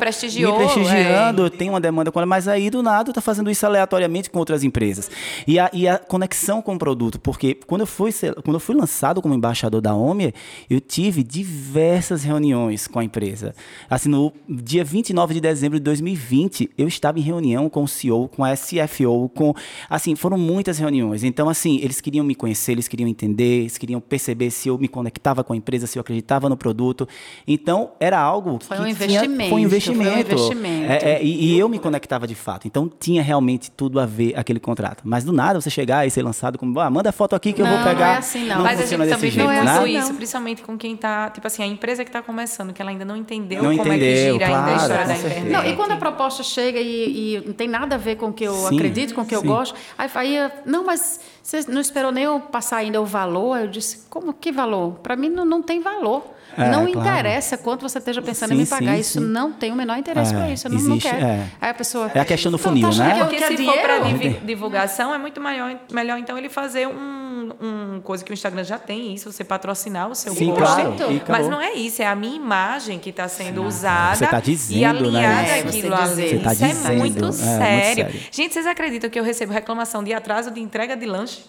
Speaker 1: prestigiando, eu tenho uma demanda com ela, mas aí do nada está fazendo isso aleatoriamente com outras empresas. E a, e a conexão com o produto, porque quando eu fui, quando eu fui lançado como embaixador da Omnia, eu tive diversas reuniões com a empresa. Assim, no dia 29 de dezembro de 2020, eu estava em reunião com o CEO, com a SFO, com assim, foram muitas reuniões. Então, assim, eles queriam me conhecer, eles queriam entender, eles queriam perceber se eu me conectava com a empresa, se eu acreditava no produto. Então, era algo
Speaker 2: Foi
Speaker 1: que
Speaker 2: um
Speaker 1: tinha-
Speaker 2: investimento,
Speaker 1: foi um investimento.
Speaker 2: foi um investimento.
Speaker 1: É, é, e, e eu me conectava de fato. Então tinha realmente tudo a ver aquele contrato. Mas do nada você chegar e ser lançado como, ah, manda a foto aqui que eu vou
Speaker 2: Não,
Speaker 1: pegar.
Speaker 2: não é assim, não.
Speaker 3: Mas a gente também
Speaker 1: jeito,
Speaker 2: não é assim,
Speaker 3: isso,
Speaker 2: não.
Speaker 3: principalmente com quem tá, tipo assim, a empresa que está começando, que ela ainda não entendeu
Speaker 1: Não
Speaker 3: como é que
Speaker 1: entendeu,
Speaker 3: gira ainda a
Speaker 1: claro,
Speaker 3: história da internet.
Speaker 2: Não, e quando a proposta chega e, e não tem nada a ver com o que eu
Speaker 1: Sim,
Speaker 2: acredito, com o que eu
Speaker 1: sim.
Speaker 2: gosto, aí, aí não, mas você não esperou nem eu passar ainda o valor? Aí eu disse, como que valor? Para mim não, não tem valor.
Speaker 1: É,
Speaker 2: não
Speaker 1: claro.
Speaker 2: interessa quanto você esteja pensando em
Speaker 1: Sim,
Speaker 2: me pagar.
Speaker 1: sim,
Speaker 2: isso
Speaker 1: sim.
Speaker 2: não tem o menor interesse
Speaker 1: É,
Speaker 2: para isso. Eu não, não
Speaker 1: existe,
Speaker 2: quero.
Speaker 1: é.
Speaker 2: Aí a pessoa.
Speaker 1: É a questão do
Speaker 2: "Então,
Speaker 1: funil,
Speaker 2: tá achando
Speaker 1: né?
Speaker 2: que
Speaker 3: Porque se for para
Speaker 2: dinheiro?"
Speaker 3: divulgação, é muito maior, melhor então ele fazer um, um coisa que o Instagram já tem isso, você patrocinar o seu
Speaker 1: Sim,
Speaker 3: post.
Speaker 1: claro. E
Speaker 3: Mas não é isso, é a minha imagem que está sendo usada
Speaker 1: Você tá
Speaker 3: e
Speaker 1: dizendo, né,
Speaker 3: alinhada
Speaker 2: isso? É,
Speaker 3: aquilo.
Speaker 2: Você
Speaker 1: tá
Speaker 3: isso é
Speaker 1: dizendo,
Speaker 3: muito
Speaker 1: é, muito
Speaker 3: sério.
Speaker 1: sério.
Speaker 3: Gente, vocês acreditam que eu recebo reclamação de atraso de entrega de lanche?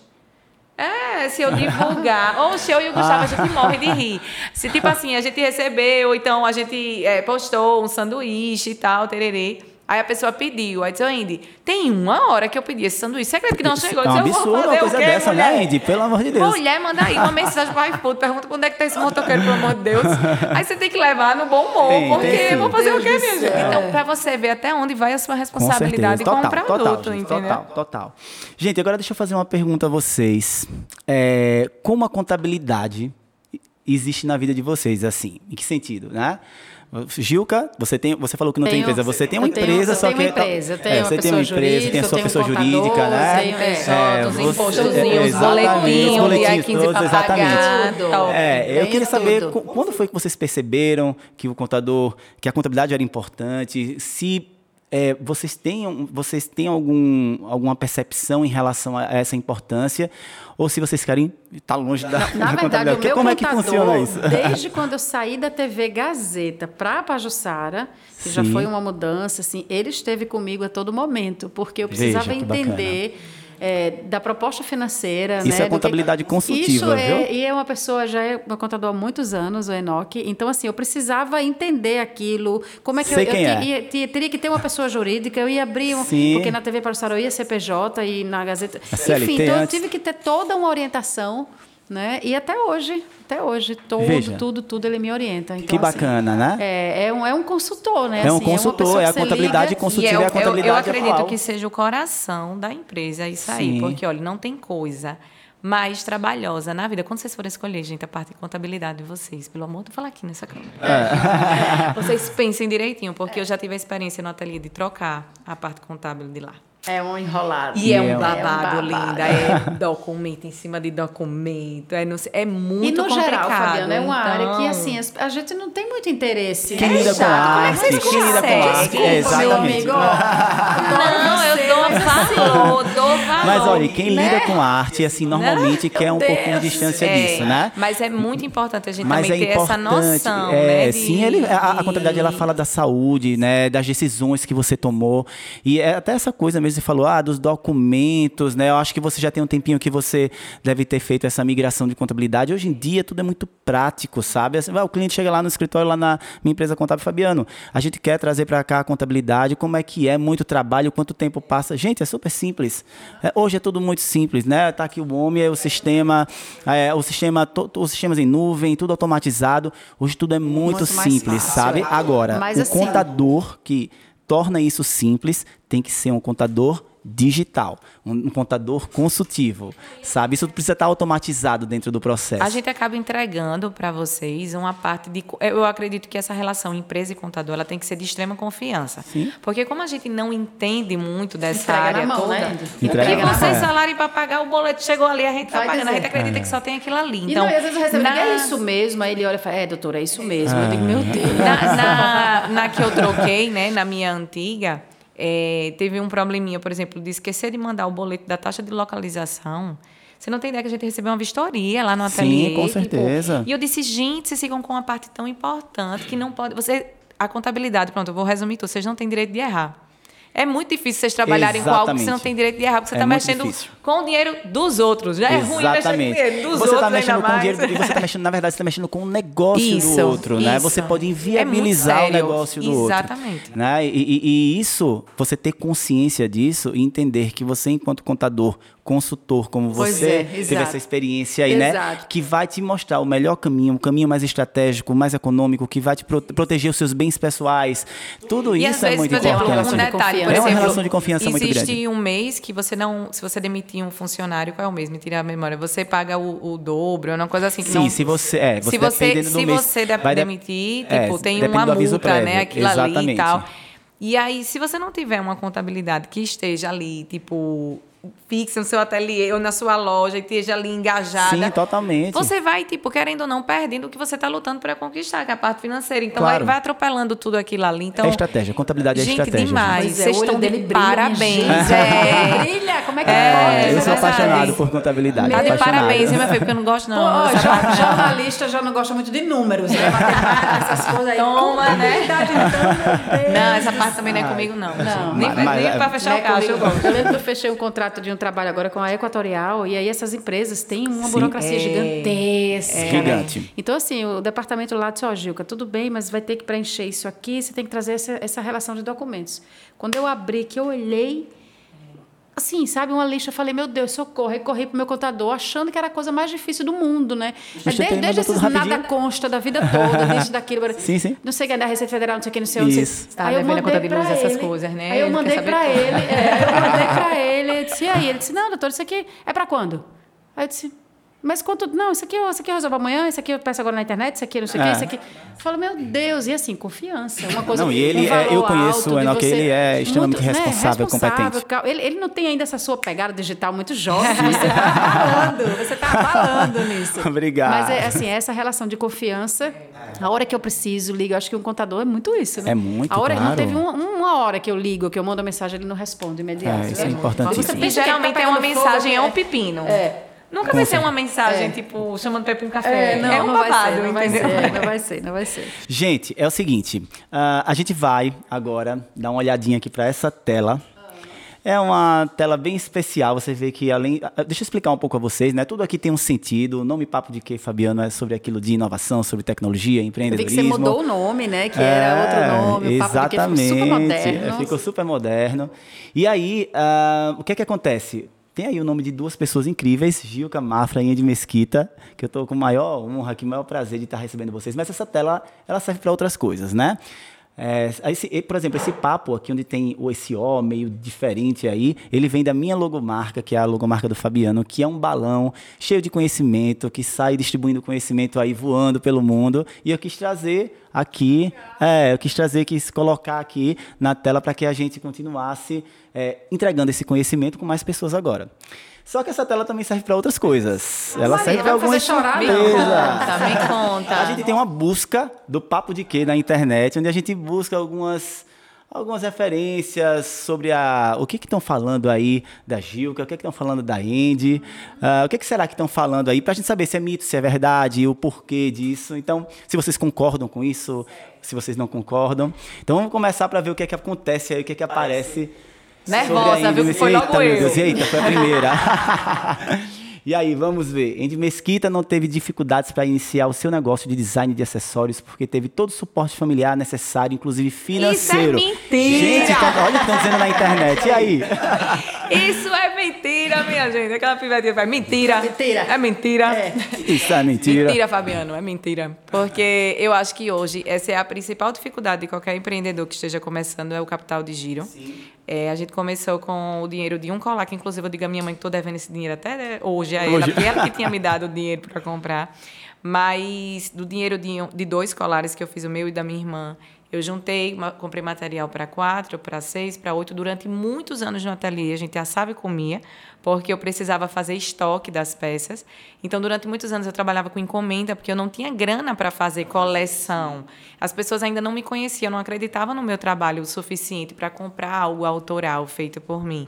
Speaker 3: É, se eu divulgar. [laughs] Oxe, eu e o Gustavo, a gente morre de rir. Se, tipo assim, a gente recebeu, então a gente é, postou um sanduíche e tal, tererê. Aí a pessoa pediu. Aí disse, ô Indy, tem uma hora que eu pedi esse sanduíche. Você acredita que não chegou?
Speaker 1: É um absurdo
Speaker 3: fazer
Speaker 1: uma
Speaker 3: o
Speaker 1: coisa
Speaker 3: quê,
Speaker 1: dessa,
Speaker 3: mulher?
Speaker 1: né, Indy? Pelo amor de Deus.
Speaker 3: Mulher, manda aí uma mensagem pro iFood, pergunta quando é que tá esse motoqueiro, pelo amor de Deus. [laughs] Aí você tem que levar no bom humor,
Speaker 1: Tem,
Speaker 3: porque
Speaker 1: tem
Speaker 3: vou fazer o quê,
Speaker 2: Deus
Speaker 3: minha gente? Então, pra você ver até onde vai a sua
Speaker 1: Com
Speaker 3: responsabilidade
Speaker 1: certeza.
Speaker 3: com
Speaker 1: Total,
Speaker 3: o produto,
Speaker 1: total, gente,
Speaker 3: entendeu?
Speaker 1: Total, total. Gente, agora deixa eu fazer uma pergunta a vocês. É, como a contabilidade existe na vida de vocês, assim? Em que sentido, né? Gilca, você, tem, você falou que não tem empresa. Você tem uma empresa,
Speaker 2: eu
Speaker 1: só
Speaker 2: tenho
Speaker 1: que...
Speaker 2: empresa, eu tenho
Speaker 1: é, você tem uma empresa, tem a sua pessoa jurídica, né?
Speaker 2: tenho
Speaker 3: PJ, os impostozinhos,
Speaker 1: é,
Speaker 3: os
Speaker 1: boletins
Speaker 3: 15
Speaker 1: todos, exatamente. É, eu queria saber quando foi que vocês perceberam que o contador, que a contabilidade era importante, se é, vocês têm, vocês têm algum, alguma percepção em relação a essa importância, ou se vocês querem estar longe da,
Speaker 2: Na [laughs]
Speaker 1: da
Speaker 2: verdade, o meu
Speaker 1: como é que
Speaker 2: contador,
Speaker 1: funciona isso? [laughs]
Speaker 2: desde quando eu saí da TV Gazeta para a Pajussara, que já
Speaker 1: Sim.
Speaker 2: foi uma mudança, assim, ele esteve comigo a todo momento, porque eu
Speaker 1: Veja,
Speaker 2: precisava
Speaker 1: que bacana.
Speaker 2: É, da proposta financeira.
Speaker 1: Isso
Speaker 2: né,
Speaker 1: é contabilidade consultiva,
Speaker 2: Isso é,
Speaker 1: viu?
Speaker 2: e é uma pessoa, já é meu contador há muitos anos, o Enoque, então assim, eu precisava entender aquilo, como é que
Speaker 1: Sei
Speaker 2: eu, eu
Speaker 1: quem é.
Speaker 2: te- ia- te- teria que ter uma pessoa jurídica, eu ia abrir um,
Speaker 1: Sim.
Speaker 2: porque na TV Pajussara eu ia CPJ e na Gazeta,
Speaker 1: A CLT
Speaker 2: enfim, então eu tive que ter toda uma orientação, né? E até hoje, até hoje, tudo,
Speaker 1: Veja.
Speaker 2: tudo, tudo ele me orienta. Então,
Speaker 1: Que
Speaker 2: assim,
Speaker 1: bacana, né?
Speaker 2: é, é, um, é um consultor, né?
Speaker 1: É um
Speaker 2: Assim, uma
Speaker 1: consultor, é
Speaker 2: que
Speaker 1: a contabilidade
Speaker 2: liga-
Speaker 1: consultiva.
Speaker 3: E
Speaker 1: é a contabilidade
Speaker 3: eu, eu acredito
Speaker 1: atual.
Speaker 3: que seja o coração da empresa isso aí.
Speaker 1: Sim.
Speaker 3: Porque, olha, não tem coisa mais trabalhosa na vida. Quando vocês forem escolher, gente, a parte de contabilidade de vocês, pelo amor de falar aqui nessa câmera. [laughs] Vocês pensem direitinho, porque eu já tive a experiência no ateliê de trocar a parte contábil de lá.
Speaker 2: É um enrolado.
Speaker 3: E é
Speaker 1: É
Speaker 3: um
Speaker 1: um
Speaker 3: babado,
Speaker 2: babado.
Speaker 3: linda. É documento em cima de documento. É, não sei- é muito
Speaker 2: E no
Speaker 3: complicado.
Speaker 2: geral, Fabiana, é uma área que
Speaker 3: então-
Speaker 2: assim, as- a gente não tem muito interesse.
Speaker 1: Quem
Speaker 2: É
Speaker 1: lida com
Speaker 2: é que
Speaker 1: arte,
Speaker 2: vocês
Speaker 1: quem lida com arte,
Speaker 2: Desculpa,
Speaker 1: é,
Speaker 2: meu amigo. ó.
Speaker 3: Não, eu dou
Speaker 2: assim,
Speaker 3: valor, dou valor.
Speaker 1: Mas olha, quem
Speaker 2: né?
Speaker 1: lida com arte, assim, normalmente quer um
Speaker 2: Deus.
Speaker 1: pouquinho de distância
Speaker 3: É,
Speaker 1: disso, né?
Speaker 3: Mas é muito importante a gente
Speaker 1: Mas
Speaker 3: também
Speaker 1: é
Speaker 3: ter essa
Speaker 1: importante.
Speaker 3: noção,
Speaker 1: é,
Speaker 3: né? de-
Speaker 1: sim, ele, a, a
Speaker 3: de-
Speaker 1: contabilidade ela fala da saúde, né, das decisões que você tomou e é até essa coisa mesmo você falou, ah, dos documentos, né? Eu acho que você já tem um tempinho que você deve ter feito essa migração de contabilidade. Hoje em dia tudo é muito prático, sabe? Assim, vai, o cliente chega lá no escritório lá na minha empresa contábil Fabiano, a gente quer trazer para cá a contabilidade, como é que é, muito trabalho, quanto tempo passa. Gente, é super simples. É, hoje é tudo muito simples, né? Tá aqui o homem, é o sistema, é, o sistema, to- os sistemas em nuvem, tudo automatizado. Hoje tudo é muito,
Speaker 2: Muito
Speaker 1: simples,
Speaker 2: fácil,
Speaker 1: sabe?
Speaker 2: é.
Speaker 1: Agora,
Speaker 2: Mas
Speaker 1: o
Speaker 2: assim-
Speaker 1: contador que torna isso simples tem que ser um contador digital, um, um contador consultivo, sabe? Isso precisa estar automatizado dentro do processo.
Speaker 3: A gente acaba entregando para vocês uma parte de. Eu acredito que essa relação empresa e contador ela tem que ser de extrema confiança.
Speaker 1: Sim.
Speaker 3: Porque como a gente não entende muito dessa
Speaker 2: Entrega
Speaker 3: área
Speaker 2: mão,
Speaker 3: toda,
Speaker 2: né?
Speaker 3: o
Speaker 1: Entrega
Speaker 3: que
Speaker 1: na
Speaker 3: vocês
Speaker 1: mão.
Speaker 3: falaram para pagar o boleto chegou ali, a gente está
Speaker 2: Vai
Speaker 3: pagando. A gente
Speaker 2: dizer.
Speaker 3: acredita
Speaker 1: É.
Speaker 3: que só tem aquilo ali.
Speaker 2: E,
Speaker 3: Então,
Speaker 2: não, e às vezes eu recebo,
Speaker 3: na-
Speaker 2: é isso mesmo? Aí ele olha e fala, é, doutora, é isso mesmo. Eu digo,
Speaker 1: Ah.
Speaker 2: meu Deus.
Speaker 3: Na, na, na que eu troquei, né, na minha antiga, é, teve um probleminha, por exemplo, de esquecer de mandar o boleto da taxa de localização. Você não tem ideia que a gente recebeu uma vistoria lá no
Speaker 1: Sim,
Speaker 3: ateliê.
Speaker 1: com
Speaker 3: tipo,
Speaker 1: certeza.
Speaker 3: e eu disse, gente, vocês ficam com uma parte tão importante que não pode. Você, a contabilidade, pronto, eu vou resumir tudo. Vocês não têm direito de errar. É muito difícil vocês trabalharem com algo que você não
Speaker 1: Exatamente.
Speaker 3: tem direito de errar, porque você
Speaker 1: É
Speaker 3: está
Speaker 1: muito
Speaker 3: mexendo
Speaker 1: difícil.
Speaker 3: com o dinheiro dos outros. Já é ruim mexer com o dinheiro dos
Speaker 1: você
Speaker 3: outros
Speaker 1: está mexendo com o dinheiro e você está mexendo, na verdade, você está mexendo com o negócio
Speaker 3: Isso,
Speaker 1: do outro, né?
Speaker 3: isso.
Speaker 1: Você pode
Speaker 3: É
Speaker 1: inviabilizar o
Speaker 3: sério.
Speaker 1: negócio do outro.
Speaker 3: Exatamente.
Speaker 1: Né? E, e- e isso, você ter consciência disso e entender que você, enquanto contador, consultor, como
Speaker 2: Pois
Speaker 1: você
Speaker 2: é,
Speaker 1: teve essa experiência aí, né?
Speaker 2: Exato.
Speaker 1: Que vai te mostrar o melhor caminho, o caminho mais estratégico, mais econômico, que vai te pro- proteger os seus bens pessoais. Tudo
Speaker 3: E
Speaker 1: isso é
Speaker 3: vezes,
Speaker 1: muito
Speaker 3: por exemplo,
Speaker 1: importante.
Speaker 3: um
Speaker 2: De
Speaker 3: detalhe, por
Speaker 1: É uma
Speaker 3: exemplo,
Speaker 1: relação de confiança muito
Speaker 3: existe
Speaker 1: grande.
Speaker 3: um mês que você não, se você demitir um funcionário, qual é o mês? Me tira a memória. Você paga o, o dobro, é uma coisa assim que
Speaker 1: Sim,
Speaker 3: não.
Speaker 1: se você- é, você
Speaker 3: se você, se
Speaker 1: mês,
Speaker 3: você de-
Speaker 1: vai de-
Speaker 3: demitir,
Speaker 1: é,
Speaker 3: tipo, tem uma multa, né?
Speaker 1: prévio,
Speaker 3: Aquilo ali
Speaker 1: exatamente.
Speaker 3: e tal. E aí, se você não tiver uma contabilidade que esteja ali, tipo, fixa no seu ateliê ou na sua loja e esteja ali engajada.
Speaker 1: Sim, totalmente.
Speaker 3: Você vai, tipo, querendo ou não, perdendo o que você está lutando para conquistar, que é a parte financeira. Então,
Speaker 1: Claro.
Speaker 3: vai, vai atropelando tudo aquilo ali. Então,
Speaker 1: É estratégia, contabilidade é
Speaker 3: gente,
Speaker 1: estratégia,
Speaker 3: demais.
Speaker 2: Pois é,
Speaker 3: Vocês
Speaker 2: o
Speaker 3: estão de
Speaker 2: dele brilha,
Speaker 3: parabéns.
Speaker 2: gente.
Speaker 3: É. [laughs]
Speaker 2: Brilha, como é que
Speaker 3: É,
Speaker 2: pode?
Speaker 1: eu sou
Speaker 3: verdade.
Speaker 1: apaixonado por contabilidade.
Speaker 3: Tá de parabéns, hein, minha filha? Porque eu não gosto,
Speaker 2: Pô,
Speaker 3: não.
Speaker 2: jo-
Speaker 3: parte-
Speaker 2: jornalista já não gosta muito de números, né? Matemática, essas coisas aí.
Speaker 3: Toma, né?
Speaker 2: Então, meu
Speaker 3: Não, essa parte também não é comigo, não.
Speaker 2: Não.
Speaker 3: Nem,
Speaker 1: Mas- mas-
Speaker 3: nem pra fechar o caixa, eu
Speaker 2: comigo.
Speaker 3: gosto.
Speaker 2: Eu lembro que eu fechei um contrato de um trabalho agora com a Equatorial e aí essas empresas têm uma
Speaker 1: Sim.
Speaker 2: burocracia
Speaker 3: É.
Speaker 2: gigantesca. né?
Speaker 1: Gigante.
Speaker 2: Então, assim, o departamento lá disse, ó, Gilca, tudo bem, mas vai ter que preencher isso aqui, você tem que trazer essa, essa relação de documentos. Quando eu abri, que eu olhei, assim, sabe, uma lista, eu falei, meu Deus, socorro, aí corri pro meu contador, achando que era a coisa mais difícil do mundo, né? Desde desde esses nada
Speaker 1: rapidinho?
Speaker 2: consta da vida toda, disso, daquilo. [laughs]
Speaker 1: Sim, sim.
Speaker 2: Não sei o que é da Receita Federal, não sei o que, não sei onde. não sei-
Speaker 1: Isso.
Speaker 3: Tá
Speaker 2: Aí eu mandei
Speaker 3: conta de luz,
Speaker 2: pra
Speaker 3: essas
Speaker 2: ele.
Speaker 3: coisas, né?
Speaker 2: Aí eu
Speaker 3: Ele
Speaker 2: mandei pra ele, é, eu mandei pra [laughs] ele, eu disse, e aí? Ele disse, não, doutor, isso aqui é pra quando? Aí eu disse, mas quanto? Não, isso aqui, eu- isso aqui eu resolvo amanhã, isso aqui eu peço agora na internet, isso aqui não sei o
Speaker 1: É.
Speaker 2: que, isso aqui. Eu falo, meu Deus, e assim, confiança. Uma coisa
Speaker 1: Não, e ele
Speaker 2: um
Speaker 1: é-
Speaker 2: valor
Speaker 1: eu conheço
Speaker 2: alto
Speaker 1: o
Speaker 2: você-
Speaker 1: ele é extremamente
Speaker 2: muito, né,
Speaker 1: responsável,
Speaker 2: responsável,
Speaker 1: competente.
Speaker 2: Ele, ele não tem ainda essa sua pegada digital muito jovem, você tá falando, você tá falando nisso.
Speaker 1: Obrigado.
Speaker 2: Mas é assim, essa relação de confiança, a hora que eu preciso, ligo, eu acho que um contador é muito isso, né?
Speaker 1: É muito,
Speaker 2: A hora não
Speaker 1: claro.
Speaker 2: teve um- uma hora que eu ligo, que eu mando a mensagem, ele não responde imediato.
Speaker 1: É, isso é
Speaker 2: né?
Speaker 1: importantíssimo.
Speaker 2: Você pensa que
Speaker 3: geralmente
Speaker 2: tá
Speaker 3: é uma mensagem, é um
Speaker 2: é.
Speaker 3: pepino.
Speaker 2: É.
Speaker 3: Nunca vai ser uma mensagem,
Speaker 2: É.
Speaker 3: tipo, chamando pra ir pra um café.
Speaker 2: É, não,
Speaker 3: é um
Speaker 2: não
Speaker 3: babado,
Speaker 2: vai ser, não vai
Speaker 3: entendeu?
Speaker 2: ser, [laughs] não vai ser, não vai ser.
Speaker 1: Gente, é o seguinte, ah, a gente vai agora dar uma olhadinha aqui para essa tela. É uma tela bem especial, você vê que além... ah, Deixa eu explicar um pouco a vocês, né? Tudo aqui tem um sentido, o nome Papo de Quê, Fabiano, é sobre aquilo de inovação, sobre tecnologia,
Speaker 2: Eu vi
Speaker 1: empreendedorismo.
Speaker 2: que você mudou o nome, né? Que era outro nome, o papo do que ficou
Speaker 1: Exatamente,
Speaker 2: super moderno.
Speaker 1: ficou super moderno. E aí, ah, o que é que acontece? Tem aí o nome de duas pessoas incríveis, Gilca Mafra e Andy Mesquita, que eu estou com maior honra, o maior prazer de estar recebendo vocês. Mas essa tela, ela serve para outras coisas, né? É, esse- por exemplo, esse papo aqui, onde tem o esse O meio diferente aí, ele vem da minha logomarca, que é a logomarca do Fabiano, que é um balão cheio de conhecimento, que sai distribuindo conhecimento aí, voando pelo mundo. E eu quis trazer aqui, é, eu quis trazer, quis colocar aqui na tela para que a gente continuasse é, entregando esse conhecimento com mais pessoas agora. Só que essa tela também serve para outras coisas. Ela
Speaker 2: Maria,
Speaker 1: serve para algumas
Speaker 2: fazer chorar, não?
Speaker 1: surpresas.
Speaker 3: Conta, me conta.
Speaker 1: A gente tem uma busca do Papo de Quê na internet, onde a gente busca algumas, algumas referências sobre a, o que estão falando aí da Gilca, o que estão falando da Andy, ah, o que, que será que estão falando aí, para a gente saber se é mito, se é verdade, o porquê disso. Então, se vocês concordam com isso, se vocês não concordam. Então, vamos começar para ver o que é que acontece aí, o que é que aparece. sobre
Speaker 3: Nervosa, viu? Que foi
Speaker 1: Eita,
Speaker 3: logo
Speaker 1: meu
Speaker 3: eu.
Speaker 1: Deus, eita, foi a primeira. [laughs] E aí, vamos ver. Andy Mesquita não teve dificuldades para iniciar o seu negócio de design de acessórios, porque teve todo o suporte familiar necessário, inclusive financeiro.
Speaker 3: mentira!
Speaker 1: Gente, então, olha o que estão dizendo na internet. E aí?
Speaker 3: Isso é mentira, minha gente. Aquela pivetinha vai, mentira.
Speaker 2: Mentira.
Speaker 3: É mentira.
Speaker 2: É.
Speaker 1: Isso é mentira.
Speaker 3: Mentira, Fabiano, é mentira. Porque eu acho que hoje essa é a principal dificuldade de qualquer empreendedor que esteja começando, é o capital de giro. É, a gente começou com o dinheiro de um colar, que inclusive eu digo à minha mãe que estou devendo esse dinheiro até hoje a ela,
Speaker 1: Hoje.
Speaker 3: porque ela que tinha me dado o dinheiro para comprar. Mas do dinheiro de, de dois colares que eu fiz, o meu e da minha irmã, eu juntei, comprei material para quatro, para seis, para oito, durante muitos anos no ateliê. A gente assava e comia, porque eu precisava fazer estoque das peças. Então, durante muitos anos, eu trabalhava com encomenda, porque eu não tinha grana para fazer coleção. As pessoas ainda não me conheciam, não acreditavam no meu trabalho o suficiente para comprar algo autoral feito por mim.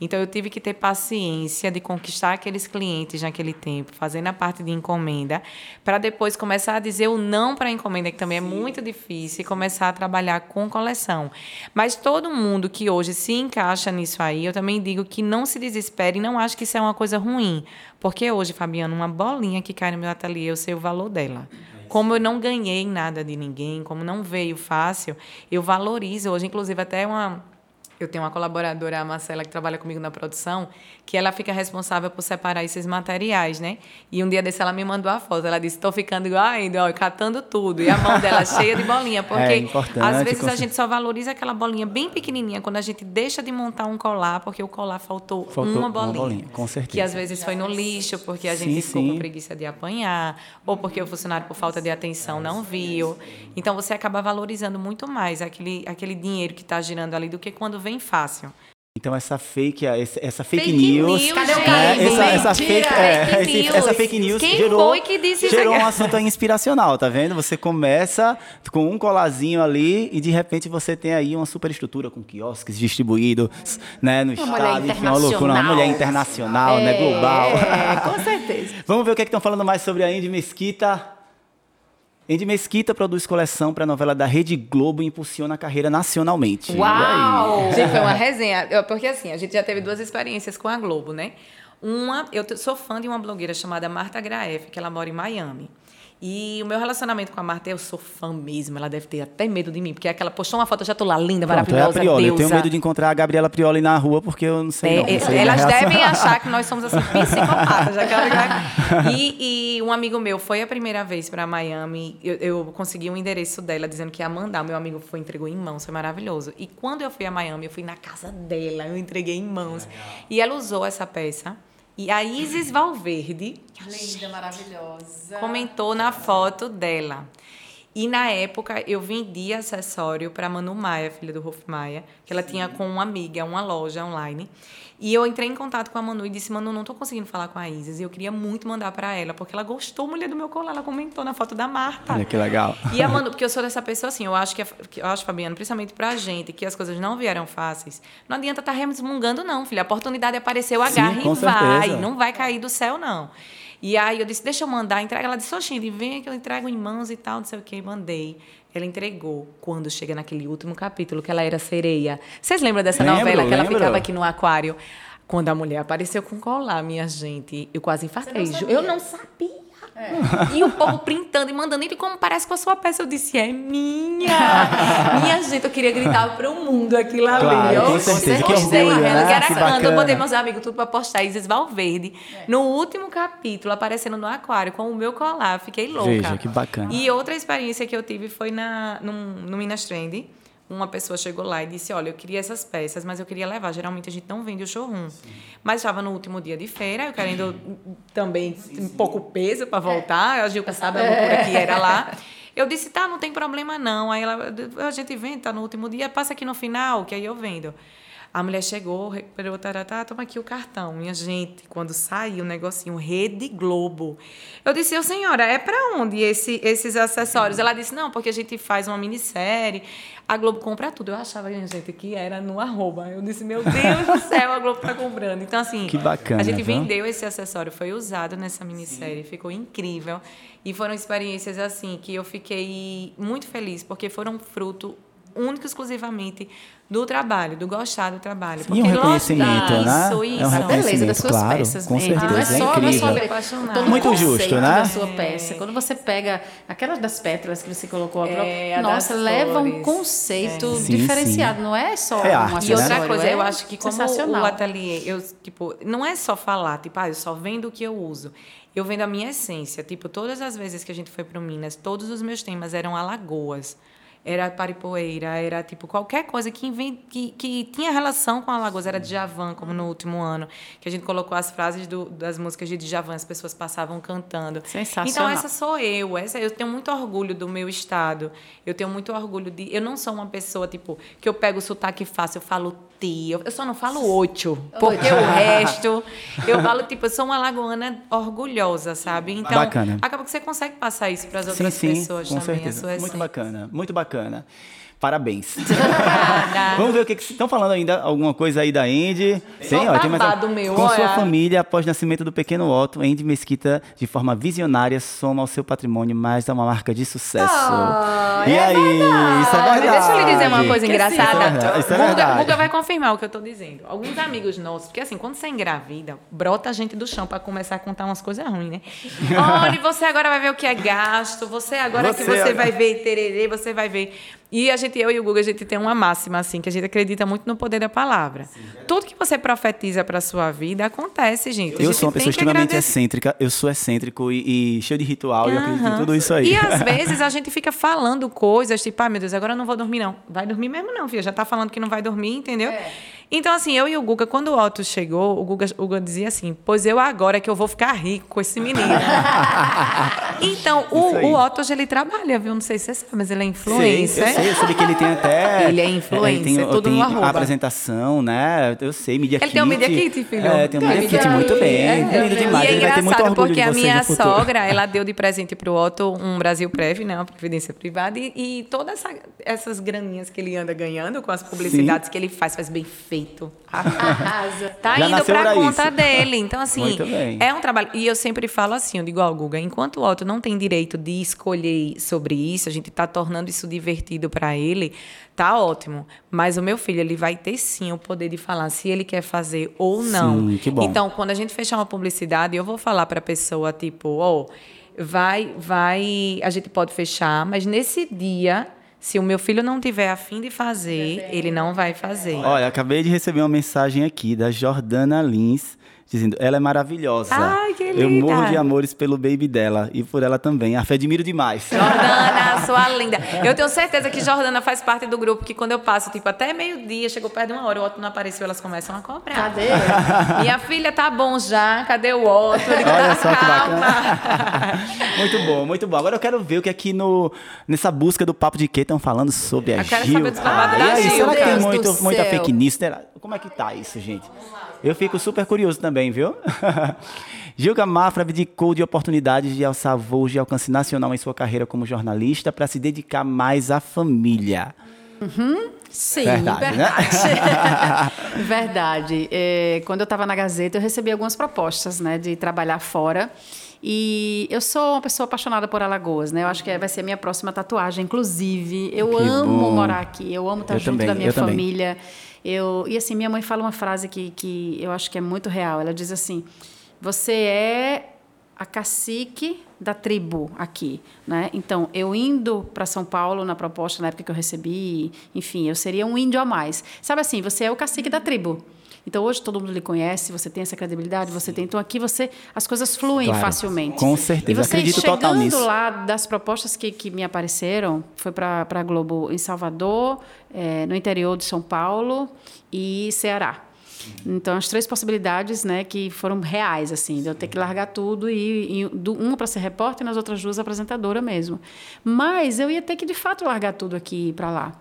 Speaker 3: Então eu tive que ter paciência de conquistar aqueles clientes naquele tempo, fazendo a parte de encomenda, para depois começar a dizer o não para a encomenda, que também é muito difícil, e começar a trabalhar com coleção. Mas todo mundo que hoje se encaixa nisso aí, eu também digo que não se desespere e não acho que isso é uma coisa ruim. Porque hoje, Fabiano, uma bolinha que cai no meu ateliê, eu sei o valor dela. Como eu não ganhei nada de ninguém, como não veio fácil, eu valorizo hoje, inclusive até uma eu tenho uma colaboradora, a Marcela, que trabalha comigo na produção, que ela fica responsável por separar esses materiais, né? E um dia desse ela me mandou a foto. Ela disse: estou ficando igual ainda, ó, catando tudo. E a mão dela [laughs] cheia de bolinha. Porque
Speaker 1: É
Speaker 3: às vezes a gente só valoriza aquela bolinha bem pequenininha quando a gente deixa de montar um colar, porque o colar faltou,
Speaker 1: Faltou
Speaker 3: uma
Speaker 1: uma
Speaker 3: bolinha.
Speaker 1: bolinha, com certeza.
Speaker 3: Que às vezes foi no lixo, porque a
Speaker 1: Sim,
Speaker 3: gente ficou
Speaker 1: sim.
Speaker 3: com preguiça de apanhar, ou porque o funcionário, por falta de atenção, não viu. Então você acaba valorizando muito mais aquele, aquele dinheiro que está girando ali do que quando vem fácil.
Speaker 1: Então essa fake, essa, essa fake,
Speaker 3: Fake
Speaker 1: news,
Speaker 3: news,
Speaker 2: Cadê o
Speaker 1: né, essa, essa fake, é,
Speaker 3: Fake
Speaker 1: esse-
Speaker 3: news.
Speaker 1: essa fake news
Speaker 3: Quem
Speaker 1: gerou,
Speaker 3: foi que disse isso
Speaker 1: gerou um assunto inspiracional, tá vendo? Você começa com um colazinho ali e de repente você tem aí uma superestrutura com quiosques distribuídos, né, no
Speaker 2: Uma
Speaker 1: estado, enfim, uma loucura, uma mulher internacional, né, global.
Speaker 2: É, com certeza. [laughs]
Speaker 1: Vamos ver o que é estão falando mais sobre a Andy Mesquita. Andy Mesquita produz coleção para a novela da Rede Globo e impulsiona a carreira nacionalmente.
Speaker 3: Uau! [laughs] Gente, foi uma resenha. Eu- Porque assim, a gente já teve duas experiências com a Globo, né? Uma, eu te- sou fã de uma blogueira chamada Marta Graef, que ela mora em Miami. E o meu relacionamento com a Marta, eu sou fã mesmo. Ela deve ter até medo de mim, porque aquela postou uma foto, eu já tô lá linda,
Speaker 1: Pronto, é a
Speaker 3: maravilhosa,
Speaker 1: Prioli. Eu tenho medo de encontrar a Gabriela Prioli na rua porque eu não sei.
Speaker 3: É,
Speaker 1: não,
Speaker 3: é,
Speaker 1: não sei
Speaker 3: elas devem achar [laughs] que nós somos assim psicopatas. Já que ela já- e, e um amigo meu foi a primeira vez para Miami. Eu, eu consegui um endereço dela dizendo que ia mandar. Meu amigo foi entregou em mãos, foi maravilhoso. E quando eu fui a Miami, eu fui na casa dela, eu entreguei em mãos. E ela usou essa peça. E a Isis Valverde
Speaker 2: Linda, maravilhosa.
Speaker 3: comentou na foto dela. E na época eu vendi acessório para Manu Maia, filha do Rolf Maia, que ela tinha com uma amiga, uma loja online. E eu entrei em contato com a Manu e disse: Manu, não tô conseguindo falar com a Isis. E eu queria muito mandar para ela, porque ela gostou, mulher do meu colar. Ela comentou na foto da Marta.
Speaker 1: Olha que legal.
Speaker 3: E a Manu, [laughs] porque eu sou dessa pessoa assim, eu acho que, que eu acho, Fabiano, principalmente pra gente, que as coisas não vieram fáceis, não adianta estar resmungando, não, filha. A oportunidade apareceu,
Speaker 1: Sim,
Speaker 3: agarra
Speaker 1: com
Speaker 3: e vai.
Speaker 1: certeza.
Speaker 3: Não vai cair do céu, não. E aí eu disse, deixa eu mandar, entrega. Ela disse, Oxinde, vem que eu entrego em mãos e tal, não sei o que. Mandei. Ela entregou quando chega naquele último capítulo, que ela era sereia. Vocês lembram dessa
Speaker 1: Lembro,
Speaker 3: novela que ela
Speaker 1: lembro.
Speaker 3: ficava aqui no aquário? Quando a mulher apareceu com colar, minha gente, eu quase infartei.
Speaker 2: Você não
Speaker 3: eu
Speaker 2: sabia?
Speaker 3: Sabia. E o povo printando e mandando ele como parece com a sua peça. Eu disse, é minha. [laughs] minha gente, eu queria gritar para o mundo aquilo ali.
Speaker 1: Claro,
Speaker 3: Eu
Speaker 1: com certeza. Que orgulho, né?
Speaker 3: era
Speaker 1: Que
Speaker 3: eu botei meus amigos tudo para postar. Isis Valverde. No último capítulo, aparecendo no aquário com o meu colar. Fiquei louca.
Speaker 1: Veja, que bacana.
Speaker 3: E outra experiência que eu tive foi na, num, no Minas Trend. Uma pessoa chegou lá e disse: Olha, eu queria essas peças, mas eu queria levar. Geralmente a gente não vende o showroom. Mas estava no último dia de feira, eu querendo também um pouco peso para voltar. A Gilca sabe a loucura que era lá. Eu disse: Tá, não tem problema não. Aí ela, a gente vende, tá no último dia, passa aqui no final, que aí eu vendo. A mulher chegou, recuperou, taratá, toma aqui o cartão. Minha gente, quando saiu o negocinho, Rede Globo. Eu disse, ô senhora, é para onde esse, esses acessórios? Ela disse, não, porque a gente faz uma minissérie, a Globo compra tudo. Eu achava, gente, que era no arroba. Eu disse, meu Deus do céu, a Globo tá comprando. Então, assim,
Speaker 1: Que bacana,
Speaker 3: a gente
Speaker 1: viu?
Speaker 3: vendeu esse acessório, foi usado nessa minissérie, ficou incrível. E foram experiências, assim, que eu fiquei muito feliz, porque foram fruto único e exclusivamente do trabalho, do gostar do trabalho.
Speaker 1: E um reconhecimento,
Speaker 3: isso,
Speaker 1: né?
Speaker 3: Isso,
Speaker 1: É um
Speaker 2: a beleza das suas
Speaker 1: claro,
Speaker 2: peças.
Speaker 1: com
Speaker 2: né?
Speaker 1: certeza,
Speaker 2: Não é
Speaker 1: é
Speaker 2: só, não é só
Speaker 1: incrível.
Speaker 3: Apaixonada.
Speaker 2: todo o
Speaker 1: Muito justo, né?
Speaker 2: da sua
Speaker 3: É.
Speaker 2: peça. Quando você pega aquelas das pétalas que você colocou, a
Speaker 3: É,
Speaker 2: nossa, leva um
Speaker 3: flores.
Speaker 2: conceito
Speaker 1: É. Sim,
Speaker 2: diferenciado. Não é só
Speaker 1: É
Speaker 2: um
Speaker 1: arte,
Speaker 3: E outra
Speaker 2: acessório,
Speaker 3: coisa,
Speaker 2: é
Speaker 3: eu acho que como
Speaker 2: sensacional.
Speaker 3: o ateliê, eu, tipo, não é só falar, tipo, ah, eu só vendo o que eu uso. Eu vendo a minha essência. Tipo, todas as vezes que a gente foi para Minas, todos os meus temas eram alagoas. Era paripoeira, era tipo qualquer coisa que, inven- que, que tinha relação com Alagoas. Era Djavan, como no último ano, que a gente colocou as frases do- das músicas de Djavan, as pessoas passavam cantando.
Speaker 2: Sensacional.
Speaker 3: Então, essa sou eu. Essa, eu tenho muito orgulho do meu estado. Eu tenho muito orgulho de. Eu não sou uma pessoa, tipo, que eu pego o sotaque fácil, eu falo ti. Eu, só não falo oito. [laughs] Porque o resto. Eu falo, tipo, eu sou uma lagoana orgulhosa, sabe? Então,
Speaker 1: Bacana.
Speaker 3: acaba que você consegue passar isso para as
Speaker 1: Sim,
Speaker 3: outras
Speaker 1: sim,
Speaker 3: pessoas
Speaker 1: com
Speaker 3: também.
Speaker 1: certeza.
Speaker 3: A
Speaker 1: Muito bacana, muito bacana bacana.
Speaker 3: Parabéns. [laughs]
Speaker 1: Vamos ver o que que estão falando ainda, alguma coisa aí da Andy. Tem, ó, tem mais
Speaker 3: babado meu,
Speaker 1: Com sua
Speaker 3: olha.
Speaker 1: família, após o nascimento do pequeno Otto, Andy Mesquita, de forma visionária, soma ao seu patrimônio mais uma marca de sucesso.
Speaker 3: Ah,
Speaker 1: e aí, isso é verdade.
Speaker 3: Deixa eu lhe dizer uma coisa
Speaker 2: Que
Speaker 3: engraçada.
Speaker 1: Isso é verdade, isso é
Speaker 3: Guga,
Speaker 1: verdade.
Speaker 3: Guga vai confirmar o que eu estou dizendo. Alguns amigos nossos, porque assim, quando você engravida, brota a gente do chão para começar a contar umas coisas ruins, né? [laughs] Olha, você agora vai ver o que é gasto, você agora que
Speaker 1: Você
Speaker 3: você
Speaker 1: agora-
Speaker 3: vai ver tererê, você vai ver. E a gente, eu e o Guga, a gente tem uma máxima, assim, que a gente acredita muito no poder da palavra. Tudo que você profetiza para sua vida acontece, gente.
Speaker 1: Eu
Speaker 3: gente
Speaker 1: sou uma pessoa extremamente
Speaker 3: agradecer.
Speaker 1: excêntrica, eu sou excêntrico e, e cheio de ritual e eu acredito em tudo isso aí.
Speaker 3: E às [laughs] vezes a gente fica falando coisas, tipo, ai meu Deus, agora eu não vou dormir, não. Vai dormir mesmo, não, filha. Já tá falando que não vai dormir, entendeu? Então, assim, eu e o Guga, quando o Otto chegou, o Guga, o Guga dizia assim: Pois eu agora é que eu vou ficar rico com esse menino. [laughs] então, o, o Otto hoje ele trabalha, viu? Não sei se você sabe, mas ele é
Speaker 1: Sei,
Speaker 3: influencer.
Speaker 1: eu sei, eu soube que ele tem até. [laughs]
Speaker 3: Ele é influencer,
Speaker 1: tem,
Speaker 3: tudo
Speaker 1: tem
Speaker 3: no arroba.
Speaker 1: apresentação, né? Eu sei, Media
Speaker 3: Ele
Speaker 1: Kit.
Speaker 3: tem o Media Kit, filho?
Speaker 1: É, tem o Media
Speaker 3: Media
Speaker 1: Kit, muito bem.
Speaker 3: É,
Speaker 1: lindo demais.
Speaker 3: E é
Speaker 1: ele vai ter muito
Speaker 3: engraçado
Speaker 1: orgulho
Speaker 3: porque a minha sogra, ela deu de presente pro Otto um Brasil Prev, né? Uma previdência privada. E, e todas essa- essas graninhas que ele anda ganhando com as publicidades que ele faz, faz bem feito. [laughs]
Speaker 2: Arrasa.
Speaker 3: Tá
Speaker 1: Já
Speaker 3: indo pra
Speaker 1: pra
Speaker 3: conta
Speaker 1: isso.
Speaker 3: dele. Então, [laughs] assim, é um trabalho. E eu sempre falo assim, eu digo ao Guga, enquanto o Otto não tem direito de escolher sobre isso, a gente tá tornando isso divertido para ele, tá ótimo. Mas o meu filho, ele vai ter sim o poder de falar se ele quer fazer ou não.
Speaker 1: Sim, que bom.
Speaker 3: Então, quando a gente fechar uma publicidade, eu vou falar para a pessoa, tipo, ó, vai, vai, a gente pode fechar, mas nesse dia, se o meu filho não tiver afim de fazer, ele não vai fazer.
Speaker 1: Olha, acabei de receber uma mensagem aqui da Jordana Lins, dizendo: ela é maravilhosa.
Speaker 3: Ai, que
Speaker 1: Eu
Speaker 3: linda.
Speaker 1: morro de amores pelo baby dela e por ela também. A fé admiro demais.
Speaker 3: Jordana, sua linda. Eu tenho certeza que Jordana faz parte do grupo que quando eu passo, tipo, até meio-dia, chegou perto de uma hora, o Otto não apareceu, elas começam a cobrar.
Speaker 2: Cadê? [laughs]
Speaker 3: Minha filha tá bom já, cadê o Otto? Eu digo,
Speaker 1: Olha
Speaker 3: tá,
Speaker 1: só que bacana. [laughs] muito bom, muito bom. Agora eu quero ver o que aqui no, nessa busca do Papo de Quê estão falando sobre a
Speaker 3: Eu quero
Speaker 1: Gil.
Speaker 3: saber dos babados
Speaker 1: e
Speaker 3: da
Speaker 1: aí,
Speaker 3: Gil,
Speaker 1: será que tem muito, muita fake news? Como é que tá isso, gente? Eu fico super curioso também, viu? [laughs] Gilca Mafra abdicou de oportunidades de alçar voos de alcance nacional em sua carreira como jornalista para se dedicar mais à família.
Speaker 2: Sim,
Speaker 1: Verdade,
Speaker 2: verdade.
Speaker 1: né? [laughs]
Speaker 2: Verdade. É, quando eu estava na Gazeta, eu recebi algumas propostas né, de trabalhar fora. E eu sou uma pessoa apaixonada por Alagoas, né? Eu acho que vai ser a minha próxima tatuagem, inclusive. Eu
Speaker 1: Que
Speaker 2: amo
Speaker 1: bom.
Speaker 2: morar aqui, eu amo estar
Speaker 1: Eu
Speaker 2: junto
Speaker 1: também,
Speaker 2: da minha
Speaker 1: eu também.
Speaker 2: Eu, e assim, minha mãe fala uma frase que, que eu acho que é muito real. Ela diz assim: Você é a cacique da tribo aqui, né? Então, eu indo para São Paulo na proposta na época que eu recebi, enfim, eu seria um índio a mais. Sabe assim, você é o cacique da tribo. Então, hoje todo mundo lhe conhece, você tem essa credibilidade, você tem. Então, aqui você as coisas fluem
Speaker 1: Claro,
Speaker 2: facilmente.
Speaker 1: com certeza,
Speaker 2: E você
Speaker 1: acredito
Speaker 2: chegando
Speaker 1: total nisso.
Speaker 2: lá das propostas que, que me apareceram, foi para a Globo em Salvador, eh, no interior de São Paulo e Ceará. Então, as três possibilidades, né, que foram reais, assim, de eu ter que largar tudo e, e do- uma para ser repórter e nas outras duas apresentadora mesmo. Mas eu ia ter que, de fato, largar tudo aqui para lá.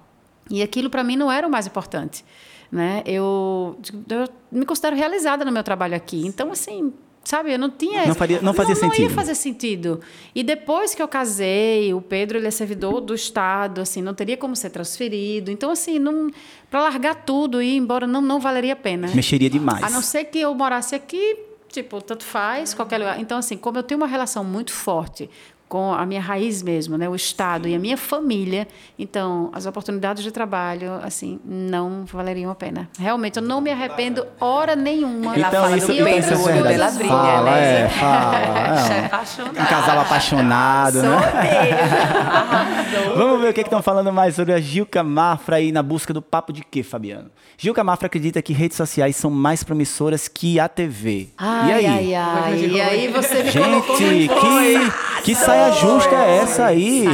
Speaker 2: E aquilo, para mim, não era o mais importante. Né? Eu, eu me considero realizada no meu trabalho aqui. Então, assim, sabe, eu não tinha...
Speaker 1: Não faria- não fazia
Speaker 2: não, Não ia
Speaker 1: sentido.
Speaker 2: fazer sentido. E depois que eu casei, o Pedro ele é servidor do Estado, assim, não teria como ser transferido. Então, assim, não para largar tudo e ir embora não, não valeria a pena.
Speaker 1: Mexeria demais.
Speaker 2: A não ser que eu morasse aqui, tipo, tanto faz, qualquer lugar. Então, assim, como eu tenho uma relação muito forte com a minha raiz mesmo, né, o Estado e a minha família, então as oportunidades de trabalho, assim, não valeriam a pena. Realmente, eu não me arrependo hora nenhuma.
Speaker 3: Ela
Speaker 1: Então,
Speaker 3: fala
Speaker 1: isso,
Speaker 3: do
Speaker 1: isso
Speaker 3: o
Speaker 1: é
Speaker 3: olho
Speaker 1: verdade.
Speaker 3: dela brilha,
Speaker 1: Fala,
Speaker 3: né?
Speaker 1: é, fala.
Speaker 3: É
Speaker 1: É,
Speaker 3: apaixonado.
Speaker 1: um casal apaixonado, né? Vamos ver o que estão falando mais sobre a Gilca Mafra aí na busca do papo de quê, Fabiano? Gilca Mafra acredita que redes sociais são mais promissoras que a TV.
Speaker 2: Ai,
Speaker 1: e aí?
Speaker 2: ai, ai. E aí você me
Speaker 1: Gente, que, que saia justa é essa aí?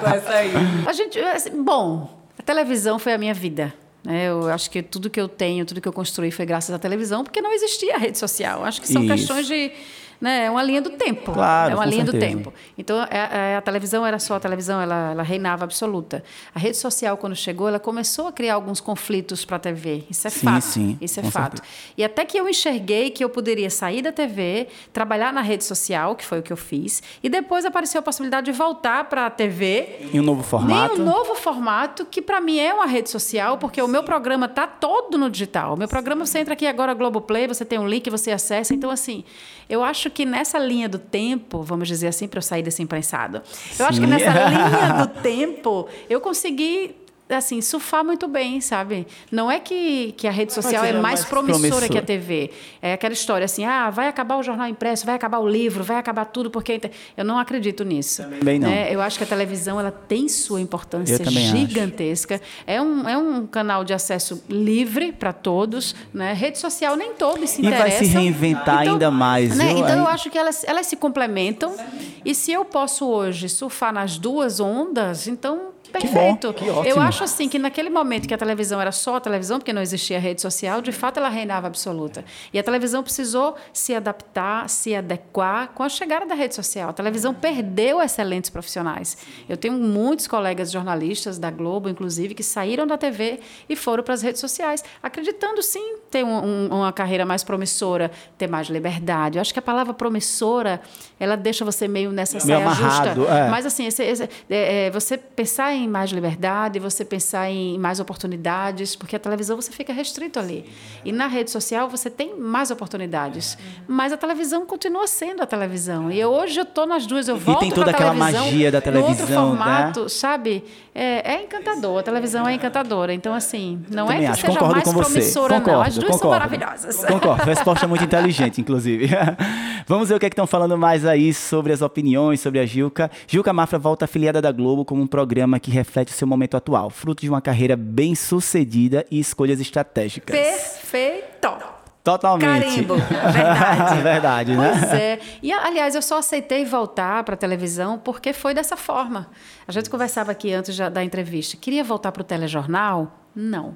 Speaker 3: Com essa aí.
Speaker 2: A gente, assim, bom, a televisão foi a minha vida. né? Eu acho que tudo que eu tenho, tudo que eu construí foi graças à televisão, porque não existia rede social. Acho que são
Speaker 1: Isso.
Speaker 2: questões de. Né, é uma linha do tempo.
Speaker 1: Claro,
Speaker 2: é uma linha do
Speaker 1: certeza.
Speaker 2: tempo. Então, é- é- a televisão era só a televisão, ela, ela reinava absoluta. A rede social, quando chegou, ela começou a criar alguns conflitos para a TV. Isso é
Speaker 1: Sim,
Speaker 2: fato.
Speaker 1: sim,
Speaker 2: Isso é fato. E até que eu enxerguei que eu poderia sair da TV, trabalhar na rede social, que foi o que eu fiz, e depois apareceu a possibilidade de voltar para a TV
Speaker 1: Em um novo formato?
Speaker 2: nem um novo formato, que para mim é uma rede social, porque o meu programa tá todo no digital. O meu programa, você entra aqui agora, Globoplay, você tem um link, você acessa. Então, assim, eu acho que nessa linha do tempo, vamos dizer assim, para eu sair desse imprensado, eu acho que
Speaker 1: Sim.
Speaker 2: nessa [laughs] linha do tempo, eu consegui assim, surfar muito bem, sabe? Não é que, que a rede social é mais,
Speaker 1: mais
Speaker 2: promissora,
Speaker 1: promissora.
Speaker 2: que a TV. É aquela história assim, ah, vai acabar o jornal impresso, vai acabar o livro, vai acabar tudo, porque... Eu não acredito nisso.
Speaker 1: Também não.
Speaker 2: né? Eu acho que a televisão ela tem sua importância
Speaker 1: Eu acho.
Speaker 2: gigantesca. É um, é um canal de acesso livre para todos. Né? Rede social nem todos se
Speaker 1: E vai se
Speaker 2: interessam.
Speaker 1: reinventar ainda mais,
Speaker 2: né?
Speaker 1: viu?
Speaker 2: Então eu
Speaker 1: Aí-
Speaker 2: acho que elas, elas se complementam. E se eu posso hoje surfar nas duas ondas, então perfeito.
Speaker 1: que ótimo.
Speaker 2: Eu acho assim que naquele momento que a televisão era só a televisão, porque não existia rede social, de fato ela reinava absoluta. E a televisão precisou se adaptar, se adequar com a chegada da rede social. A televisão perdeu excelentes profissionais. Eu tenho muitos colegas jornalistas da Globo, inclusive, que saíram da TV e foram para as redes sociais, acreditando sim ter um- um- uma carreira mais promissora, ter mais liberdade. Eu acho que a palavra promissora, ela deixa você meio nessa
Speaker 1: Meio
Speaker 2: saia
Speaker 1: amarrado,
Speaker 2: justa.
Speaker 1: é.
Speaker 2: Mas assim, esse- esse- é, é, você pensar em mais liberdade, você pensar em mais oportunidades, porque a televisão você fica restrito ali. E na rede social você tem mais oportunidades. Mas a televisão continua sendo a televisão. E hoje eu estou nas duas, eu volto
Speaker 1: tem toda aquela
Speaker 2: televisão,
Speaker 1: magia da
Speaker 2: no outro
Speaker 1: televisão, né?
Speaker 2: formato, sabe? É, é encantador. A televisão é encantadora. Então, assim, não
Speaker 1: Também
Speaker 2: é que
Speaker 1: acho,
Speaker 2: seja
Speaker 1: concordo
Speaker 2: mais
Speaker 1: com você.
Speaker 2: promissora,
Speaker 1: concordo,
Speaker 2: não. As duas
Speaker 1: concordo.
Speaker 2: são maravilhosas.
Speaker 1: Concordo, resposta é muito inteligente, inclusive. [laughs] Vamos ver o que é que estão falando mais aí sobre as opiniões, sobre a Gilca. Gilca Mafra volta afiliada da Globo como um programa que reflete o seu momento atual, fruto de uma carreira bem sucedida e escolhas estratégicas.
Speaker 2: Perfeito.
Speaker 1: Totalmente.
Speaker 2: Carimbo. [laughs] Verdade.
Speaker 1: Verdade, né?
Speaker 2: Pois é. E, aliás, eu só aceitei voltar para a televisão porque foi dessa forma. A gente conversava aqui antes da- da entrevista. Queria voltar para o telejornal? Não.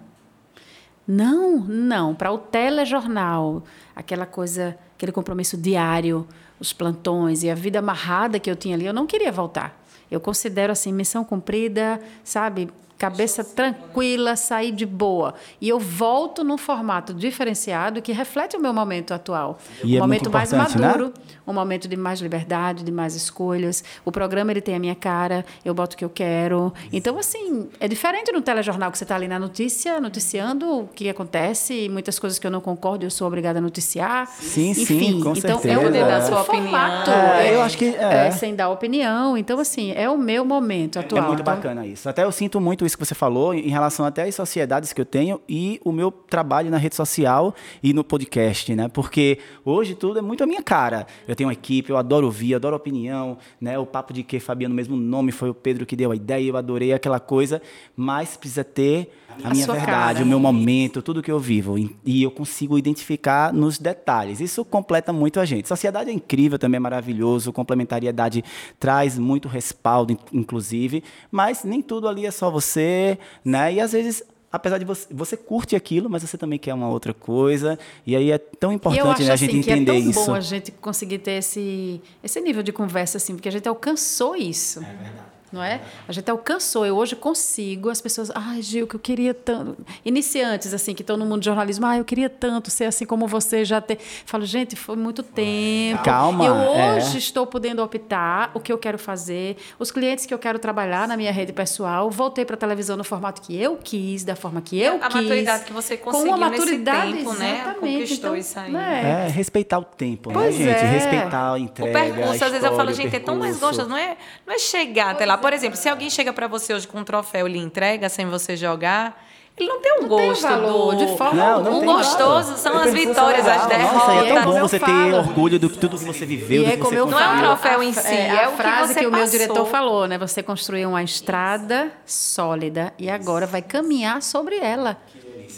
Speaker 2: Não, não. Para o telejornal, aquela coisa, aquele compromisso diário, os plantões e a vida amarrada que eu tinha ali, eu não queria voltar. Eu considero assim, missão cumprida, sabe? Cabeça tranquila, sair de boa. E eu volto num formato diferenciado que reflete o meu momento atual.
Speaker 1: E
Speaker 2: um
Speaker 1: é
Speaker 2: momento mais
Speaker 1: né?
Speaker 2: maduro, um momento de mais liberdade, de mais escolhas. O programa ele tem a minha cara, eu boto o que eu quero. Então, assim, é diferente no telejornal que você está ali na notícia, noticiando o que acontece, e muitas coisas que eu não concordo, eu sou obrigada a noticiar.
Speaker 1: Sim, sim,
Speaker 2: Enfim,
Speaker 1: com
Speaker 2: então
Speaker 1: certeza.
Speaker 2: é
Speaker 1: Poder dar
Speaker 2: outro
Speaker 3: sua
Speaker 2: formato.
Speaker 3: opinião.
Speaker 1: É, eu acho que é.
Speaker 2: é, sem dar opinião. Então, assim, é o meu momento atual.
Speaker 1: É muito
Speaker 2: Então,
Speaker 1: bacana isso. Até eu sinto muito isso que você falou em relação até às sociedades que eu tenho e o meu trabalho na rede social e no podcast, né? Porque hoje tudo é muito a minha cara. Eu tenho uma equipe, eu adoro ouvir, adoro opinião, né? O papo de que Fabiano, mesmo nome, foi o Pedro que deu a ideia, eu adorei aquela coisa, mas precisa ter a,
Speaker 2: A
Speaker 1: minha
Speaker 2: sua
Speaker 1: verdade,
Speaker 2: cara.
Speaker 1: o meu momento, tudo que eu vivo. E- eu consigo identificar nos detalhes. Isso completa muito a gente. Sociedade é incrível, também é maravilhoso. Complementariedade traz muito respaldo, in- inclusive. Mas nem tudo ali é só você, né? E às vezes. Apesar de você, você curte aquilo, mas você também quer uma outra coisa. E aí é tão importante né, a
Speaker 2: assim,
Speaker 1: gente
Speaker 2: que é
Speaker 1: entender
Speaker 2: tão
Speaker 1: isso.
Speaker 2: bom a gente conseguir ter esse, esse nível de conversa, assim, porque a gente alcançou isso. É verdade. Não é? A gente alcançou. Eu hoje consigo, as pessoas, ai, Gil, que eu queria tanto. Iniciantes, assim, que estão no mundo de jornalismo, ah, eu queria tanto ser assim como você já ter. Falo, gente, foi muito tempo.
Speaker 1: Calma,
Speaker 2: Eu
Speaker 1: é.
Speaker 2: hoje estou podendo optar o que eu quero fazer, os clientes que eu quero trabalhar na minha rede pessoal. Voltei para a televisão no formato que eu quis, da forma que eu
Speaker 3: A
Speaker 2: quis.
Speaker 3: maturidade que você
Speaker 2: com
Speaker 3: conseguiu
Speaker 2: uma
Speaker 3: nesse
Speaker 2: maturidade,
Speaker 3: tempo, né? Conquistou
Speaker 2: Então,
Speaker 3: isso aí.
Speaker 2: né?
Speaker 1: É, respeitar o tempo,
Speaker 2: Pois
Speaker 1: né, gente?
Speaker 2: é.
Speaker 1: Respeitar a
Speaker 3: O
Speaker 1: entrega.
Speaker 3: percurso,
Speaker 1: a
Speaker 3: às vezes eu falo,
Speaker 1: história, o
Speaker 3: gente, é tão mais gostoso. Não é, não é chegar até lá. Por exemplo, se alguém chega pra você hoje com um troféu e lhe entrega sem você jogar, ele não tem o
Speaker 2: Não tem
Speaker 3: gosto
Speaker 2: valor,
Speaker 3: do...
Speaker 2: de forma
Speaker 1: Não, não
Speaker 3: o
Speaker 1: tem
Speaker 3: gostoso são
Speaker 1: O
Speaker 3: as
Speaker 1: é
Speaker 3: vitórias, as derrotas.
Speaker 1: Nossa, e é tão
Speaker 2: como
Speaker 1: bom
Speaker 2: eu
Speaker 1: você ter orgulho de tudo que você viveu,
Speaker 2: E
Speaker 1: do
Speaker 2: é
Speaker 1: que você
Speaker 2: eu
Speaker 3: Não é um troféu
Speaker 2: a-
Speaker 3: em si,
Speaker 2: é,
Speaker 3: é
Speaker 2: a
Speaker 3: o que
Speaker 2: frase
Speaker 3: você
Speaker 2: que o meu diretor falou, né? Você construiu uma estrada sólida e agora vai caminhar sobre ela.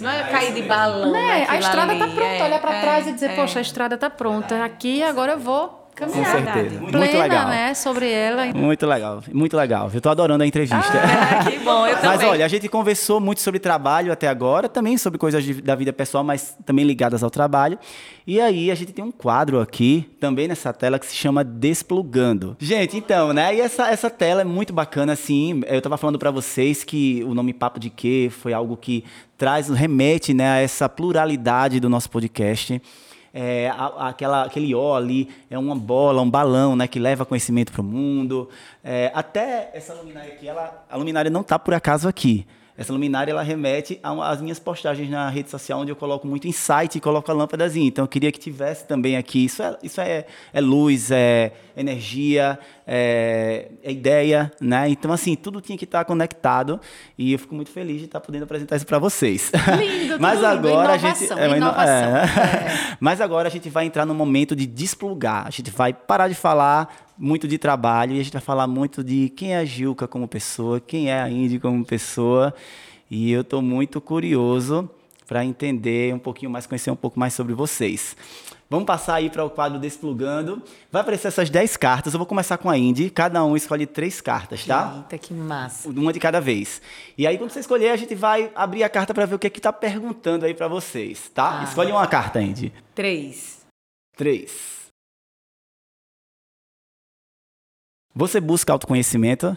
Speaker 3: Não é cair de balão.
Speaker 2: Né? A
Speaker 3: naquilo
Speaker 2: estrada está pronta,
Speaker 3: é,
Speaker 2: olhar para
Speaker 3: é,
Speaker 2: trás e dizer,
Speaker 3: é.
Speaker 2: poxa, a estrada está pronta. Aqui agora eu vou
Speaker 1: Com
Speaker 2: caminhar.
Speaker 1: certeza. Muito
Speaker 2: Plena,
Speaker 1: legal.
Speaker 2: né? Sobre ela.
Speaker 1: Muito legal, muito legal. Eu tô adorando a entrevista.
Speaker 3: Ah, que bom, eu [laughs]
Speaker 1: Mas olha, a gente conversou muito sobre trabalho até agora, também sobre coisas de- da vida pessoal, mas também ligadas ao trabalho. E aí a gente tem um quadro aqui, também nessa tela, que se chama Desplugando. Gente, então, né? E essa, essa tela é muito bacana, assim. Eu tava falando para vocês que o nome Papo de Quê foi algo que traz, remete né, a essa pluralidade do nosso podcast. É, aquela, aquele O ali é uma bola, um balão, né, que leva conhecimento para o mundo. É, até essa luminária aqui, ela, a luminária não está por acaso aqui. Essa luminária ela remete às minhas postagens na rede social, onde eu coloco muito insight e coloco a lâmpadazinha. Então eu queria que tivesse também aqui. Isso é, isso é, é luz, é energia, é, é, ideia, né? Então, assim, tudo tinha que estar conectado e eu fico muito feliz de estar podendo apresentar isso para vocês.
Speaker 2: Lindo, [laughs]
Speaker 1: Mas agora lindo. a gente.
Speaker 2: É, inovação. É. [laughs]
Speaker 1: É. Mas agora a gente vai entrar no momento de desplugar. A gente vai parar de falar muito de trabalho e a gente vai falar muito de quem é a Gilca como pessoa, quem é a Indy como pessoa. E eu estou muito curioso para entender um pouquinho mais, conhecer um pouco mais sobre vocês. Vamos passar aí para o quadro Desplugando. Vai aparecer essas 10 cartas. Eu vou começar com a Indy. Cada um escolhe três cartas, tá?
Speaker 3: Eita, que massa.
Speaker 1: Uma de cada vez. E aí, quando você escolher, a gente vai abrir a carta para ver o que é que está perguntando aí para vocês, tá? Ah. Escolhe uma carta, Indy.
Speaker 3: Três.
Speaker 1: Três. Você busca autoconhecimento?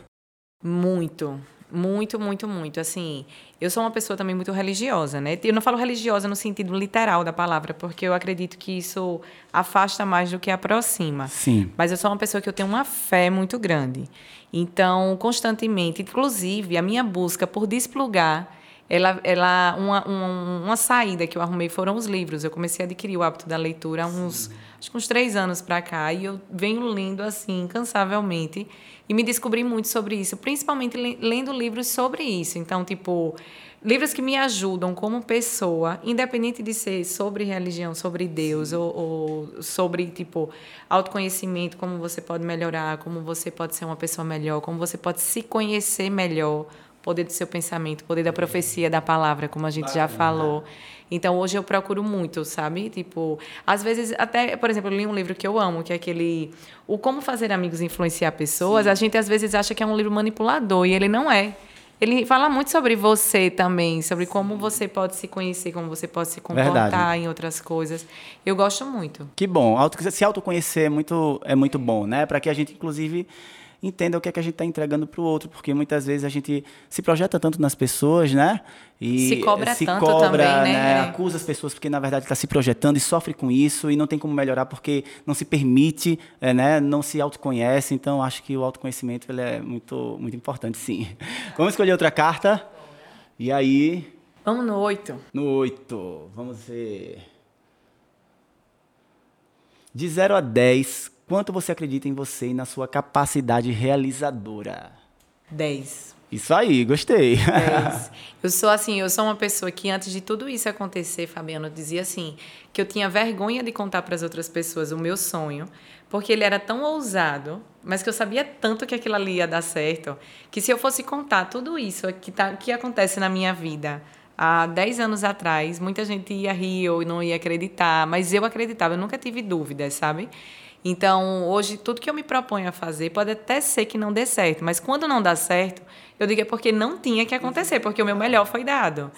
Speaker 3: Muito. Muito, muito, muito. Assim, eu sou uma pessoa também muito religiosa, né? Eu não falo religiosa no sentido literal da palavra, porque eu acredito que isso afasta mais do que aproxima.
Speaker 1: Sim.
Speaker 3: Mas eu sou uma pessoa que eu tenho uma fé muito grande. Então, constantemente, inclusive, a minha busca por desplugar ela, ela uma, uma, uma, saída que eu arrumei foram os livros. Eu comecei a adquirir o hábito da leitura há uns, acho que uns três anos para cá e eu venho lendo assim incansavelmente e me descobri muito sobre isso, principalmente lendo livros sobre isso. Então, tipo, livros que me ajudam como pessoa, independente de ser sobre religião, sobre Deus ou, ou, sobre tipo autoconhecimento, como você pode melhorar, como você pode ser uma pessoa melhor, como você pode se conhecer melhor, poder do seu pensamento, poder da profecia, da palavra, como a gente já falou. Então hoje eu procuro muito, sabe? Tipo, às vezes até, por exemplo, eu li um livro que eu amo, que é aquele O Como Fazer Amigos Influenciar Pessoas. Sim. A gente às vezes acha que é um livro manipulador e ele não é. Ele fala muito sobre você também, sobre como você pode se conhecer, como você pode se comportar Verdade. em outras coisas. Eu gosto muito.
Speaker 1: Que bom. Se autoconhecer é muito, é muito bom, né? Para que a gente, inclusive, entenda o que é que a gente está entregando para o outro, porque muitas vezes a gente se projeta tanto nas pessoas, né?
Speaker 3: E se cobra se tanto cobra, também, né? né?
Speaker 1: Acusa as pessoas porque na verdade está se projetando e sofre com isso e não tem como melhorar porque não se permite, é, né? Não se autoconhece. Então acho que o autoconhecimento ele é muito muito importante, sim. [laughs] Vamos escolher outra carta. E aí?
Speaker 3: Vamos no 8.
Speaker 1: No 8. Vamos ver. De 0 a 10, Quanto você acredita em você e na sua capacidade realizadora?
Speaker 3: 10.
Speaker 1: Isso aí, gostei.
Speaker 3: 10. [laughs] Eu sou assim, eu sou uma pessoa que antes de tudo isso acontecer, Fabiano, dizia assim, que eu tinha vergonha de contar para as outras pessoas o meu sonho, porque ele era tão ousado, mas que eu sabia tanto que aquilo ali ia dar certo, que se eu fosse contar tudo isso que, tá, que acontece na minha vida, há 10 anos atrás, muita gente ia rir ou não ia acreditar, mas eu acreditava, eu nunca tive dúvidas, sabe? Então, hoje, tudo que eu me proponho a fazer pode até ser que não dê certo, mas quando não dá certo, eu digo é porque não tinha que acontecer, porque o meu melhor foi dado.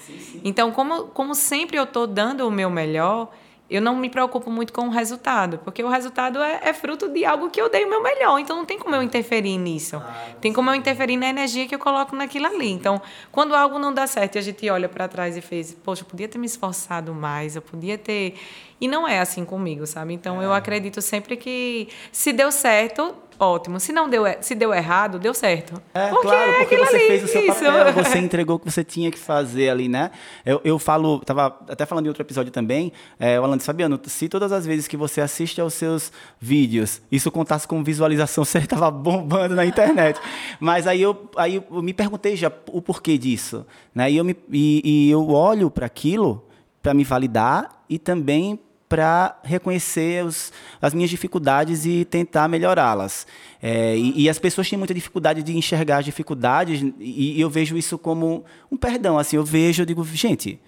Speaker 3: Então, como, como sempre eu estou dando o meu melhor, eu não me preocupo muito com o resultado, porque o resultado é, é, fruto de algo que eu dei o meu melhor. Então não tem como eu interferir nisso. Tem como eu interferir na energia que eu coloco naquilo ali. Então, quando algo não dá certo e a gente olha para trás e fez, poxa, eu podia ter me esforçado mais, eu podia ter. E não é assim comigo, sabe? Então eu é. acredito sempre que se deu certo, ótimo. Se não deu, se deu errado, deu certo.
Speaker 1: É, porque claro, porque é você fez o seu isso. papel, [laughs] você entregou o que você tinha que fazer ali, né? Eu, eu falo, tava até falando em outro episódio também, é, o Alan Fabiano, se todas as vezes que você assiste aos seus vídeos, isso contasse com visualização, [laughs] você estava bombando na internet. Mas aí eu, aí eu me perguntei já o porquê disso, né? E eu, me, e, e eu olho para aquilo para me validar e também para reconhecer os, as minhas dificuldades e tentar melhorá-las. É, e, e, as pessoas têm muita dificuldade de enxergar as dificuldades e, e, eu vejo isso como um perdão. Assim, eu vejo, eu digo, gente,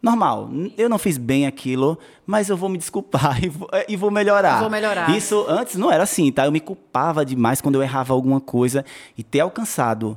Speaker 1: normal, eu não fiz bem aquilo, mas eu vou me desculpar [laughs] e vou, e vou melhorar.
Speaker 2: Vou melhorar.
Speaker 1: Isso antes não era assim, tá? Eu me culpava demais quando eu errava alguma coisa e ter alcançado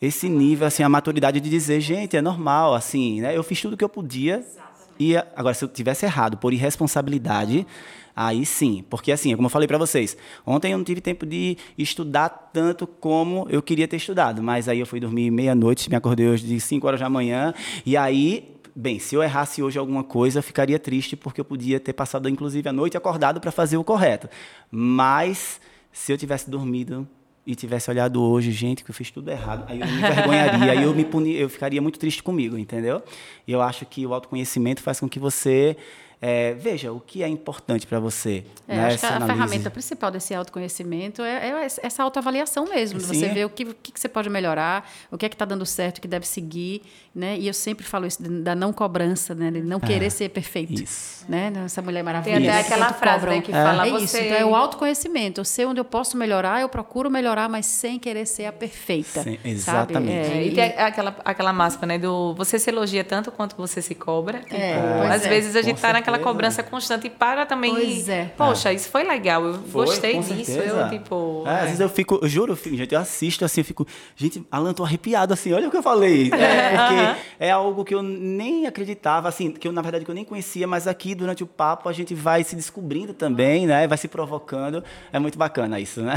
Speaker 1: esse nível, assim, a maturidade de dizer, gente, é normal, assim, né? Eu fiz tudo o que eu podia. Exato e agora, se eu tivesse errado por irresponsabilidade, aí sim. Porque assim, como eu falei para vocês, ontem eu não tive tempo de estudar tanto como eu queria ter estudado. Mas aí eu fui dormir meia-noite, me acordei hoje de 5 horas da manhã. E aí, bem, se eu errasse hoje alguma coisa, ficaria triste porque eu podia ter passado, inclusive, a noite acordado para fazer o correto. Mas se eu tivesse dormido e tivesse olhado hoje, gente, que eu fiz tudo errado, aí eu me envergonharia, aí eu me puni, eu ficaria muito triste comigo, entendeu? E eu acho que o autoconhecimento faz com que você é, veja o que é importante para você.
Speaker 2: É,
Speaker 1: né?
Speaker 2: acho que a ferramenta principal desse autoconhecimento é, é essa autoavaliação mesmo, de você ver o que, o que você pode melhorar, o que é que está dando certo, o que deve seguir, né? E eu sempre falo isso da não cobrança, né? De não querer é, ser perfeito, isso. né? Essa mulher maravilhosa.
Speaker 3: Tem até aquela frase né, que fala
Speaker 2: é você... isso, então é o autoconhecimento. Eu sei onde eu posso melhorar, eu procuro melhorar, mas sem querer ser a perfeita. Sim,
Speaker 1: exatamente.
Speaker 3: É, e, tem aquela, aquela máxima, né? Do você se elogia tanto quanto você se cobra. É, às vezes a gente está naquela cobrança constante e para também.
Speaker 2: Pois é.
Speaker 3: Poxa, isso foi legal. Eu foi, gostei disso. Eu, tipo.
Speaker 1: É, às vezes eu fico, eu juro, gente, eu assisto assim, eu fico. Gente, Alan, tô arrepiado assim, olha o que eu falei. [laughs] É, porque é algo que eu nem acreditava, assim, que eu, na verdade, que eu nem conhecia, mas aqui durante o papo a gente vai se descobrindo também, né? Vai se provocando. É muito bacana isso, né?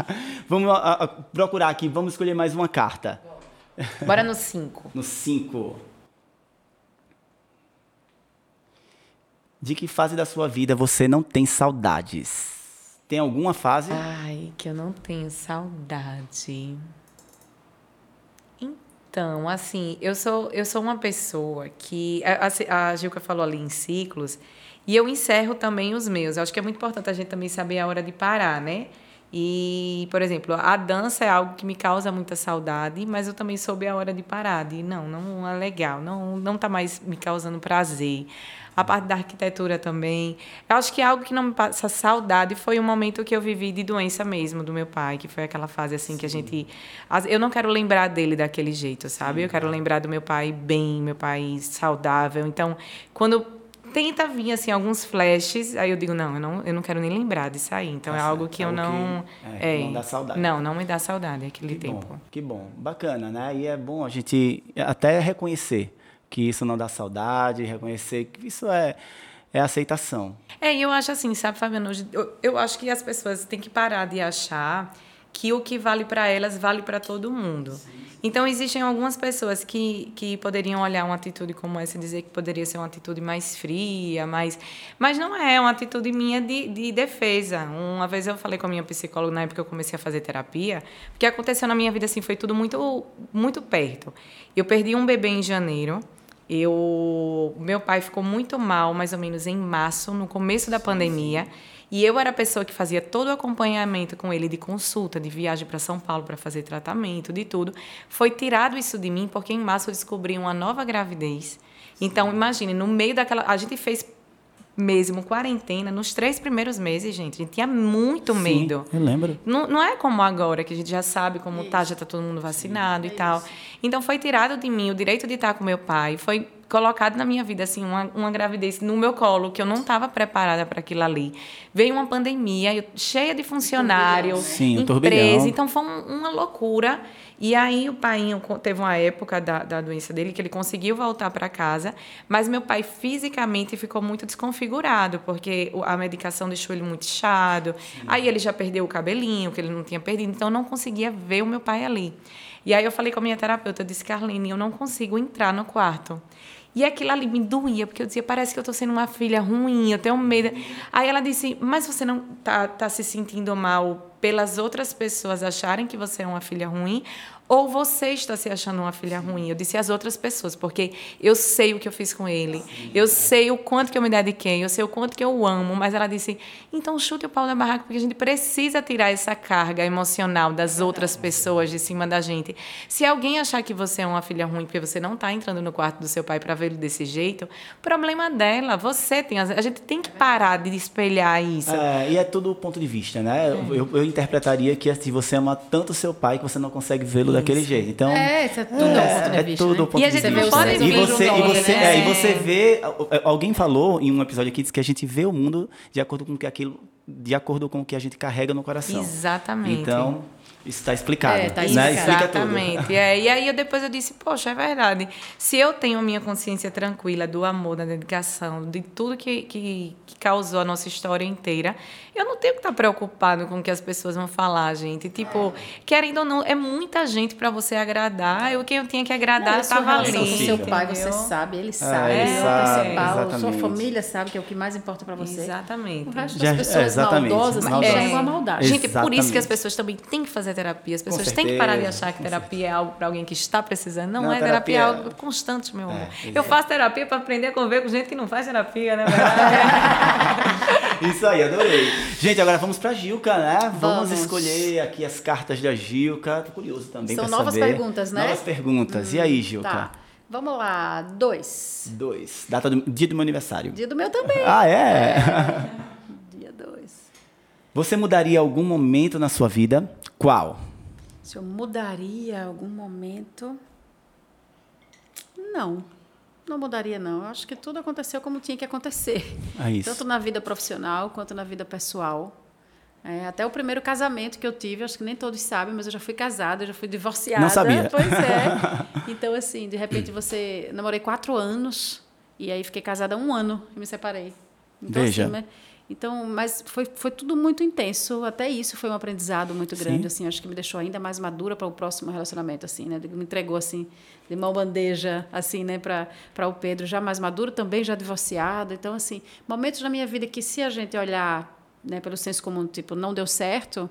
Speaker 1: [laughs] vamos a, a, procurar aqui, vamos escolher mais uma carta.
Speaker 3: Bora no 5.
Speaker 1: No 5. De que fase da sua vida você não tem saudades? Tem alguma fase?
Speaker 3: Ai, que eu não tenho saudade. Então, assim, eu sou, eu sou uma pessoa que. A, a Gilca falou ali em ciclos, e eu encerro também os meus. Eu acho que é muito importante a gente também saber a hora de parar, né? E, por exemplo, a dança é algo que me causa muita saudade, mas eu também soube a hora de parar, de não, não é legal, não não está mais me causando prazer a parte da arquitetura também. Eu acho que algo que não me passa saudade foi um momento que eu vivi de doença mesmo do meu pai, que foi aquela fase assim Sim. que a gente. Eu não quero lembrar dele daquele jeito, sabe? Sim. Eu quero lembrar do meu pai bem, meu pai saudável. Então, quando tenta vir assim alguns flashes, aí eu digo não, eu não, eu não quero nem lembrar disso aí. Então é algo que eu não
Speaker 1: que, é, é, não dá saudade.
Speaker 3: Não, não me dá saudade aquele
Speaker 1: que
Speaker 3: tempo.
Speaker 1: Bom, que bom, bacana, né? E é bom a gente até reconhecer que isso não dá saudade, reconhecer que isso é, é aceitação.
Speaker 3: É, e eu acho assim, sabe, Fabiano, eu, eu acho que as pessoas têm que parar de achar que o que vale para elas vale para todo mundo. Sim. Então, existem algumas pessoas que, que poderiam olhar uma atitude como essa e dizer que poderia ser uma atitude mais fria, mais... mas não é, é uma atitude minha de, de defesa. Uma vez eu falei com a minha psicóloga, na época que eu comecei a fazer terapia, porque aconteceu na minha vida assim, foi tudo muito, muito perto. Eu perdi um bebê em janeiro, eu, meu pai ficou muito mal, mais ou menos em março, no começo da pandemia, e eu era a pessoa que fazia todo o acompanhamento com ele de consulta, de viagem para São Paulo para fazer tratamento, de tudo. Foi tirado isso de mim porque em março eu descobri uma nova gravidez. Então, imagine, no meio daquela. A gente fez mesmo quarentena nos três primeiros meses, gente. A gente tinha muito medo.
Speaker 1: eu lembro.
Speaker 3: Não, não é como agora, que a gente já sabe como isso. tá, já está todo mundo vacinado Sim, e é tal. Isso. Então foi tirado de mim o direito de estar com meu pai, foi colocado na minha vida assim uma, uma gravidez no meu colo que eu não estava preparada para aquilo ali. Veio uma pandemia, eu, cheia de funcionários,
Speaker 1: Sim,
Speaker 3: empresa, então foi um, uma loucura. E aí o pai teve uma época da, da doença dele que ele conseguiu voltar para casa, mas meu pai fisicamente ficou muito desconfigurado, porque a medicação deixou ele muito inchado. Sim. Aí ele já perdeu o cabelinho, que ele não tinha perdido, então eu não conseguia ver o meu pai ali. E aí eu falei com a minha terapeuta, eu disse, Carline, eu não consigo entrar no quarto. E aquilo ali me doía, porque eu dizia, parece que eu estou sendo uma filha ruim, eu tenho medo. Aí ela disse, mas você não está tá se sentindo mal pelas outras pessoas acharem que você é uma filha ruim ou você está se achando uma filha ruim? Eu disse as outras pessoas, porque eu sei o que eu fiz com ele, eu sei o quanto que eu me dediquei, eu sei o quanto que eu o amo, mas ela disse: então chute o pau da barraca, porque a gente precisa tirar essa carga emocional das outras pessoas de cima da gente. Se alguém achar que você é uma filha ruim porque você não está entrando no quarto do seu pai para ele desse jeito, problema dela, você tem. A gente tem que parar de espelhar isso.
Speaker 1: É, e é tudo o ponto de vista, né? É. Eu, eu interpretaria que assim, você ama tanto seu pai que você não consegue vê-lo daquele jeito. Então,
Speaker 2: é, isso é tudo é, ponto de é vista.
Speaker 1: É tudo né? ponto
Speaker 3: e a gente não pode
Speaker 1: e você, e você, né? é, e você vê. Alguém falou em um episódio aqui que a gente vê o mundo de acordo com que aquilo, de acordo com o que a gente carrega no coração.
Speaker 3: Exatamente.
Speaker 1: Então, está explicado. É,
Speaker 3: tá né? Exatamente. É, e aí eu, depois eu disse, poxa, é verdade. Se eu tenho minha consciência tranquila do amor, da dedicação, de tudo que, que, que causou a nossa história inteira, eu não tenho que estar preocupado com o que as pessoas vão falar, gente. Tipo, querendo ou não, é muita gente para você agradar. Eu quem eu tinha que agradar estava ali. O
Speaker 2: seu pai, você sabe, ele sabe. É, ele sabe, sua família sabe que é o que mais importa para você.
Speaker 3: Exatamente.
Speaker 2: O resto das pessoas
Speaker 1: Exatamente.
Speaker 2: maldosas enxergam a maldade.
Speaker 3: Gente, por isso que as
Speaker 1: Exatamente.
Speaker 3: pessoas também têm que fazer terapia. As pessoas têm que parar de achar que terapia é algo para alguém que está precisando. Não,
Speaker 1: Não,
Speaker 3: é terapia, é algo constante, meu amor.
Speaker 1: É,
Speaker 3: Eu faço terapia para aprender a conviver com gente que não faz terapia, né? [laughs]
Speaker 1: Isso aí, adorei. Gente, agora vamos pra Gilca, né? Vamos,
Speaker 2: Vamos.
Speaker 1: escolher aqui as cartas da Gilca. Tô curioso também
Speaker 2: São novas
Speaker 1: saber.
Speaker 2: perguntas, né?
Speaker 1: Novas perguntas. e aí, Gilca?
Speaker 2: Tá. Vamos lá. Dois.
Speaker 1: Dois. Data do dia do meu aniversário.
Speaker 2: Dia do meu também.
Speaker 1: Ah, é? [laughs]
Speaker 2: Dia dois.
Speaker 1: Você mudaria algum momento na sua vida? Qual?
Speaker 2: Se eu mudaria algum momento. Não. Não mudaria, não. Eu acho que tudo aconteceu como tinha que acontecer.
Speaker 1: É.
Speaker 2: Tanto na vida profissional quanto na vida pessoal. É, até o primeiro casamento que eu tive, acho que nem todos sabem, mas eu já fui casada, eu já fui divorciada.
Speaker 1: Não sabia.
Speaker 2: Pois é. [laughs] Então, assim, de repente você. Namorei quatro anos e aí fiquei casada um ano e me separei. Então,
Speaker 1: Veja.
Speaker 2: assim, né? Então, mas foi, foi tudo muito intenso. Até isso foi um aprendizado muito grande,
Speaker 1: Sim.
Speaker 2: assim. Acho que me deixou ainda mais madura para o próximo relacionamento, assim, né? Me entregou, assim, de mão bandeja, assim, né? Para o Pedro, já mais maduro, também já divorciado. Então, assim, momentos na minha vida que se a gente olhar, né? Pelo senso comum, tipo, não deu certo,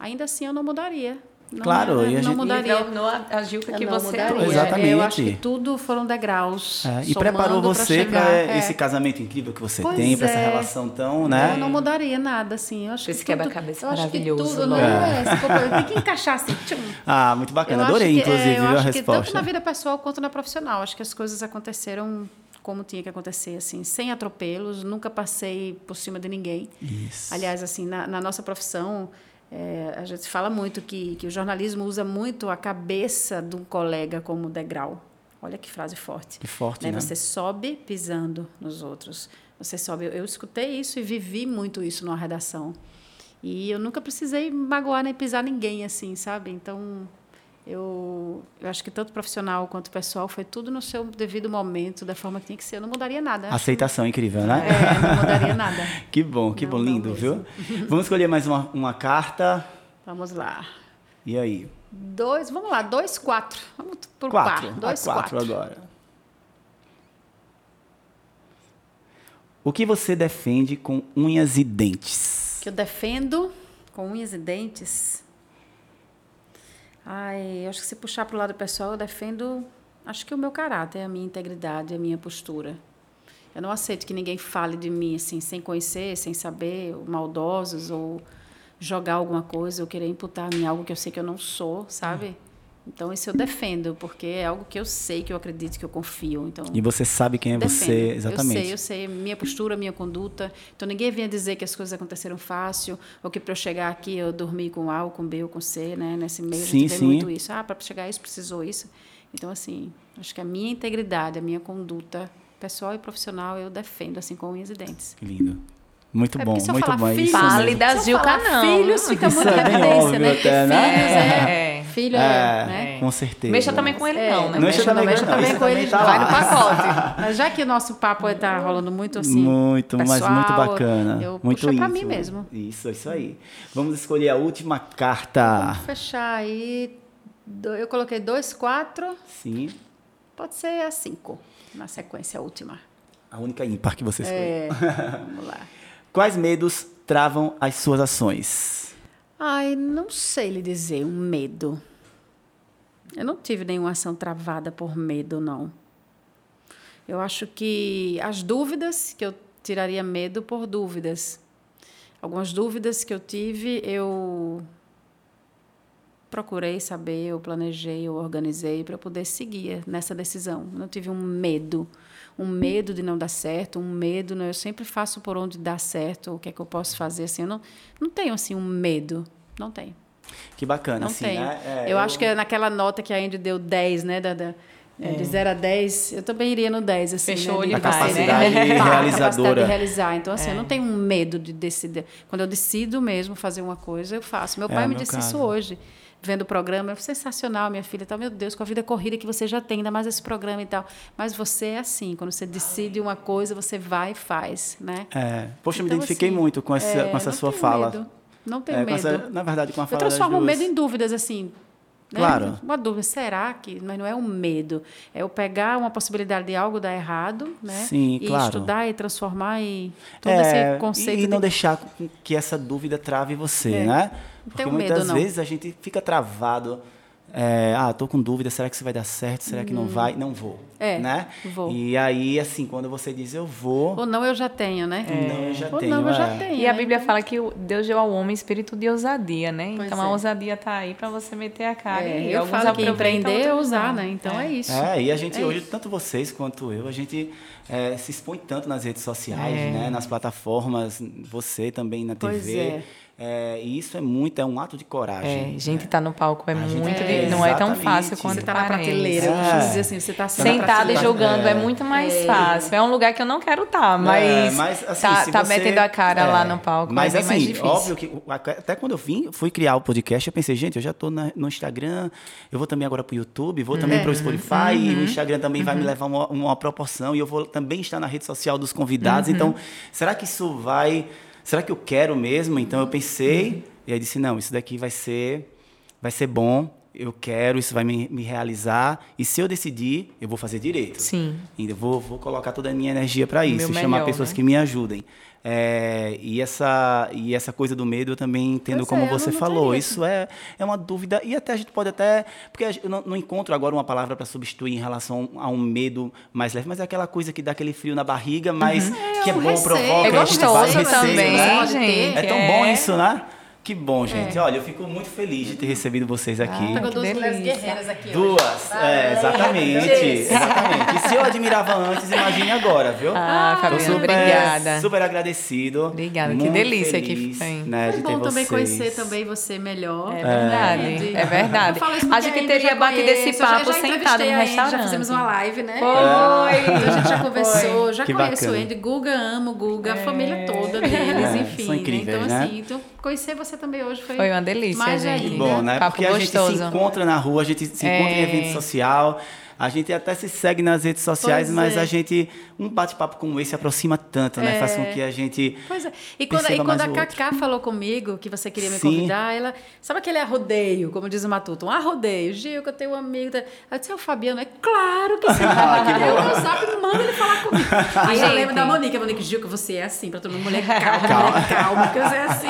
Speaker 2: ainda assim eu não mudaria. Não,
Speaker 1: Claro,
Speaker 2: né,
Speaker 1: e a
Speaker 2: não
Speaker 1: gente-
Speaker 2: mudaria.
Speaker 3: Tornou a, a Gilca que
Speaker 2: não
Speaker 3: você
Speaker 2: mudaria.
Speaker 3: é.
Speaker 1: Exatamente.
Speaker 2: Eu acho que tudo foram degraus.
Speaker 1: É, e preparou você para
Speaker 2: É.
Speaker 1: esse casamento incrível que você
Speaker 2: Pois
Speaker 1: tem, para essa
Speaker 2: é.
Speaker 1: relação tão, né?
Speaker 2: Eu não mudaria nada, assim. Eu acho
Speaker 3: Esse
Speaker 2: que tudo-
Speaker 3: quebra-cabeça
Speaker 2: eu acho que
Speaker 3: maravilhoso,
Speaker 2: Tudo, não
Speaker 1: né?
Speaker 2: é? Se for pra- Tem que encaixar assim. tchum.
Speaker 1: Ah, muito bacana.
Speaker 2: Eu
Speaker 1: Adorei,
Speaker 2: acho que-
Speaker 1: inclusive,
Speaker 2: é, eu
Speaker 1: viu, a
Speaker 2: acho que tanto
Speaker 1: resposta.
Speaker 2: na vida pessoal quanto na profissional. Acho que as coisas aconteceram como tinha que acontecer, assim, sem atropelos. Nunca passei por cima de ninguém.
Speaker 1: Isso.
Speaker 2: Aliás, assim, na, na nossa profissão, é, a gente fala muito que, que o jornalismo usa muito a cabeça de um colega como degrau. Olha que frase forte.
Speaker 1: Que forte,
Speaker 2: né?
Speaker 1: né?
Speaker 2: Você sobe pisando nos outros. Você sobe. Eu, eu escutei isso e vivi muito isso numa redação. E eu nunca precisei magoar nem pisar ninguém, assim, sabe? Então, eu, eu acho que tanto profissional quanto pessoal foi tudo no seu devido momento, da forma que tinha que ser. Eu não mudaria nada. acho.
Speaker 1: Aceitação incrível, né?
Speaker 2: É, não mudaria nada. [laughs]
Speaker 1: Que bom, que
Speaker 2: Não,
Speaker 1: bom, lindo, viu? Vamos escolher mais uma, uma carta.
Speaker 2: Vamos lá.
Speaker 1: E aí?
Speaker 2: Dois, vamos lá, dois, quatro. Vamos por
Speaker 1: Quatro.
Speaker 2: par. Dois,
Speaker 1: a quatro,
Speaker 2: quatro.
Speaker 1: agora. O que você defende com unhas e dentes?
Speaker 2: Que eu defendo com unhas e dentes. Ai, eu acho que se puxar para o lado pessoal, eu defendo, acho que o meu caráter, a minha integridade, a minha postura. Eu não aceito que ninguém fale de mim assim, sem conhecer, sem saber, ou maldosos, ou jogar alguma coisa, ou querer imputar a mim algo que eu sei que eu não sou, sabe? Então, isso eu defendo, porque é algo que eu sei, que eu acredito, que eu confio. Então,
Speaker 1: E você sabe quem é
Speaker 2: Defendo.
Speaker 1: você, exatamente.
Speaker 2: Eu sei, eu sei. Minha postura, minha conduta. Então, ninguém vinha dizer que as coisas aconteceram fácil, ou que para eu chegar aqui eu dormi com A, ou com B, ou com C, né? Nesse meio a
Speaker 1: Sim,
Speaker 2: gente vê
Speaker 1: sim.
Speaker 2: muito isso. Ah, para chegar a isso precisou isso. Então, assim, acho que a minha integridade, a minha conduta pessoal e profissional, eu defendo, assim, com unhas e dentes.
Speaker 1: Que lindo. Muito
Speaker 2: É
Speaker 1: bom, muito bom. é
Speaker 2: filhos,
Speaker 1: isso
Speaker 3: Fale da
Speaker 2: Se eu
Speaker 3: Gilca,
Speaker 2: falar
Speaker 3: não.
Speaker 2: filhos, fica
Speaker 1: Isso
Speaker 2: muito
Speaker 1: é
Speaker 2: evidência, né? Porque
Speaker 1: até, né?
Speaker 2: filhos é...
Speaker 3: É.
Speaker 2: Filho
Speaker 1: É,
Speaker 2: né?
Speaker 1: com certeza.
Speaker 3: Mexa também com ele,
Speaker 2: É,
Speaker 3: não, né?
Speaker 1: não mexa também
Speaker 2: mexa
Speaker 1: com ele,
Speaker 2: também com
Speaker 1: também
Speaker 2: ele,
Speaker 1: tá
Speaker 2: vai no pacote. [laughs] Mas já que o nosso papo está rolando muito assim,
Speaker 1: muito, mas
Speaker 2: pessoal,
Speaker 1: muito bacana.
Speaker 2: Eu
Speaker 1: muito
Speaker 2: puxo
Speaker 1: íntimo.
Speaker 2: mim mesmo.
Speaker 1: Isso, isso aí. Vamos escolher a última carta.
Speaker 2: Vamos fechar aí. Eu coloquei dois, quatro.
Speaker 1: Sim.
Speaker 2: Pode ser a cinco, na sequência, a última.
Speaker 1: A única ímpar que você escolheu.
Speaker 2: É, [laughs] vamos lá.
Speaker 1: Quais medos travam as suas ações?
Speaker 2: Ai, não sei lhe dizer, um medo. Eu não tive nenhuma ação travada por medo, não. Eu acho que as dúvidas, que eu tiraria medo por dúvidas. Algumas dúvidas que eu tive, eu procurei saber, eu planejei, eu organizei para poder seguir nessa decisão. Eu não tive um medo, um medo de não dar certo, um medo, né? eu sempre faço por onde dá certo, o que é que eu posso fazer assim, eu não, não tenho assim um medo, não tenho.
Speaker 1: Que bacana,
Speaker 2: Não
Speaker 1: assim,
Speaker 2: tenho.
Speaker 1: né? É,
Speaker 2: eu, acho que é naquela nota que a Andy deu 10, né, da, da- é, de 0 a 10, eu também iria no 10, assim,
Speaker 3: Fechou
Speaker 2: né?
Speaker 3: ele
Speaker 2: de
Speaker 3: vai,
Speaker 1: capacidade
Speaker 3: né?
Speaker 1: Realizadora.
Speaker 2: capacidade de realizar. Então, assim,
Speaker 3: É.
Speaker 2: eu não tenho um medo de decidir. Quando eu decido mesmo fazer uma coisa, eu faço. Meu
Speaker 1: É,
Speaker 2: pai
Speaker 1: o
Speaker 2: me
Speaker 1: meu
Speaker 2: disse
Speaker 1: caso.
Speaker 2: isso hoje, vendo o programa. É sensacional, minha filha. Tá, meu Deus, com a vida corrida que você já tem, ainda mais esse programa e tal. Mas você é assim, quando você decide uma coisa, você vai e faz, né?
Speaker 1: É. Poxa, eu me
Speaker 2: Então,
Speaker 1: identifiquei
Speaker 2: assim,
Speaker 1: muito com essa,
Speaker 2: é,
Speaker 1: com essa sua fala.
Speaker 2: medo. Não tenho
Speaker 1: É,
Speaker 2: medo.
Speaker 1: essa- na verdade, com a
Speaker 2: Eu
Speaker 1: fala das
Speaker 2: transformo o medo em dúvidas, assim. Né?
Speaker 1: Claro.
Speaker 2: Uma dúvida, será que. Mas não é um medo. É eu pegar uma possibilidade de algo dar errado, né?
Speaker 1: Sim,
Speaker 2: e
Speaker 1: claro.
Speaker 2: estudar e transformar e todo
Speaker 1: É,
Speaker 2: esse conceito.
Speaker 1: e não
Speaker 2: de-
Speaker 1: deixar que essa dúvida trave você,
Speaker 2: É.
Speaker 1: né? Porque
Speaker 2: medo,
Speaker 1: muitas
Speaker 2: não.
Speaker 1: vezes a gente fica travado. é, ah, tô com dúvida, será que isso vai dar certo? Será que não vai? Não vou.
Speaker 2: Hum. É,
Speaker 1: né?
Speaker 2: vou.
Speaker 1: E aí, assim, quando você diz eu vou,
Speaker 2: Ou não, eu já tenho, né?
Speaker 1: não, eu já
Speaker 2: Ou
Speaker 1: tenho.
Speaker 2: não, eu já
Speaker 1: é.
Speaker 2: tenho.
Speaker 3: E a
Speaker 2: né?
Speaker 3: Bíblia fala que Deus deu ao homem espírito de ousadia, né?
Speaker 2: Pois
Speaker 3: então a
Speaker 2: é.
Speaker 3: ousadia tá aí para você meter a cara.
Speaker 2: É,
Speaker 3: e
Speaker 2: eu falo que empreender é usar, né? Então é, isso.
Speaker 1: É, e a gente
Speaker 2: É
Speaker 1: hoje,
Speaker 2: isso.
Speaker 1: tanto vocês quanto eu, a gente é, se expõe tanto nas redes sociais,
Speaker 3: É.
Speaker 1: né? Nas plataformas, você também na
Speaker 2: Pois
Speaker 1: TV.
Speaker 2: é.
Speaker 1: É, e isso é muito, é um ato de coragem.
Speaker 3: É, gente tá no palco é
Speaker 1: A gente-
Speaker 3: muito,
Speaker 1: é,
Speaker 3: não é tão fácil quanto
Speaker 2: Você tá na prateleira,
Speaker 1: É.
Speaker 2: dizer assim, você tá assim
Speaker 3: Sentado e jogando é,
Speaker 1: É.
Speaker 3: muito mais
Speaker 2: É.
Speaker 3: fácil. É um lugar que eu não quero estar, mas,
Speaker 1: É, mas, assim,
Speaker 3: tá,
Speaker 1: se
Speaker 3: tá
Speaker 1: você-
Speaker 3: metendo a cara
Speaker 1: é,
Speaker 3: lá no palco
Speaker 1: Mas
Speaker 3: é bem mais
Speaker 1: assim,
Speaker 3: difícil.
Speaker 1: óbvio que até quando eu vim, fui criar o podcast, eu pensei, gente, eu já tô na- no Instagram, eu vou também agora pro YouTube, vou também
Speaker 2: É.
Speaker 1: pro Spotify, e o
Speaker 3: Uhum.
Speaker 1: Instagram também vai me levar uma, uma proporção e eu vou também estar na rede social dos convidados.
Speaker 3: Uhum.
Speaker 1: Então, será que isso vai, será que eu quero mesmo? Então eu pensei e aí disse, não, isso daqui vai ser vai ser bom. Eu quero, isso vai me, me realizar. E se eu decidir, eu vou fazer direito.
Speaker 3: Sim.
Speaker 1: Ainda vou, vou colocar toda a minha energia para isso,
Speaker 3: Meu
Speaker 1: chamar
Speaker 3: melhor,
Speaker 1: pessoas
Speaker 3: né?
Speaker 1: que me ajudem. É, e, essa, e essa coisa do medo eu também entendo como
Speaker 2: é, eu
Speaker 1: você
Speaker 2: não
Speaker 1: falou.
Speaker 2: teria.
Speaker 1: Isso é, é uma dúvida. E até a gente pode até. Porque eu não, não encontro agora uma palavra para substituir em relação a um medo mais leve, mas é aquela coisa que dá aquele frio na barriga, mas que é,
Speaker 2: um
Speaker 1: bom,
Speaker 2: receio.
Speaker 1: provoca.
Speaker 3: É
Speaker 1: a gente vai
Speaker 3: gostoso
Speaker 1: receio,
Speaker 3: também,
Speaker 1: né?
Speaker 3: gente.
Speaker 1: É tão
Speaker 3: É.
Speaker 1: bom isso, né? Que bom, gente.
Speaker 2: É.
Speaker 1: Olha, eu fico muito feliz de ter recebido vocês aqui.
Speaker 3: Ah,
Speaker 2: Pegou
Speaker 3: Que
Speaker 2: duas mulheres guerreiras aqui hoje.
Speaker 1: Duas, é, exatamente, exatamente. E se eu admirava antes, imagine agora, viu?
Speaker 3: Ah,
Speaker 1: Tô
Speaker 3: Fabiana,
Speaker 1: super,
Speaker 3: obrigada.
Speaker 1: super agradecido.
Speaker 3: Obrigada, que delícia que
Speaker 1: feliz,
Speaker 3: foi.
Speaker 1: Né,
Speaker 2: Foi
Speaker 1: de
Speaker 2: bom
Speaker 1: ter
Speaker 2: também
Speaker 1: vocês.
Speaker 2: conhecer também você melhor.
Speaker 3: É verdade,
Speaker 2: De-
Speaker 3: é verdade.
Speaker 2: Eu falo isso
Speaker 3: A gente teria batido esse papo
Speaker 2: já
Speaker 3: sentado no
Speaker 2: a Andy, Já
Speaker 3: restaurante.
Speaker 2: fizemos uma live, né?
Speaker 3: Foi.
Speaker 2: Então a gente já conversou, já
Speaker 1: Que
Speaker 2: conheço o
Speaker 1: bacana.
Speaker 2: Andy, Guga, amo o Guga, a família toda deles,
Speaker 1: É,
Speaker 2: enfim.
Speaker 1: são
Speaker 2: né?
Speaker 1: incríveis,
Speaker 2: então,
Speaker 1: né?
Speaker 2: assim, então, conhecer você também hoje foi,
Speaker 3: Foi uma delícia,
Speaker 2: mais
Speaker 3: gente.
Speaker 2: ainda.
Speaker 1: Bom, né?
Speaker 3: Papo
Speaker 1: Porque a gente
Speaker 3: gostoso.
Speaker 1: se encontra na rua, a gente se encontra em
Speaker 3: É.
Speaker 1: evento social, a gente até se segue nas redes sociais,
Speaker 2: Pois
Speaker 1: mas
Speaker 2: é.
Speaker 1: a gente, um bate-papo como esse aproxima tanto, né? Faz com que a gente
Speaker 2: Pois é. E quando, e quando a
Speaker 1: outro.
Speaker 2: Cacá falou comigo que você queria me
Speaker 1: Sim.
Speaker 2: convidar, ela. Sabe aquele arrodeio, como diz o Matuto? Um arrodeio. Gil, que eu tenho um amigo. da- Eu disse, é o Fabiano. É claro que sim. [laughs]
Speaker 1: Ah, que
Speaker 2: eu no zap manda ele falar comigo. [laughs] Aí eu lembro da Monique. A Monique, Gil, que você é assim, pra todo mundo. Mulher calma, [laughs] mulher calma, que você é assim.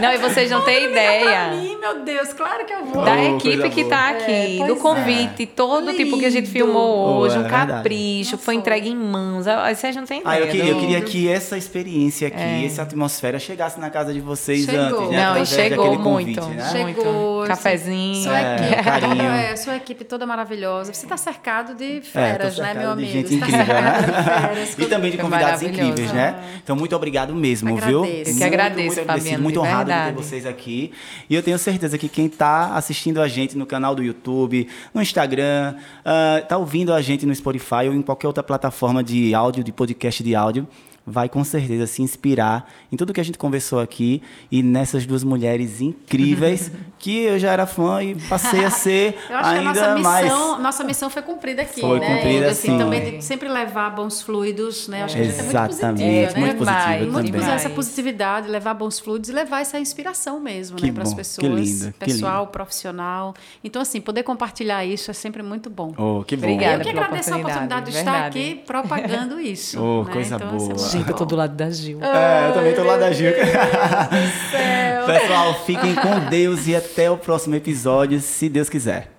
Speaker 3: Não, e vocês não têm
Speaker 2: Liga Pra
Speaker 3: ideia.
Speaker 2: mim, meu Deus, claro que eu vou.
Speaker 3: Da
Speaker 1: Oh,
Speaker 3: equipe que
Speaker 1: boa.
Speaker 3: tá aqui,
Speaker 2: É,
Speaker 3: do
Speaker 2: pois
Speaker 3: convite, todo tipo que a gente filmou hoje,
Speaker 1: Oh, é
Speaker 3: um
Speaker 1: verdade.
Speaker 3: capricho, foi
Speaker 2: Nossa.
Speaker 3: entregue em mãos. Ah, Vocês não têm ideia.
Speaker 1: Ah, eu queria, eu queria que essa experiência aqui, essa atmosfera chegasse na casa de vocês
Speaker 2: Chegou.
Speaker 1: antes, né?
Speaker 3: Não, e
Speaker 1: Através
Speaker 3: chegou
Speaker 1: convite,
Speaker 3: muito.
Speaker 1: né?
Speaker 2: Chegou.
Speaker 3: Muito. Cafezinho.
Speaker 2: Sua
Speaker 1: É,
Speaker 2: equipe,
Speaker 1: carinho. [laughs]
Speaker 2: é, sua equipe toda maravilhosa. Você está cercado de
Speaker 1: É,
Speaker 2: feras, né, meu
Speaker 1: de
Speaker 2: amigo?
Speaker 1: gente
Speaker 2: Você tá
Speaker 1: incrível,
Speaker 2: cercado de
Speaker 1: né? [laughs]
Speaker 2: feras.
Speaker 1: E também de
Speaker 3: Foi
Speaker 1: convidados incríveis, né? Então, muito obrigado mesmo,
Speaker 2: Agradeço.
Speaker 1: viu?
Speaker 2: Eu que
Speaker 1: Muito,
Speaker 3: agradeço,
Speaker 1: muito
Speaker 3: Fabiano,
Speaker 1: muito honrado de ter vocês aqui. E eu tenho certeza que quem está assistindo a gente no canal do YouTube, no Instagram, está ouvindo a gente no Spotify ou em qualquer outra plataforma de áudio, de podcast de áudio, vai com certeza se inspirar em tudo que a gente conversou aqui e nessas duas mulheres incríveis [laughs] que eu já era fã e passei a ser [laughs]
Speaker 2: Eu acho
Speaker 1: ainda
Speaker 2: que a nossa
Speaker 1: mais.
Speaker 2: missão, nossa missão foi cumprida aqui,
Speaker 1: Foi
Speaker 2: né?
Speaker 1: cumprida,
Speaker 2: assim,
Speaker 1: sim.
Speaker 2: também de sempre levar bons fluidos, né? Acho que a gente é muito positiva,
Speaker 1: Exatamente,
Speaker 2: né?
Speaker 1: muito
Speaker 2: essa positividade, levar bons fluidos e levar essa inspiração mesmo,
Speaker 1: Que
Speaker 2: né, para as
Speaker 1: bom, que
Speaker 2: pessoas,
Speaker 1: lindo, que
Speaker 2: pessoal,
Speaker 1: lindo.
Speaker 2: profissional. Então assim, poder compartilhar isso é sempre muito bom.
Speaker 1: Oh, que bom.
Speaker 3: Obrigada
Speaker 2: eu que
Speaker 3: pela
Speaker 2: agradeço a oportunidade de estar
Speaker 3: verdade.
Speaker 2: aqui propagando isso. [laughs]
Speaker 1: Oh,
Speaker 2: né?
Speaker 1: coisa
Speaker 2: então, assim,
Speaker 1: boa.
Speaker 2: muito
Speaker 3: Gente, eu tô do lado da Gil.
Speaker 1: É, eu também tô lá da Gil. [laughs]
Speaker 2: céu.
Speaker 1: Pessoal, fiquem com Deus e até o próximo episódio, se Deus quiser.